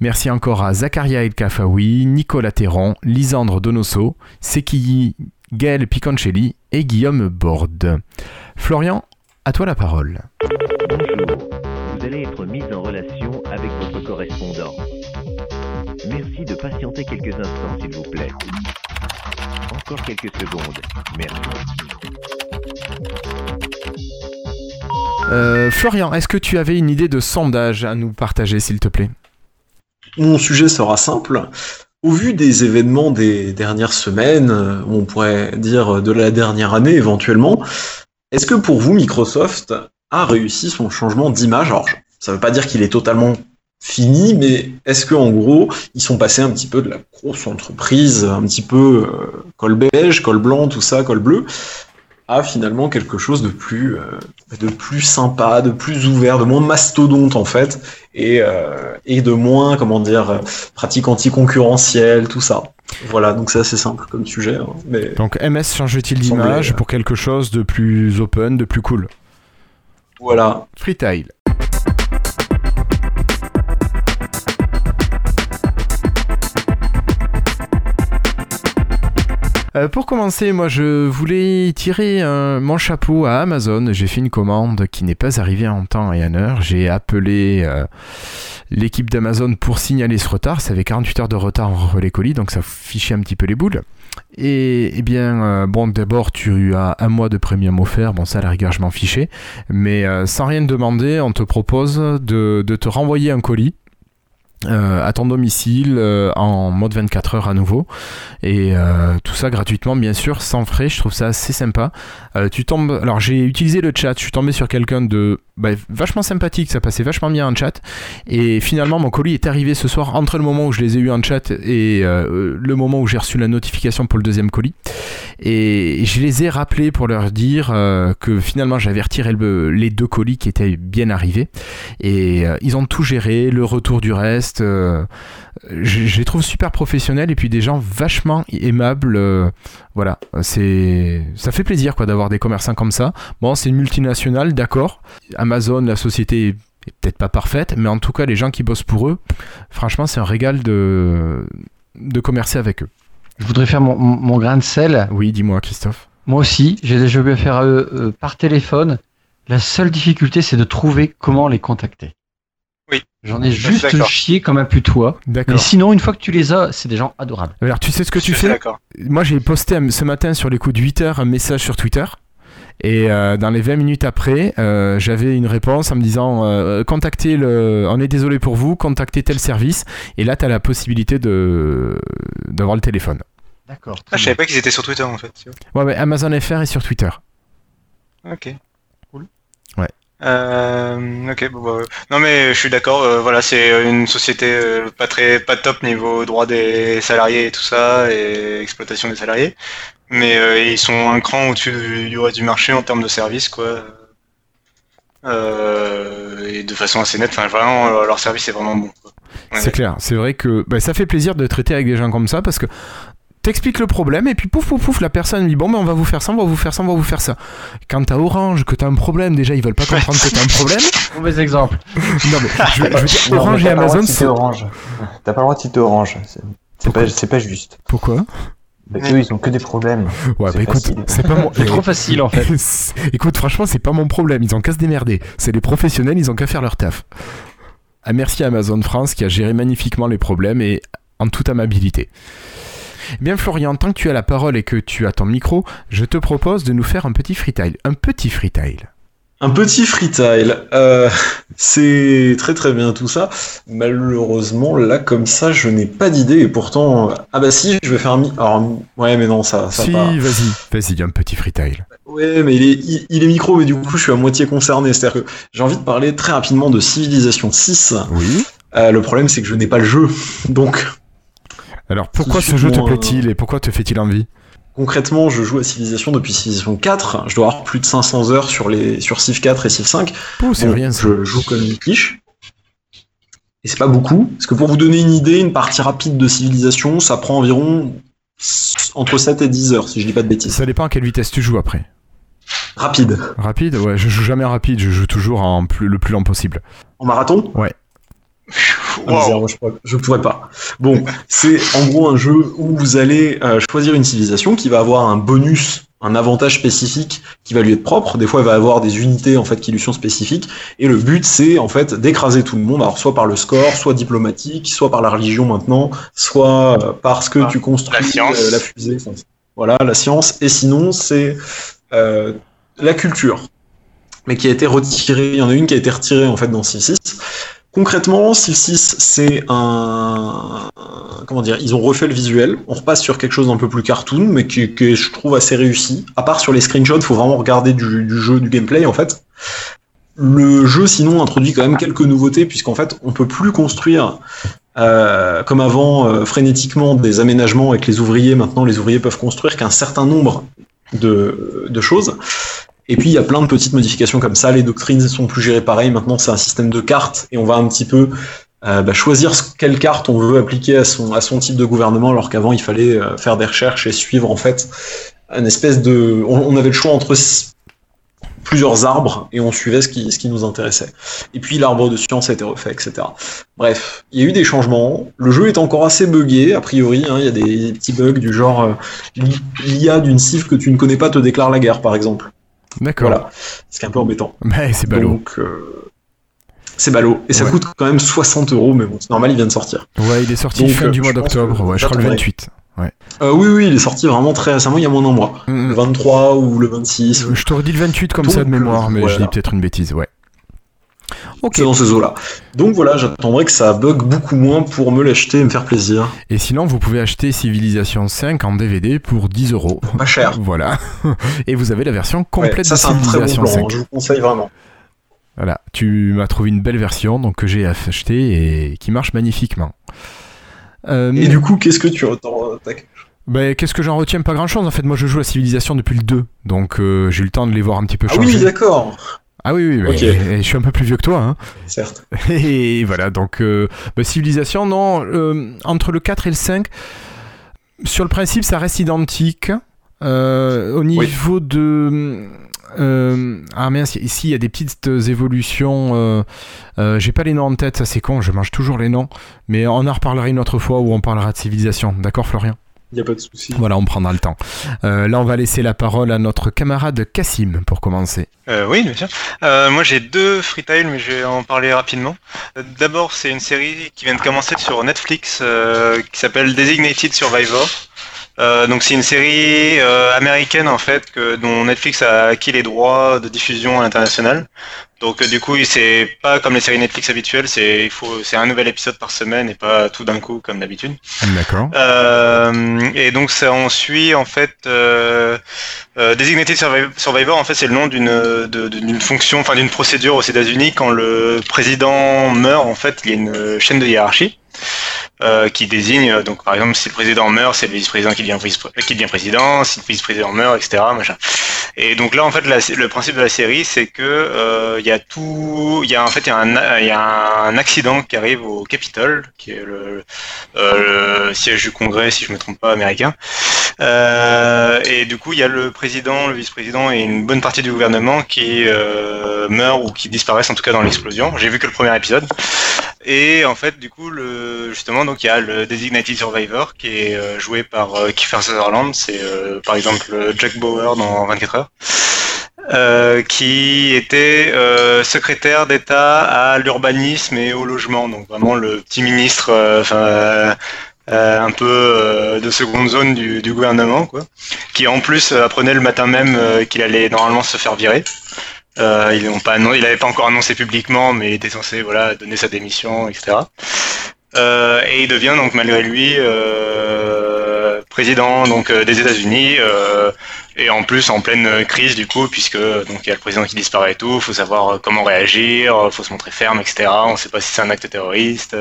Merci encore à Zakaria El Kafaoui, Nicolas Terron, Lisandre Donoso, Sekii, Gaël Piconcelli et Guillaume Borde. Florian, à toi la parole. Bonjour, vous allez être mis en relation avec votre correspondant. Merci de patienter quelques instants, s'il vous plaît. Encore quelques secondes. Merci. Euh, Florian, est-ce que tu avais une idée de sondage à nous partager, s'il te plaît? Mon sujet sera simple. Au vu des événements des dernières semaines, euh, on pourrait dire de la dernière année éventuellement, est-ce que pour vous, Microsoft a réussi son changement d'image? Alors, ça ne veut pas dire qu'il est totalement fini, mais est-ce que en gros, ils sont passés un petit peu de la grosse entreprise, un petit peu euh, col beige, col blanc, tout ça, col bleu, à finalement quelque chose de plus, euh, de plus sympa, de plus ouvert, de moins mastodonte en fait, et, euh, et de moins, comment dire, pratique anticoncurrentielle, tout ça. Voilà, donc c'est assez simple comme sujet, hein, mais Donc MS change-t-il d'image euh, pour quelque chose de plus open, de plus cool? Voilà. Freetail. Euh, pour commencer, moi je voulais tirer euh, mon chapeau à Amazon. J'ai fait une commande qui n'est pas arrivée en temps et en heure. J'ai appelé euh, l'équipe d'Amazon pour signaler ce retard. Ça avait 48 heures de retard en relais colis, donc ça fichait un petit peu les boules. Et eh bien, euh, bon, d'abord tu as un mois de premium offert. Bon, ça à la rigueur je m'en fichais. Mais sans rien demander, on te propose de te renvoyer un colis. Euh, à ton domicile euh, en mode 24 heures à nouveau. Et euh, tout ça gratuitement bien sûr sans frais. Je trouve ça assez sympa. Euh, tu tombes alors j'ai utilisé le chat. Je suis tombé sur quelqu'un de bah, vachement sympathique ça passait vachement bien en chat et finalement mon colis est arrivé ce soir entre le moment où je les ai eu en chat et euh, le moment où j'ai reçu la notification pour le deuxième colis et je les ai rappelés pour leur dire euh, que finalement j'avais retiré le- les deux colis qui étaient bien arrivés et euh, ils ont tout géré, le retour du reste. Euh, je, les trouve super professionnels et puis des gens vachement aimables. euh, voilà, c'est ça fait plaisir quoi d'avoir des commerçants comme ça. Bon, c'est une multinationale, d'accord. Amazon, la société est peut-être pas parfaite, mais en tout cas les gens qui bossent pour eux, franchement, c'est un régal de de commercer avec eux. Je voudrais faire mon, mon- mon grain de sel. Oui, dis-moi, Christophe. Moi aussi, j'ai déjà eu affaire à eux euh, par téléphone. La seule difficulté, c'est de trouver comment les contacter. J'en ai Je suis juste chié comme un putois. Mais D'accord. sinon, une fois que tu les as, c'est des gens adorables. Alors, tu sais ce que Je tu suis fais D'accord. Moi, j'ai posté ce matin sur les coups de 8 heures un message sur Twitter. Et euh, dans les 20 minutes après, euh, j'avais une réponse en me disant euh, contactez le, on est désolé pour vous, contactez tel service. Et là, tu as la possibilité de d'avoir le téléphone. D'accord. Ah, je savais pas qu'ils étaient sur Twitter en fait. Ouais, ouais, Amazon FR est sur Twitter. Ok. Euh, ok, bon, bah, non mais je suis d'accord. euh, voilà, c'est une société euh, pas très, pas top niveau droit des salariés et tout ça et exploitation des salariés. Mais ils sont un cran au-dessus du, reste du marché en termes de services, quoi. Et de façon assez nette. Enfin, vraiment, leur- service est vraiment bon. quoi. C'est clair, c'est vrai que bah, ça fait plaisir de traiter avec des gens comme ça parce que t'expliques le problème et puis pouf pouf pouf la personne dit bon ben on va vous faire ça, on va vous faire ça, on va vous faire ça. Quand t'as Orange, que t'as un problème, déjà ils veulent pas comprendre que t'as un problème. Mauvais exemple. Non mais je, veux- je veux dire Non, Orange mais et Amazon, c'est Orange. T'as pas le droit de citer Orange. C'est- pas, c'est pas juste. pourquoi? Bah, eux, ils ont que des problèmes. Ouais bah écoute, c'est pas mon. C'est trop facile en fait. Écoute, franchement, c'est pas mon problème. Ils ont qu'à se démerder. C'est les professionnels, ils ont qu'à faire leur taf. Ah, merci à Amazon France qui a géré magnifiquement les problèmes et en toute amabilité. Eh Bien Florian, tant que tu as la parole et que tu as ton micro, je te propose de nous faire un petit freetail. Un petit freetail. Un petit freetail. Euh, c'est très très bien tout ça. Malheureusement, là, comme ça, je n'ai pas d'idée. Et pourtant, ah bah si, je vais faire un mi. Alors, ouais, mais non, ça, ça si, vas-y, vas-y, un petit freetail. Ouais, mais il est, il, il est micro, mais du coup, je suis à moitié concerné. C'est-à-dire que j'ai envie de parler très rapidement de Civilization 6. Oui. Euh, le problème, c'est que je n'ai pas le jeu. Donc, Alors pourquoi ce jeu te plaît-il et pourquoi te fait-il envie? Concrètement, je joue à Civilization depuis Civilization 4. Je dois avoir plus de 500 heures sur, les, sur Civ 4 et Civ 5. Oh, c'est Bon, rien ça. Je joue comme une quiche. Et c'est pas beaucoup. Parce que pour vous donner une idée, une partie rapide de civilisation, ça prend environ entre 7 et 10 heures, si je dis pas de bêtises. Ça dépend à quelle vitesse tu joues après. Rapide. Rapide? Ouais, je joue jamais rapide, je joue toujours en plus, le plus lent possible. En marathon? Ah, Wow. moi, je, pourrais, je pourrais pas. Bon, c'est en gros un jeu où vous allez euh, choisir une civilisation qui va avoir un bonus, un avantage spécifique qui va lui être propre. Des fois, elle va avoir des unités en fait qui lui sont spécifiques. Et le but, c'est en fait d'écraser tout le monde. Alors soit par le score, soit diplomatique, soit par la religion maintenant, soit euh, parce que Ah, tu construis la science. euh, la fusée. Enfin, voilà, la science. Et sinon, c'est euh, la culture, mais qui a été retirée. Il y en a une qui a été retirée en fait dans Civ 6. Concrètement, Civ 6, c'est un, comment dire, ils ont refait le visuel. On repasse sur quelque chose d'un peu plus cartoon, mais qui, qui est, je trouve assez réussi. À part sur les screenshots, faut vraiment regarder du, jeu, du gameplay en fait. Le jeu, sinon, introduit quand même quelques nouveautés, puisqu'en fait, on peut plus construire euh, comme avant euh, frénétiquement des aménagements avec les ouvriers. Maintenant, les ouvriers peuvent construire qu'un certain nombre de choses. Et puis il y a plein de petites modifications comme ça. Les doctrines sont plus gérées pareil. Maintenant, c'est un système de cartes et on va un petit peu euh, bah, choisir quelle carte on veut appliquer à son, à son type de gouvernement, alors qu'avant il fallait euh, faire des recherches et suivre en fait un espèce de. On, avait le choix entre plusieurs arbres et on suivait ce qui, ce qui nous intéressait. Et puis l'arbre de science a été refait, etc. Bref, il y a eu des changements. Le jeu est encore assez buggé, a priori. hein. Il y a des, petits bugs du genre euh, l'IA d'une civ que tu ne connais pas te déclare la guerre, par exemple. D'accord. Voilà, ce qui est un peu embêtant. Mais c'est ballot. Donc, euh, c'est ballot. Et ça Ouais. coûte quand même 60 euros, mais bon, c'est normal, il vient de sortir. Ouais, il est sorti Donc, fin euh, du mois d'octobre. Ouais, je crois le j'attendrai. 28. Euh, oui, oui, il est sorti vraiment très récemment, il y a moins d'un mois. Mm, Le mm. 23 ou le 26. Je t'aurais dit le 28 comme ça de Donc, mémoire, mais je dis peut-être une bêtise, ouais. C'est dans ces eaux-là. Donc voilà, j'attendrai que ça bug beaucoup moins pour me l'acheter et me faire plaisir. Et sinon, vous pouvez acheter Civilization 5 en DVD pour 10 euros. Pas cher. Voilà. Et vous avez la version Ouais, complète ça, de très bon Civilization plan, 5. hein, je vous conseille vraiment. Voilà. Tu m'as trouvé une belle version, donc que j'ai acheté et qui marche magnifiquement. Euh, Et du coup, qu'est-ce que tu retends tac ben, qu'est-ce que j'en retiens? Pas grand chose. En fait, moi, je joue à Civilization depuis le 2, donc euh, j'ai eu le temps de les voir un petit peu Ah changer. oui, d'accord. Ah oui, oui, mais- Ok. et je suis un peu plus vieux que toi, hein. Certes. Et voilà, donc euh, bah, Civilisation, non, euh, entre le 4 et le 5, sur le principe, ça reste identique. Euh, au niveau de. ah mince, ici il y a des petites évolutions. J'ai pas les noms en tête, ça c'est con, je mange toujours les noms. Mais on en reparlera une autre fois où on parlera de civilisation. D'accord, Florian? Il n'y a pas de souci. Voilà, on prendra le temps. Euh, là, on va laisser la parole à notre camarade Cassim pour commencer. Euh, oui, bien sûr. Euh, moi, j'ai deux freetiles, mais je vais en parler rapidement. D'abord, c'est une série qui vient de commencer sur Netflix euh, qui s'appelle Designated Survivor. Euh, donc, c'est une série euh, américaine en fait que dont Netflix a acquis les droits de diffusion à l'international. Donc, euh, du coup, c'est pas comme les séries Netflix habituelles. C'est il faut c'est un nouvel épisode par semaine et pas tout d'un coup comme d'habitude. D'accord. Euh, et donc ça on suit en fait euh, Designated Survi- Survivor en fait c'est le nom d'une d'une fonction enfin d'une procédure aux États-Unis quand le président meurt en fait il y a une chaîne de hiérarchie euh, qui désigne euh, donc par exemple si le président meurt c'est le vice-président qui devient vice qui devient président si le vice-président meurt etc machin Et donc là, en fait, le principe de la série, c'est que euh, il y a tout, il y a en fait, il y a un, accident qui arrive au Capitole, qui est le, euh, siège du Congrès, si je me trompe pas, américain. Euh, et du coup, il y a le président, le vice-président et une bonne partie du gouvernement qui euh, meurent ou qui disparaissent, en tout cas dans l'explosion. J'ai vu que le premier épisode. Et en fait, du coup, le, justement, donc il y a le Designated Survivor qui est euh, joué par euh, Kiefer Sutherland. C'est euh, par exemple Jack Bauer dans 24 heures. euh, qui était euh, secrétaire d'État à l'urbanisme et au logement, donc vraiment le petit ministre, euh, enfin euh, un peu euh, de seconde zone du, du gouvernement, quoi, qui en plus apprenait le matin même euh, qu'il allait normalement se faire virer. Euh, ils n'ont pas, il n'avait pas encore annoncé publiquement, mais il était censé voilà donner sa démission, etc. Euh, et il devient donc malgré lui euh, président donc euh, des États-Unis euh, et en plus en pleine crise du coup puisque donc il y a le président qui disparaît et tout, faut savoir euh, comment réagir, euh, faut se montrer ferme, etc. On sait pas si c'est un acte terroriste.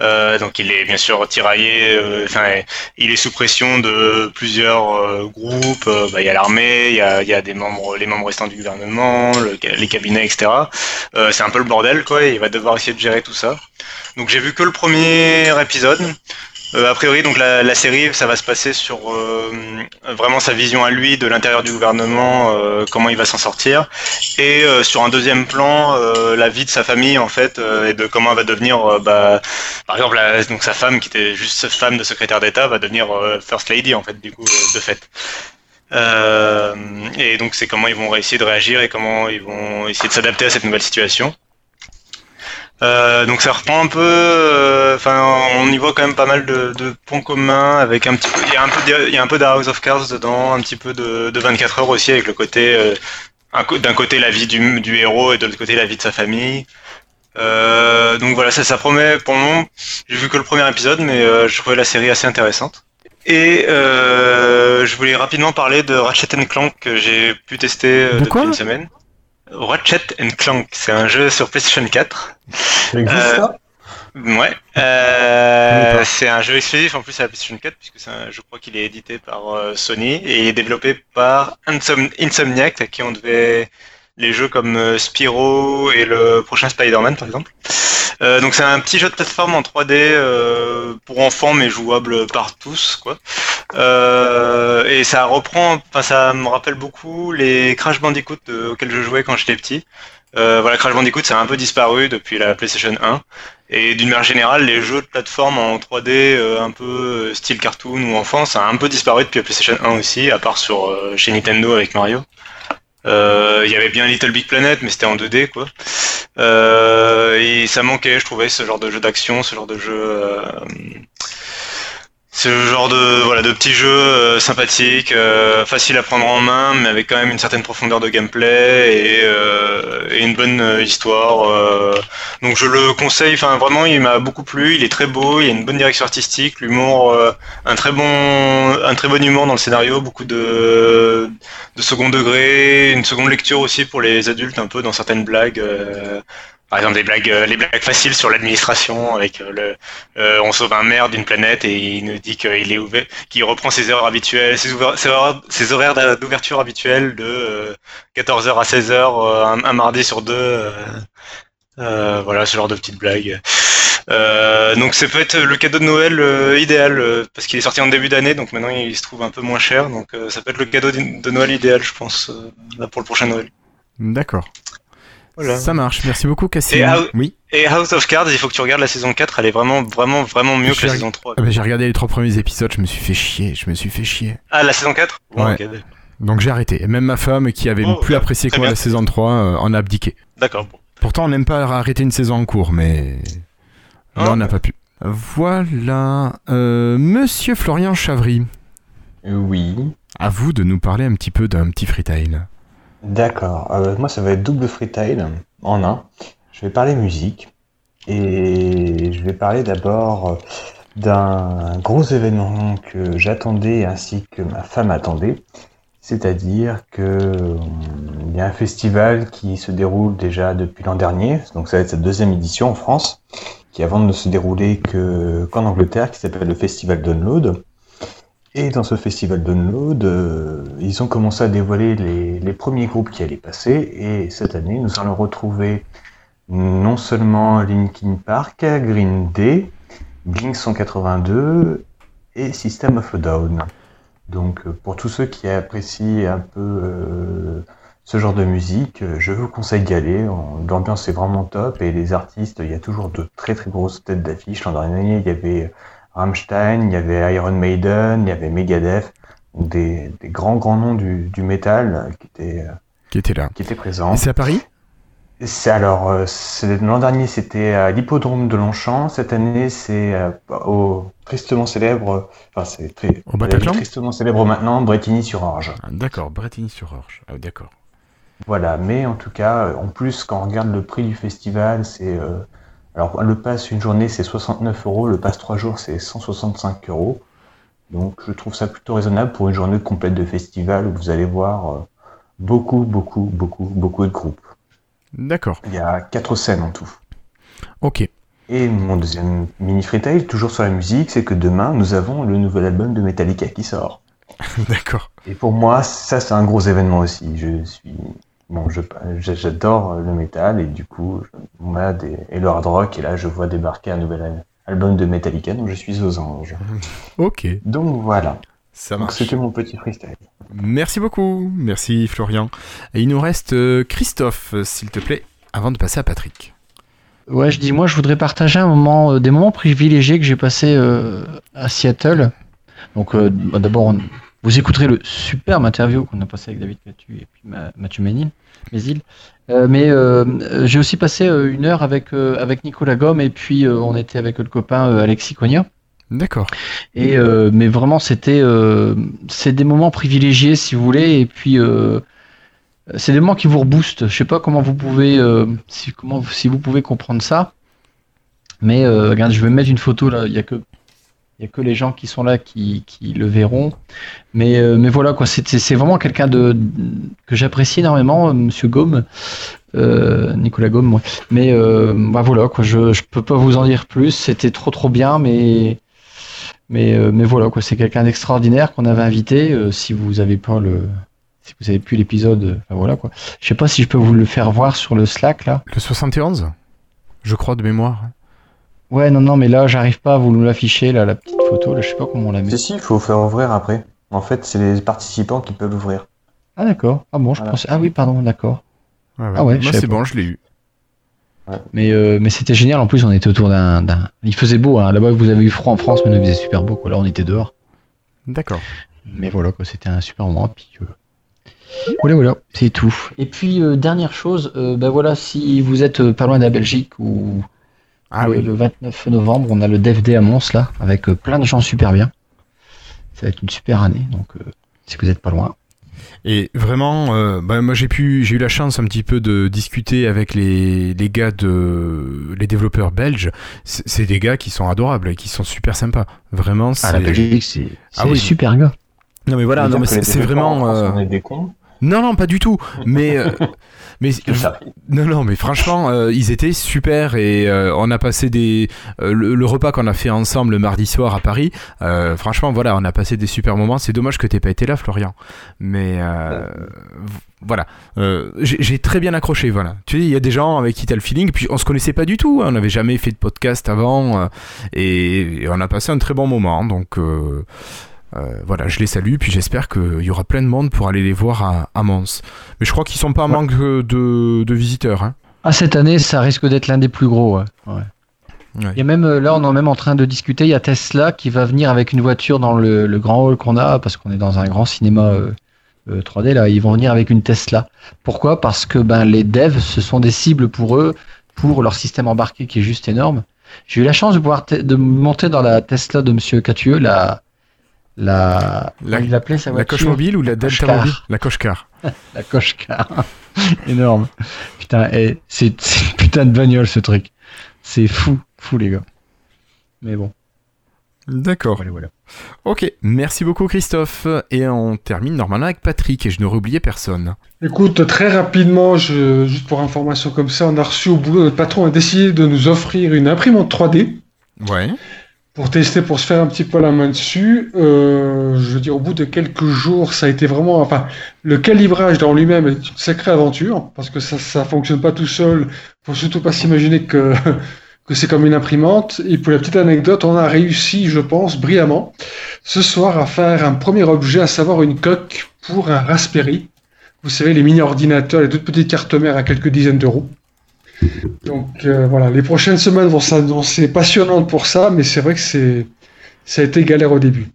Euh, donc il est bien sûr tiraillé, euh, enfin il est sous pression de plusieurs euh, groupes. Euh, bah, il y a l'armée, il y a, y a des membres, les membres restants du gouvernement, le- les cabinets, etc. Euh, c'est un peu le bordel quoi. Il va devoir essayer de gérer tout ça. Donc j'ai vu que le premier épisode. Euh, a priori, donc la, série, ça va se passer sur euh, vraiment sa vision à lui de l'intérieur du gouvernement, euh, comment il va s'en sortir, et euh, sur un deuxième plan, la vie de sa famille en fait, et de comment elle va devenir, bah, par exemple, la- donc sa femme qui était juste femme de secrétaire d'État va devenir first lady en fait, du coup, de fait. Et donc c'est comment ils vont essayer de réagir et comment ils vont essayer de s'adapter à cette nouvelle situation. Euh, donc ça reprend un peu, euh, enfin on y voit quand même pas mal de, de points communs avec un petit peu, il y a un peu, de- il y a un peu de House of Cards dedans, un petit peu de, de 24 heures aussi avec le côté, euh, d'un côté la vie du, du héros et de l'autre côté la vie de sa famille. Euh, donc voilà, ça, ça promet pour le moment. J'ai vu que le premier épisode, mais euh, je trouvais la série assez intéressante. Et euh, je voulais rapidement parler de Ratchet Clank que j'ai pu tester De depuis une semaine. Ratchet Clank, c'est un jeu sur PlayStation 4. Ça existe Euh, ça Ouais, Je connais euh, c'est un jeu exclusif en plus à la PlayStation 4 puisque un- je crois qu'il est édité par euh, Sony et il est développé par Insom- Insomniac à qui on devait les jeux comme euh, Spyro et le prochain Spider-Man par exemple. Euh, donc c'est un petit jeu de plateforme en 3D euh, pour enfants mais jouable par tous quoi. Et ça reprend, enfin ça me rappelle beaucoup les Crash Bandicoot auxquels je jouais quand j'étais petit. Voilà, Crash Bandicoot, ça a un peu disparu depuis la PlayStation 1. Et d'une manière générale, les jeux de plateforme en 3D euh, un peu style cartoon ou enfant, ça a un peu disparu depuis la PlayStation 1 aussi, à part sur chez Nintendo avec Mario. Euh, Il y avait bien Little Big Planet, mais c'était en 2D quoi. Euh, et ça manquait, je trouvais, ce genre de jeu d'action, ce genre de jeu, euh, ce genre de voilà de petits jeux euh, sympathiques, euh, faciles à prendre en main, mais avec quand même une certaine profondeur de gameplay et, euh, et une bonne euh, histoire. euh. donc je le conseille. Enfin vraiment, il m'a beaucoup plu. Il est très beau. Il y a une bonne direction artistique, l'humour, euh, un très bon un très bon humour dans le scénario, beaucoup de de second degré, une seconde lecture aussi pour les adultes un peu dans certaines blagues. Euh, par exemple, des blagues, euh, les blagues faciles sur l'administration, avec euh, le, euh, on sauve un maire d'une planète et il nous dit qu'il est ouvert, qu'il reprend ses heures habituelles, ses, ouver- ses horaires, d'ouverture habituels de euh, 14h à 16h, euh, un, mardi sur deux. euh, euh, voilà, ce genre de petites blagues. Euh, donc c'est peut-être le cadeau de Noël euh, idéal euh, parce qu'il est sorti en début d'année, donc maintenant il se trouve un peu moins cher, donc euh, ça peut être le cadeau de Noël idéal, je pense, euh, là pour le prochain Noël. D'accord. Voilà. Ça marche. Merci beaucoup, ah, Oui. Et House of Cards, il faut que tu regardes la saison 4, elle est vraiment, vraiment, vraiment mieux que la saison 3. Ah bah, j'ai regardé les trois premiers épisodes, je me suis fait chier. Je me suis fait chier. Ah, la saison 4 Bon, Ouais. Donc j'ai arrêté. Et même ma femme, qui avait Oh, plus bah, apprécié que moi la saison 3, euh, en a abdiqué. D'accord, bon. Pourtant, on n'aime pas arrêter une saison en cours, mais là, Ah, on n'a pas pu. Voilà. Euh, Monsieur Florian Chavry, Oui. à vous de nous parler un petit peu d'un petit freetail. D'accord. Euh, moi, ça va être double freetail en un. Je vais parler musique. Et je vais parler d'abord euh, d'un gros événement que j'attendais ainsi que ma femme attendait. C'est-à-dire que euh, il y a un festival qui se déroule déjà depuis l'an dernier, donc ça va être sa deuxième édition en France, qui avant de ne se dérouler que qu'en Angleterre, qui s'appelle le Festival Download. Et dans ce festival Download, euh, ils ont commencé à dévoiler les, les premiers groupes qui allaient passer. Et cette année, nous allons retrouver non seulement Linkin Park, Green Day, Blink 182 et System of a Down. Donc euh, pour tous ceux qui apprécient un peu euh, ce genre de musique, euh, je vous conseille d'y aller. L'ambiance est vraiment top et les artistes, il y a toujours de très très grosses têtes d'affiche. L'an dernier, il y avait Rammstein, il y avait Iron Maiden, il y avait Megadeth, des, des grands grands noms du, du métal qui étaient, euh, Qui était là. qui étaient présents. Et c'est à Paris? C'est alors euh, l'an dernier c'était à l'hippodrome de Longchamp. Cette année c'est euh, au tristement célèbre, enfin c'est très Au Bataclan? tristement célèbre maintenant Bretigny-sur-Orge. Ah, D'accord, Bretigny-sur-Orge. Ah, d'accord. Voilà, mais en tout cas, en plus quand on regarde le prix du festival, c'est euh, alors le pass une journée c'est 69 euros, le pass trois jours c'est 165 euros. Donc je trouve ça plutôt raisonnable pour une journée complète de festival où vous allez voir euh, beaucoup, beaucoup, beaucoup, beaucoup de groupes. D'accord. Il y a quatre scènes en tout. Ok. Et mon deuxième mini freetail, toujours sur la musique, c'est que demain, nous avons le nouvel album de Metallica qui sort. D'accord. Et pour moi, ça, c'est un gros événement aussi. Je suis. Bon, j'adore le métal et du coup, je- moi, des, et le hard rock, et là, je vois débarquer un nouvel al- album de Metallica, donc je suis aux anges. Ok. Donc voilà. Ça Donc marche. c'était mon petit freestyle. Merci beaucoup. Merci Florian. Et il nous reste euh, Christophe, euh, s'il te plaît, avant de passer à Patrick. Ouais, je dis, moi, je voudrais partager un moment, euh, des moments privilégiés que j'ai passés euh, à Seattle. Donc, euh, d'abord, on- vous écouterez le superbe interview qu'on a passé avec David Catu et puis Ma- Mathieu Ménil. Mézil. Euh, mais euh, euh, j'ai aussi passé euh, une heure avec, avec Nicolas Gomme et puis on était avec le copain Alexis Cogna. D'accord. Et mais vraiment, c'était c'est des moments privilégiés, si vous voulez. Et puis, c'est des moments qui vous reboostent. Je sais pas comment vous pouvez, si, comment, si vous pouvez comprendre ça. Mais euh, regarde, je vais mettre une photo là. Il y a que il y a que les gens qui sont là qui, qui le verront. Mais euh, mais voilà quoi. C'est vraiment quelqu'un de que j'apprécie énormément, euh, Monsieur Gaume. Euh, Nicolas Gaume, ouais. Mais bah voilà quoi, je, je peux pas vous en dire plus. C'était trop trop bien, mais mais, mais voilà, quoi, c'est quelqu'un d'extraordinaire qu'on avait invité. si vous avez pas le, si vous avez plus l'épisode, enfin, voilà quoi. Je sais pas si je peux vous le faire voir sur le Slack là. Le 71 Je crois de mémoire. Ouais, non, non, mais là, j'arrive pas à vous nous l'afficher là, la petite photo. Là, je sais pas comment on la met. Si, si, il faut faire ouvrir après. En fait, c'est les participants qui peuvent ouvrir. Ah d'accord. Ah bon, je Voilà. pensais. Ah oui, pardon, d'accord. Ah ouais, Ah Moi, c'est bon, je l'ai eu. Mais euh, mais c'était génial. En plus, on était autour d'un, d'un- Il faisait beau. Hein. Là-bas, vous avez eu froid en France, mais nous il faisait super beau. Quoi. Là, on était dehors. D'accord. Mais voilà, quoi, c'était un super moment. Puis, euh, Voilà, voilà, c'est tout. Et puis, euh, dernière chose, euh, ben voilà, si vous êtes pas loin de la Belgique ou Ah le, oui. le 29 novembre, on a le DevD à Mons là, avec euh, plein de gens super bien. Ça va être une super année, donc euh, si vous êtes pas loin. Et vraiment, euh, bah, moi j'ai pu, j'ai eu la chance un petit peu de discuter avec les, les gars de, les développeurs belges. C'est des gars qui sont adorables et qui sont super sympas. Vraiment, c'est. Ah, la Belgique, c'est Ah oui. super gars. Non mais voilà, non mais c'est vraiment. Euh, On est des cons. Non non pas du tout. Mais euh, mais non non mais franchement euh, ils étaient super et euh, on a passé des le, le repas qu'on a fait ensemble le mardi soir à Paris. franchement voilà on a passé des super moments. C'est dommage que t'aies pas été là Florian. Mais voilà j'ai très bien accroché voilà. Tu sais il y a des gens avec qui t'as le feeling puis on se connaissait pas du tout. hein, on n'avait jamais fait de podcast avant et, et on a passé un très bon moment donc. Euh, voilà, je les salue, puis j'espère qu'il y aura plein de monde pour aller les voir à, à Mons. Mais je crois qu'ils sont pas en Ouais. manque de, de visiteurs. Hein. Ah, cette année, ça risque d'être l'un des plus gros. Ouais. Ouais. Ouais. Il y a même, euh, là, on est même en train de discuter. Il y a Tesla qui va venir avec une voiture dans le, le grand hall qu'on a, parce qu'on est dans un grand cinéma euh, euh, 3D. Là, ils vont venir avec une Tesla. Pourquoi? Parce que ben, les devs, ce sont des cibles pour eux, pour leur système embarqué qui est juste énorme. J'ai eu la chance de pouvoir de monter dans la Tesla de Monsieur Catueux, la, la, La- comment il appelait sa La coche mobile ou la delta Coche-car. mobile La coche car. la coche car. Énorme. Putain, eh, c'est putain de bagnole ce truc. C'est fou, fou les gars. Mais bon, D'accord. voilà, voilà. Ok, merci beaucoup Christophe. Et on termine normalement avec Patrick, et je n'aurais oublié personne. Écoute, très rapidement, je, juste pour information comme ça, on a reçu au boulot, notre patron a décidé de nous offrir une imprimante 3D. Ouais. Pour tester, pour se faire un petit peu la main dessus. Euh, je veux dire, au bout de quelques jours, ça a été vraiment, enfin, le calibrage dans lui-même est une sacrée aventure parce que ça, ça fonctionne pas tout seul. Faut surtout pas s'imaginer que que c'est comme une imprimante. Et pour la petite anecdote, on a réussi, je pense, brillamment, ce soir à faire un premier objet, à savoir une coque pour un Raspberry. Vous savez, les mini-ordinateurs, les toutes petites cartes mères à quelques dizaines d'euros. Donc euh, voilà, les prochaines semaines vont s'annoncer passionnantes pour ça, mais c'est vrai que c'est ça a été galère au début.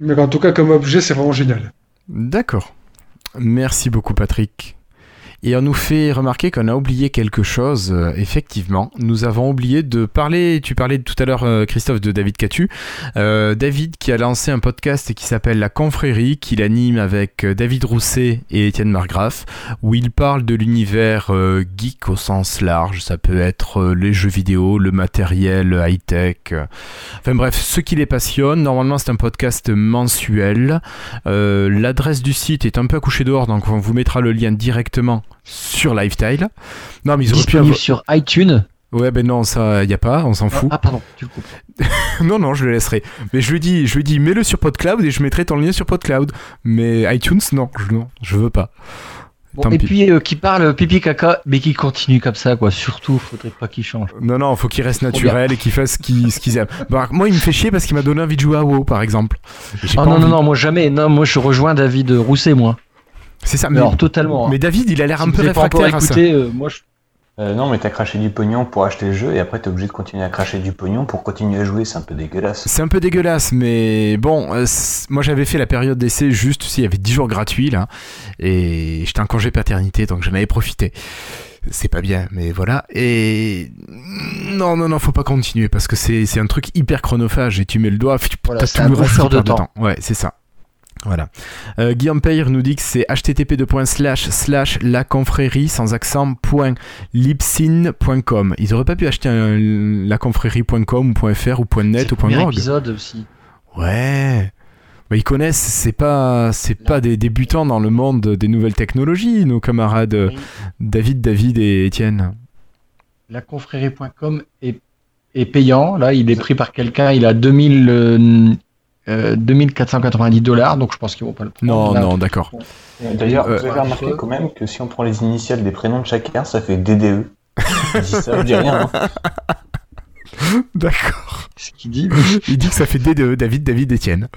Mais en tout cas, comme objet, c'est vraiment génial. D'accord. Merci beaucoup Patrick. Et on nous fait remarquer qu'on a oublié quelque chose. Euh, effectivement, nous avons oublié de parler. Tu parlais tout à l'heure, euh, Christophe, de David Catu. Euh, David qui a lancé un podcast qui s'appelle La Confrérie, qu'il anime avec David Rousset et Étienne Margraff, où il parle de l'univers geek au sens large. Ça peut être les jeux vidéo, le matériel high-tech. Enfin bref, ce qui les passionne. Normalement, c'est un podcast mensuel. L'adresse du site est un peu accouchée dehors, donc on vous mettra le lien directement sur Lifestyle. Non, mais ils auraient pu avoir... sur iTunes. Ouais, ben non, ça, y a pas, on s'en fout. Ah, pardon, tu le coupes. non, non, je le laisserai. Mais je lui dis, je lui dis, mets-le sur PodCloud et je mettrai ton lien sur PodCloud. Mais iTunes, non, je, non, je veux pas. Bon, Tant et pis. puis euh, qui parle pipi caca, mais qui continue comme ça, quoi. Surtout, faudrait pas qu'il change. Non, non, faut qu'il reste naturel et qu'il fasse ce qu'ils aiment. Bah, moi, il me fait chier parce qu'il m'a donné envie de jouer à WoW, par exemple. Oh non, non, non, moi jamais. Non, moi je rejoins David Rousset, moi. C'est ça, Mais alors totalement. hein. mais David, il a l'air Si un peu réfractaire à ça. euh, moi je Euh, non, mais t'as craché du pognon pour acheter le jeu et après t'es obligé de continuer à cracher du pognon pour continuer à jouer, c'est un peu dégueulasse. C'est un peu dégueulasse, mais bon, euh, moi j'avais fait la période d'essai juste, tu sais, il y avait 10 jours gratuits là, et j'étais en congé paternité, donc j'en avais profité. C'est pas bien, mais voilà. Et non, non, non, faut pas continuer parce que c'est un truc hyper chronophage et tu mets le doigt, tu Voilà, t'as c'est tout un le reste de perd temps. Ouais, c'est ça. Voilà. Euh, Guillaume Payre nous dit que c'est http slash slash la confrérie sans accent point. Ils auraient pas pu acheter un laconfrérie.com ou .fr ou .net ou .org. épisode aussi. Ouais. Bah, ils connaissent, c'est pas, c'est pas des débutants dans le monde des nouvelles technologies, nos camarades euh, David, David et Étienne. Laconfrérie.com est, est payant. Là, il est pris par quelqu'un. Il a 2000, euh, euh, 2490 dollars, donc je pense qu'ils vont pas le prendre. Non, Là, non, d'accord. D'ailleurs, Euh, vous avez remarqué quand même que si on prend les initiales des prénoms de chacun, ça fait DDE. je dis ça, je dis rien. hein. D'accord. ce qu'il dit. Il dit que ça fait DDE, David, David, Étienne.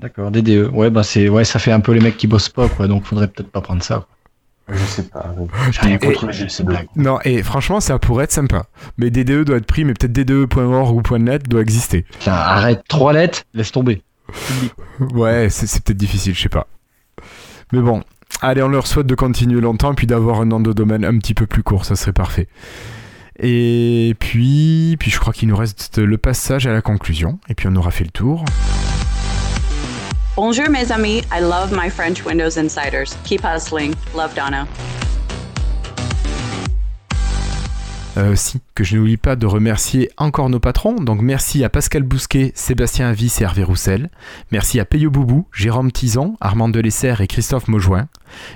D'accord, DDE. Ouais, bah c'est, ouais, ça fait un peu les mecs qui bossent pas, quoi. Donc faudrait peut-être pas prendre ça. quoi. Je sais pas. J'ai rien Et- blagues. Non, et franchement, ça pourrait être sympa. Mais DDE doit être pris, mais peut-être DDE.org ou .net doit exister. Putain, arrête, trois lettres, laisse tomber. Ouais, c'est c'est peut-être difficile, je sais pas. Mais bon, allez, on leur souhaite de continuer longtemps et puis d'avoir un nom de domaine un petit peu plus court, ça serait parfait. Et puis, puis je crois qu'il nous reste le passage à la conclusion, et puis on aura fait le tour. Bonjour, mes amis. I love my French Windows Insiders. Keep hustling. Love Donna. Euh, si, que je n'oublie pas de remercier encore nos patrons. Donc merci à Pascal Bousquet, Sébastien Avis et Hervé Roussel. Merci à Peyo Boubou, Jérôme Tison, Armand Delessert et Christophe Maujoin.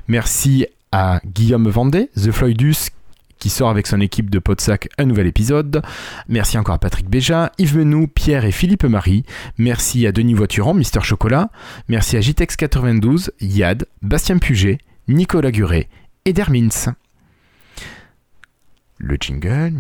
Merci à Guillaume Vendée, The Floydus, qui sort avec son équipe de Podsac un nouvel épisode. Merci encore à Patrick Béja, Yves Menou, Pierre et Philippe Marie. Merci à Denis Voituron, Mister Chocolat. Merci à JTEX92, Yad, Bastien Puget, Nicolas Guret et Dermins le jingle.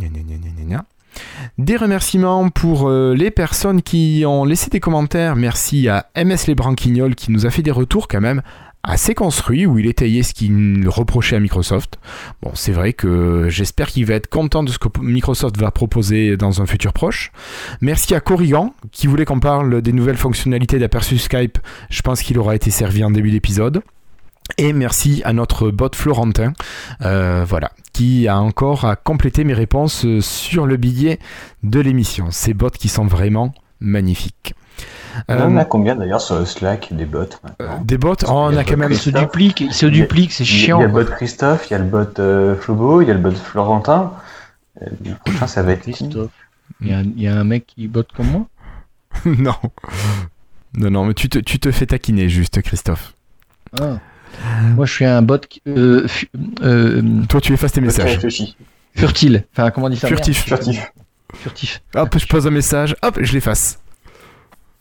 Des remerciements pour euh, les personnes qui ont laissé des commentaires. Merci à MS Les Branquignoles qui nous a fait des retours quand même assez construits où il étayait ce qu'il reprochait à Microsoft. Bon, c'est vrai que j'espère qu'il va être content de ce que Microsoft va proposer dans un futur proche. Merci à Corrigan qui voulait qu'on parle des nouvelles fonctionnalités d'Aperçu Skype. Je pense qu'il aura été servi en début d'épisode. Et merci à notre bot Florentin, euh, voilà, qui a encore à compléter mes réponses sur le billet de l'émission. Ces bots qui sont vraiment magnifiques. Euh, On en a combien d'ailleurs sur le Slack des bots maintenant? Des bots, oh, on a quand même. Il se duplique, il se Il y a- duplique, c'est chiant. Il y a le bot Christophe, il y a le bot euh, Flobo, il y a le bot Florentin. Euh, Le prochain, ça va être Christophe. Il y, a, il y a un mec qui botte comme moi? Non. Non, non, mais tu te, tu te fais taquiner juste, Christophe. Ah. Moi, je suis un bot qui- euh, euh, Toi, tu effaces tes messages. furtile. Enfin, comment on dit ça? Furtif. Furtif. Furtif. Hop, je pose un message, hop, je l'efface.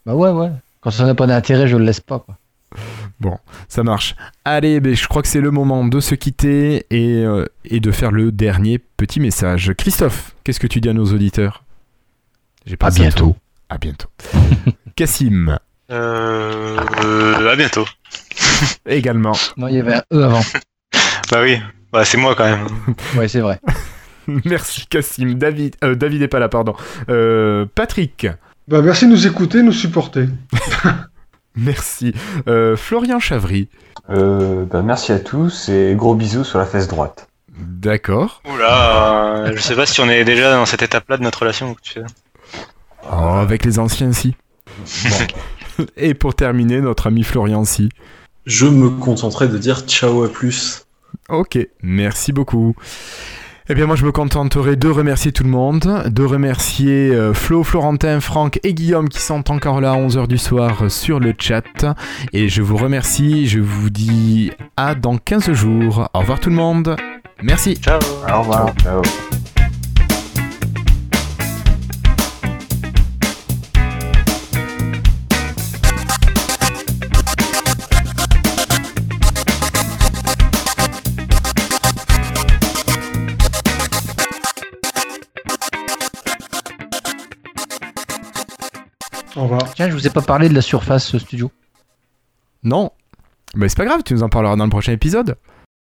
Bah ouais, ouais. Quand ça n'a pas d'intérêt, je le laisse pas. Quoi. Ça marche. Allez, ben, je crois que c'est le moment de se quitter et, euh, et de faire le dernier petit message. Christophe, qu'est-ce que tu dis à nos auditeurs? J'ai À pensé bientôt. À bientôt. Cassim, Euh, euh, à bientôt. également. Non, il y avait un E avant. Bah oui, bah, c'est moi quand même. Ouais, c'est vrai. Merci Cassim. David, euh, David est pas là, pardon. Euh, Patrick, Bah, merci de nous écouter, nous supporter. merci. Euh, Florian Chavry, Euh, bah, merci à tous et gros bisous sur la fesse droite. d'accord. Oula, je sais pas si on est déjà dans cette étape-là de notre relation. Tu sais. Oh, avec les anciens si. Et pour terminer, notre ami Florian si. Je me contenterai de dire ciao à plus. Ok, merci beaucoup. Eh bien, moi, je me contenterai de remercier tout le monde, de remercier euh, Flo, Florentin, Franck et Guillaume qui sont encore là à 11h du soir sur le chat. Et je vous remercie, je vous dis à dans 15 jours. Au revoir tout le monde. Merci. Ciao. Au revoir. Ciao. Au revoir. Tiens, je vous ai pas parlé de la surface euh, studio. Non. Mais c'est pas grave, tu nous en parleras dans le prochain épisode.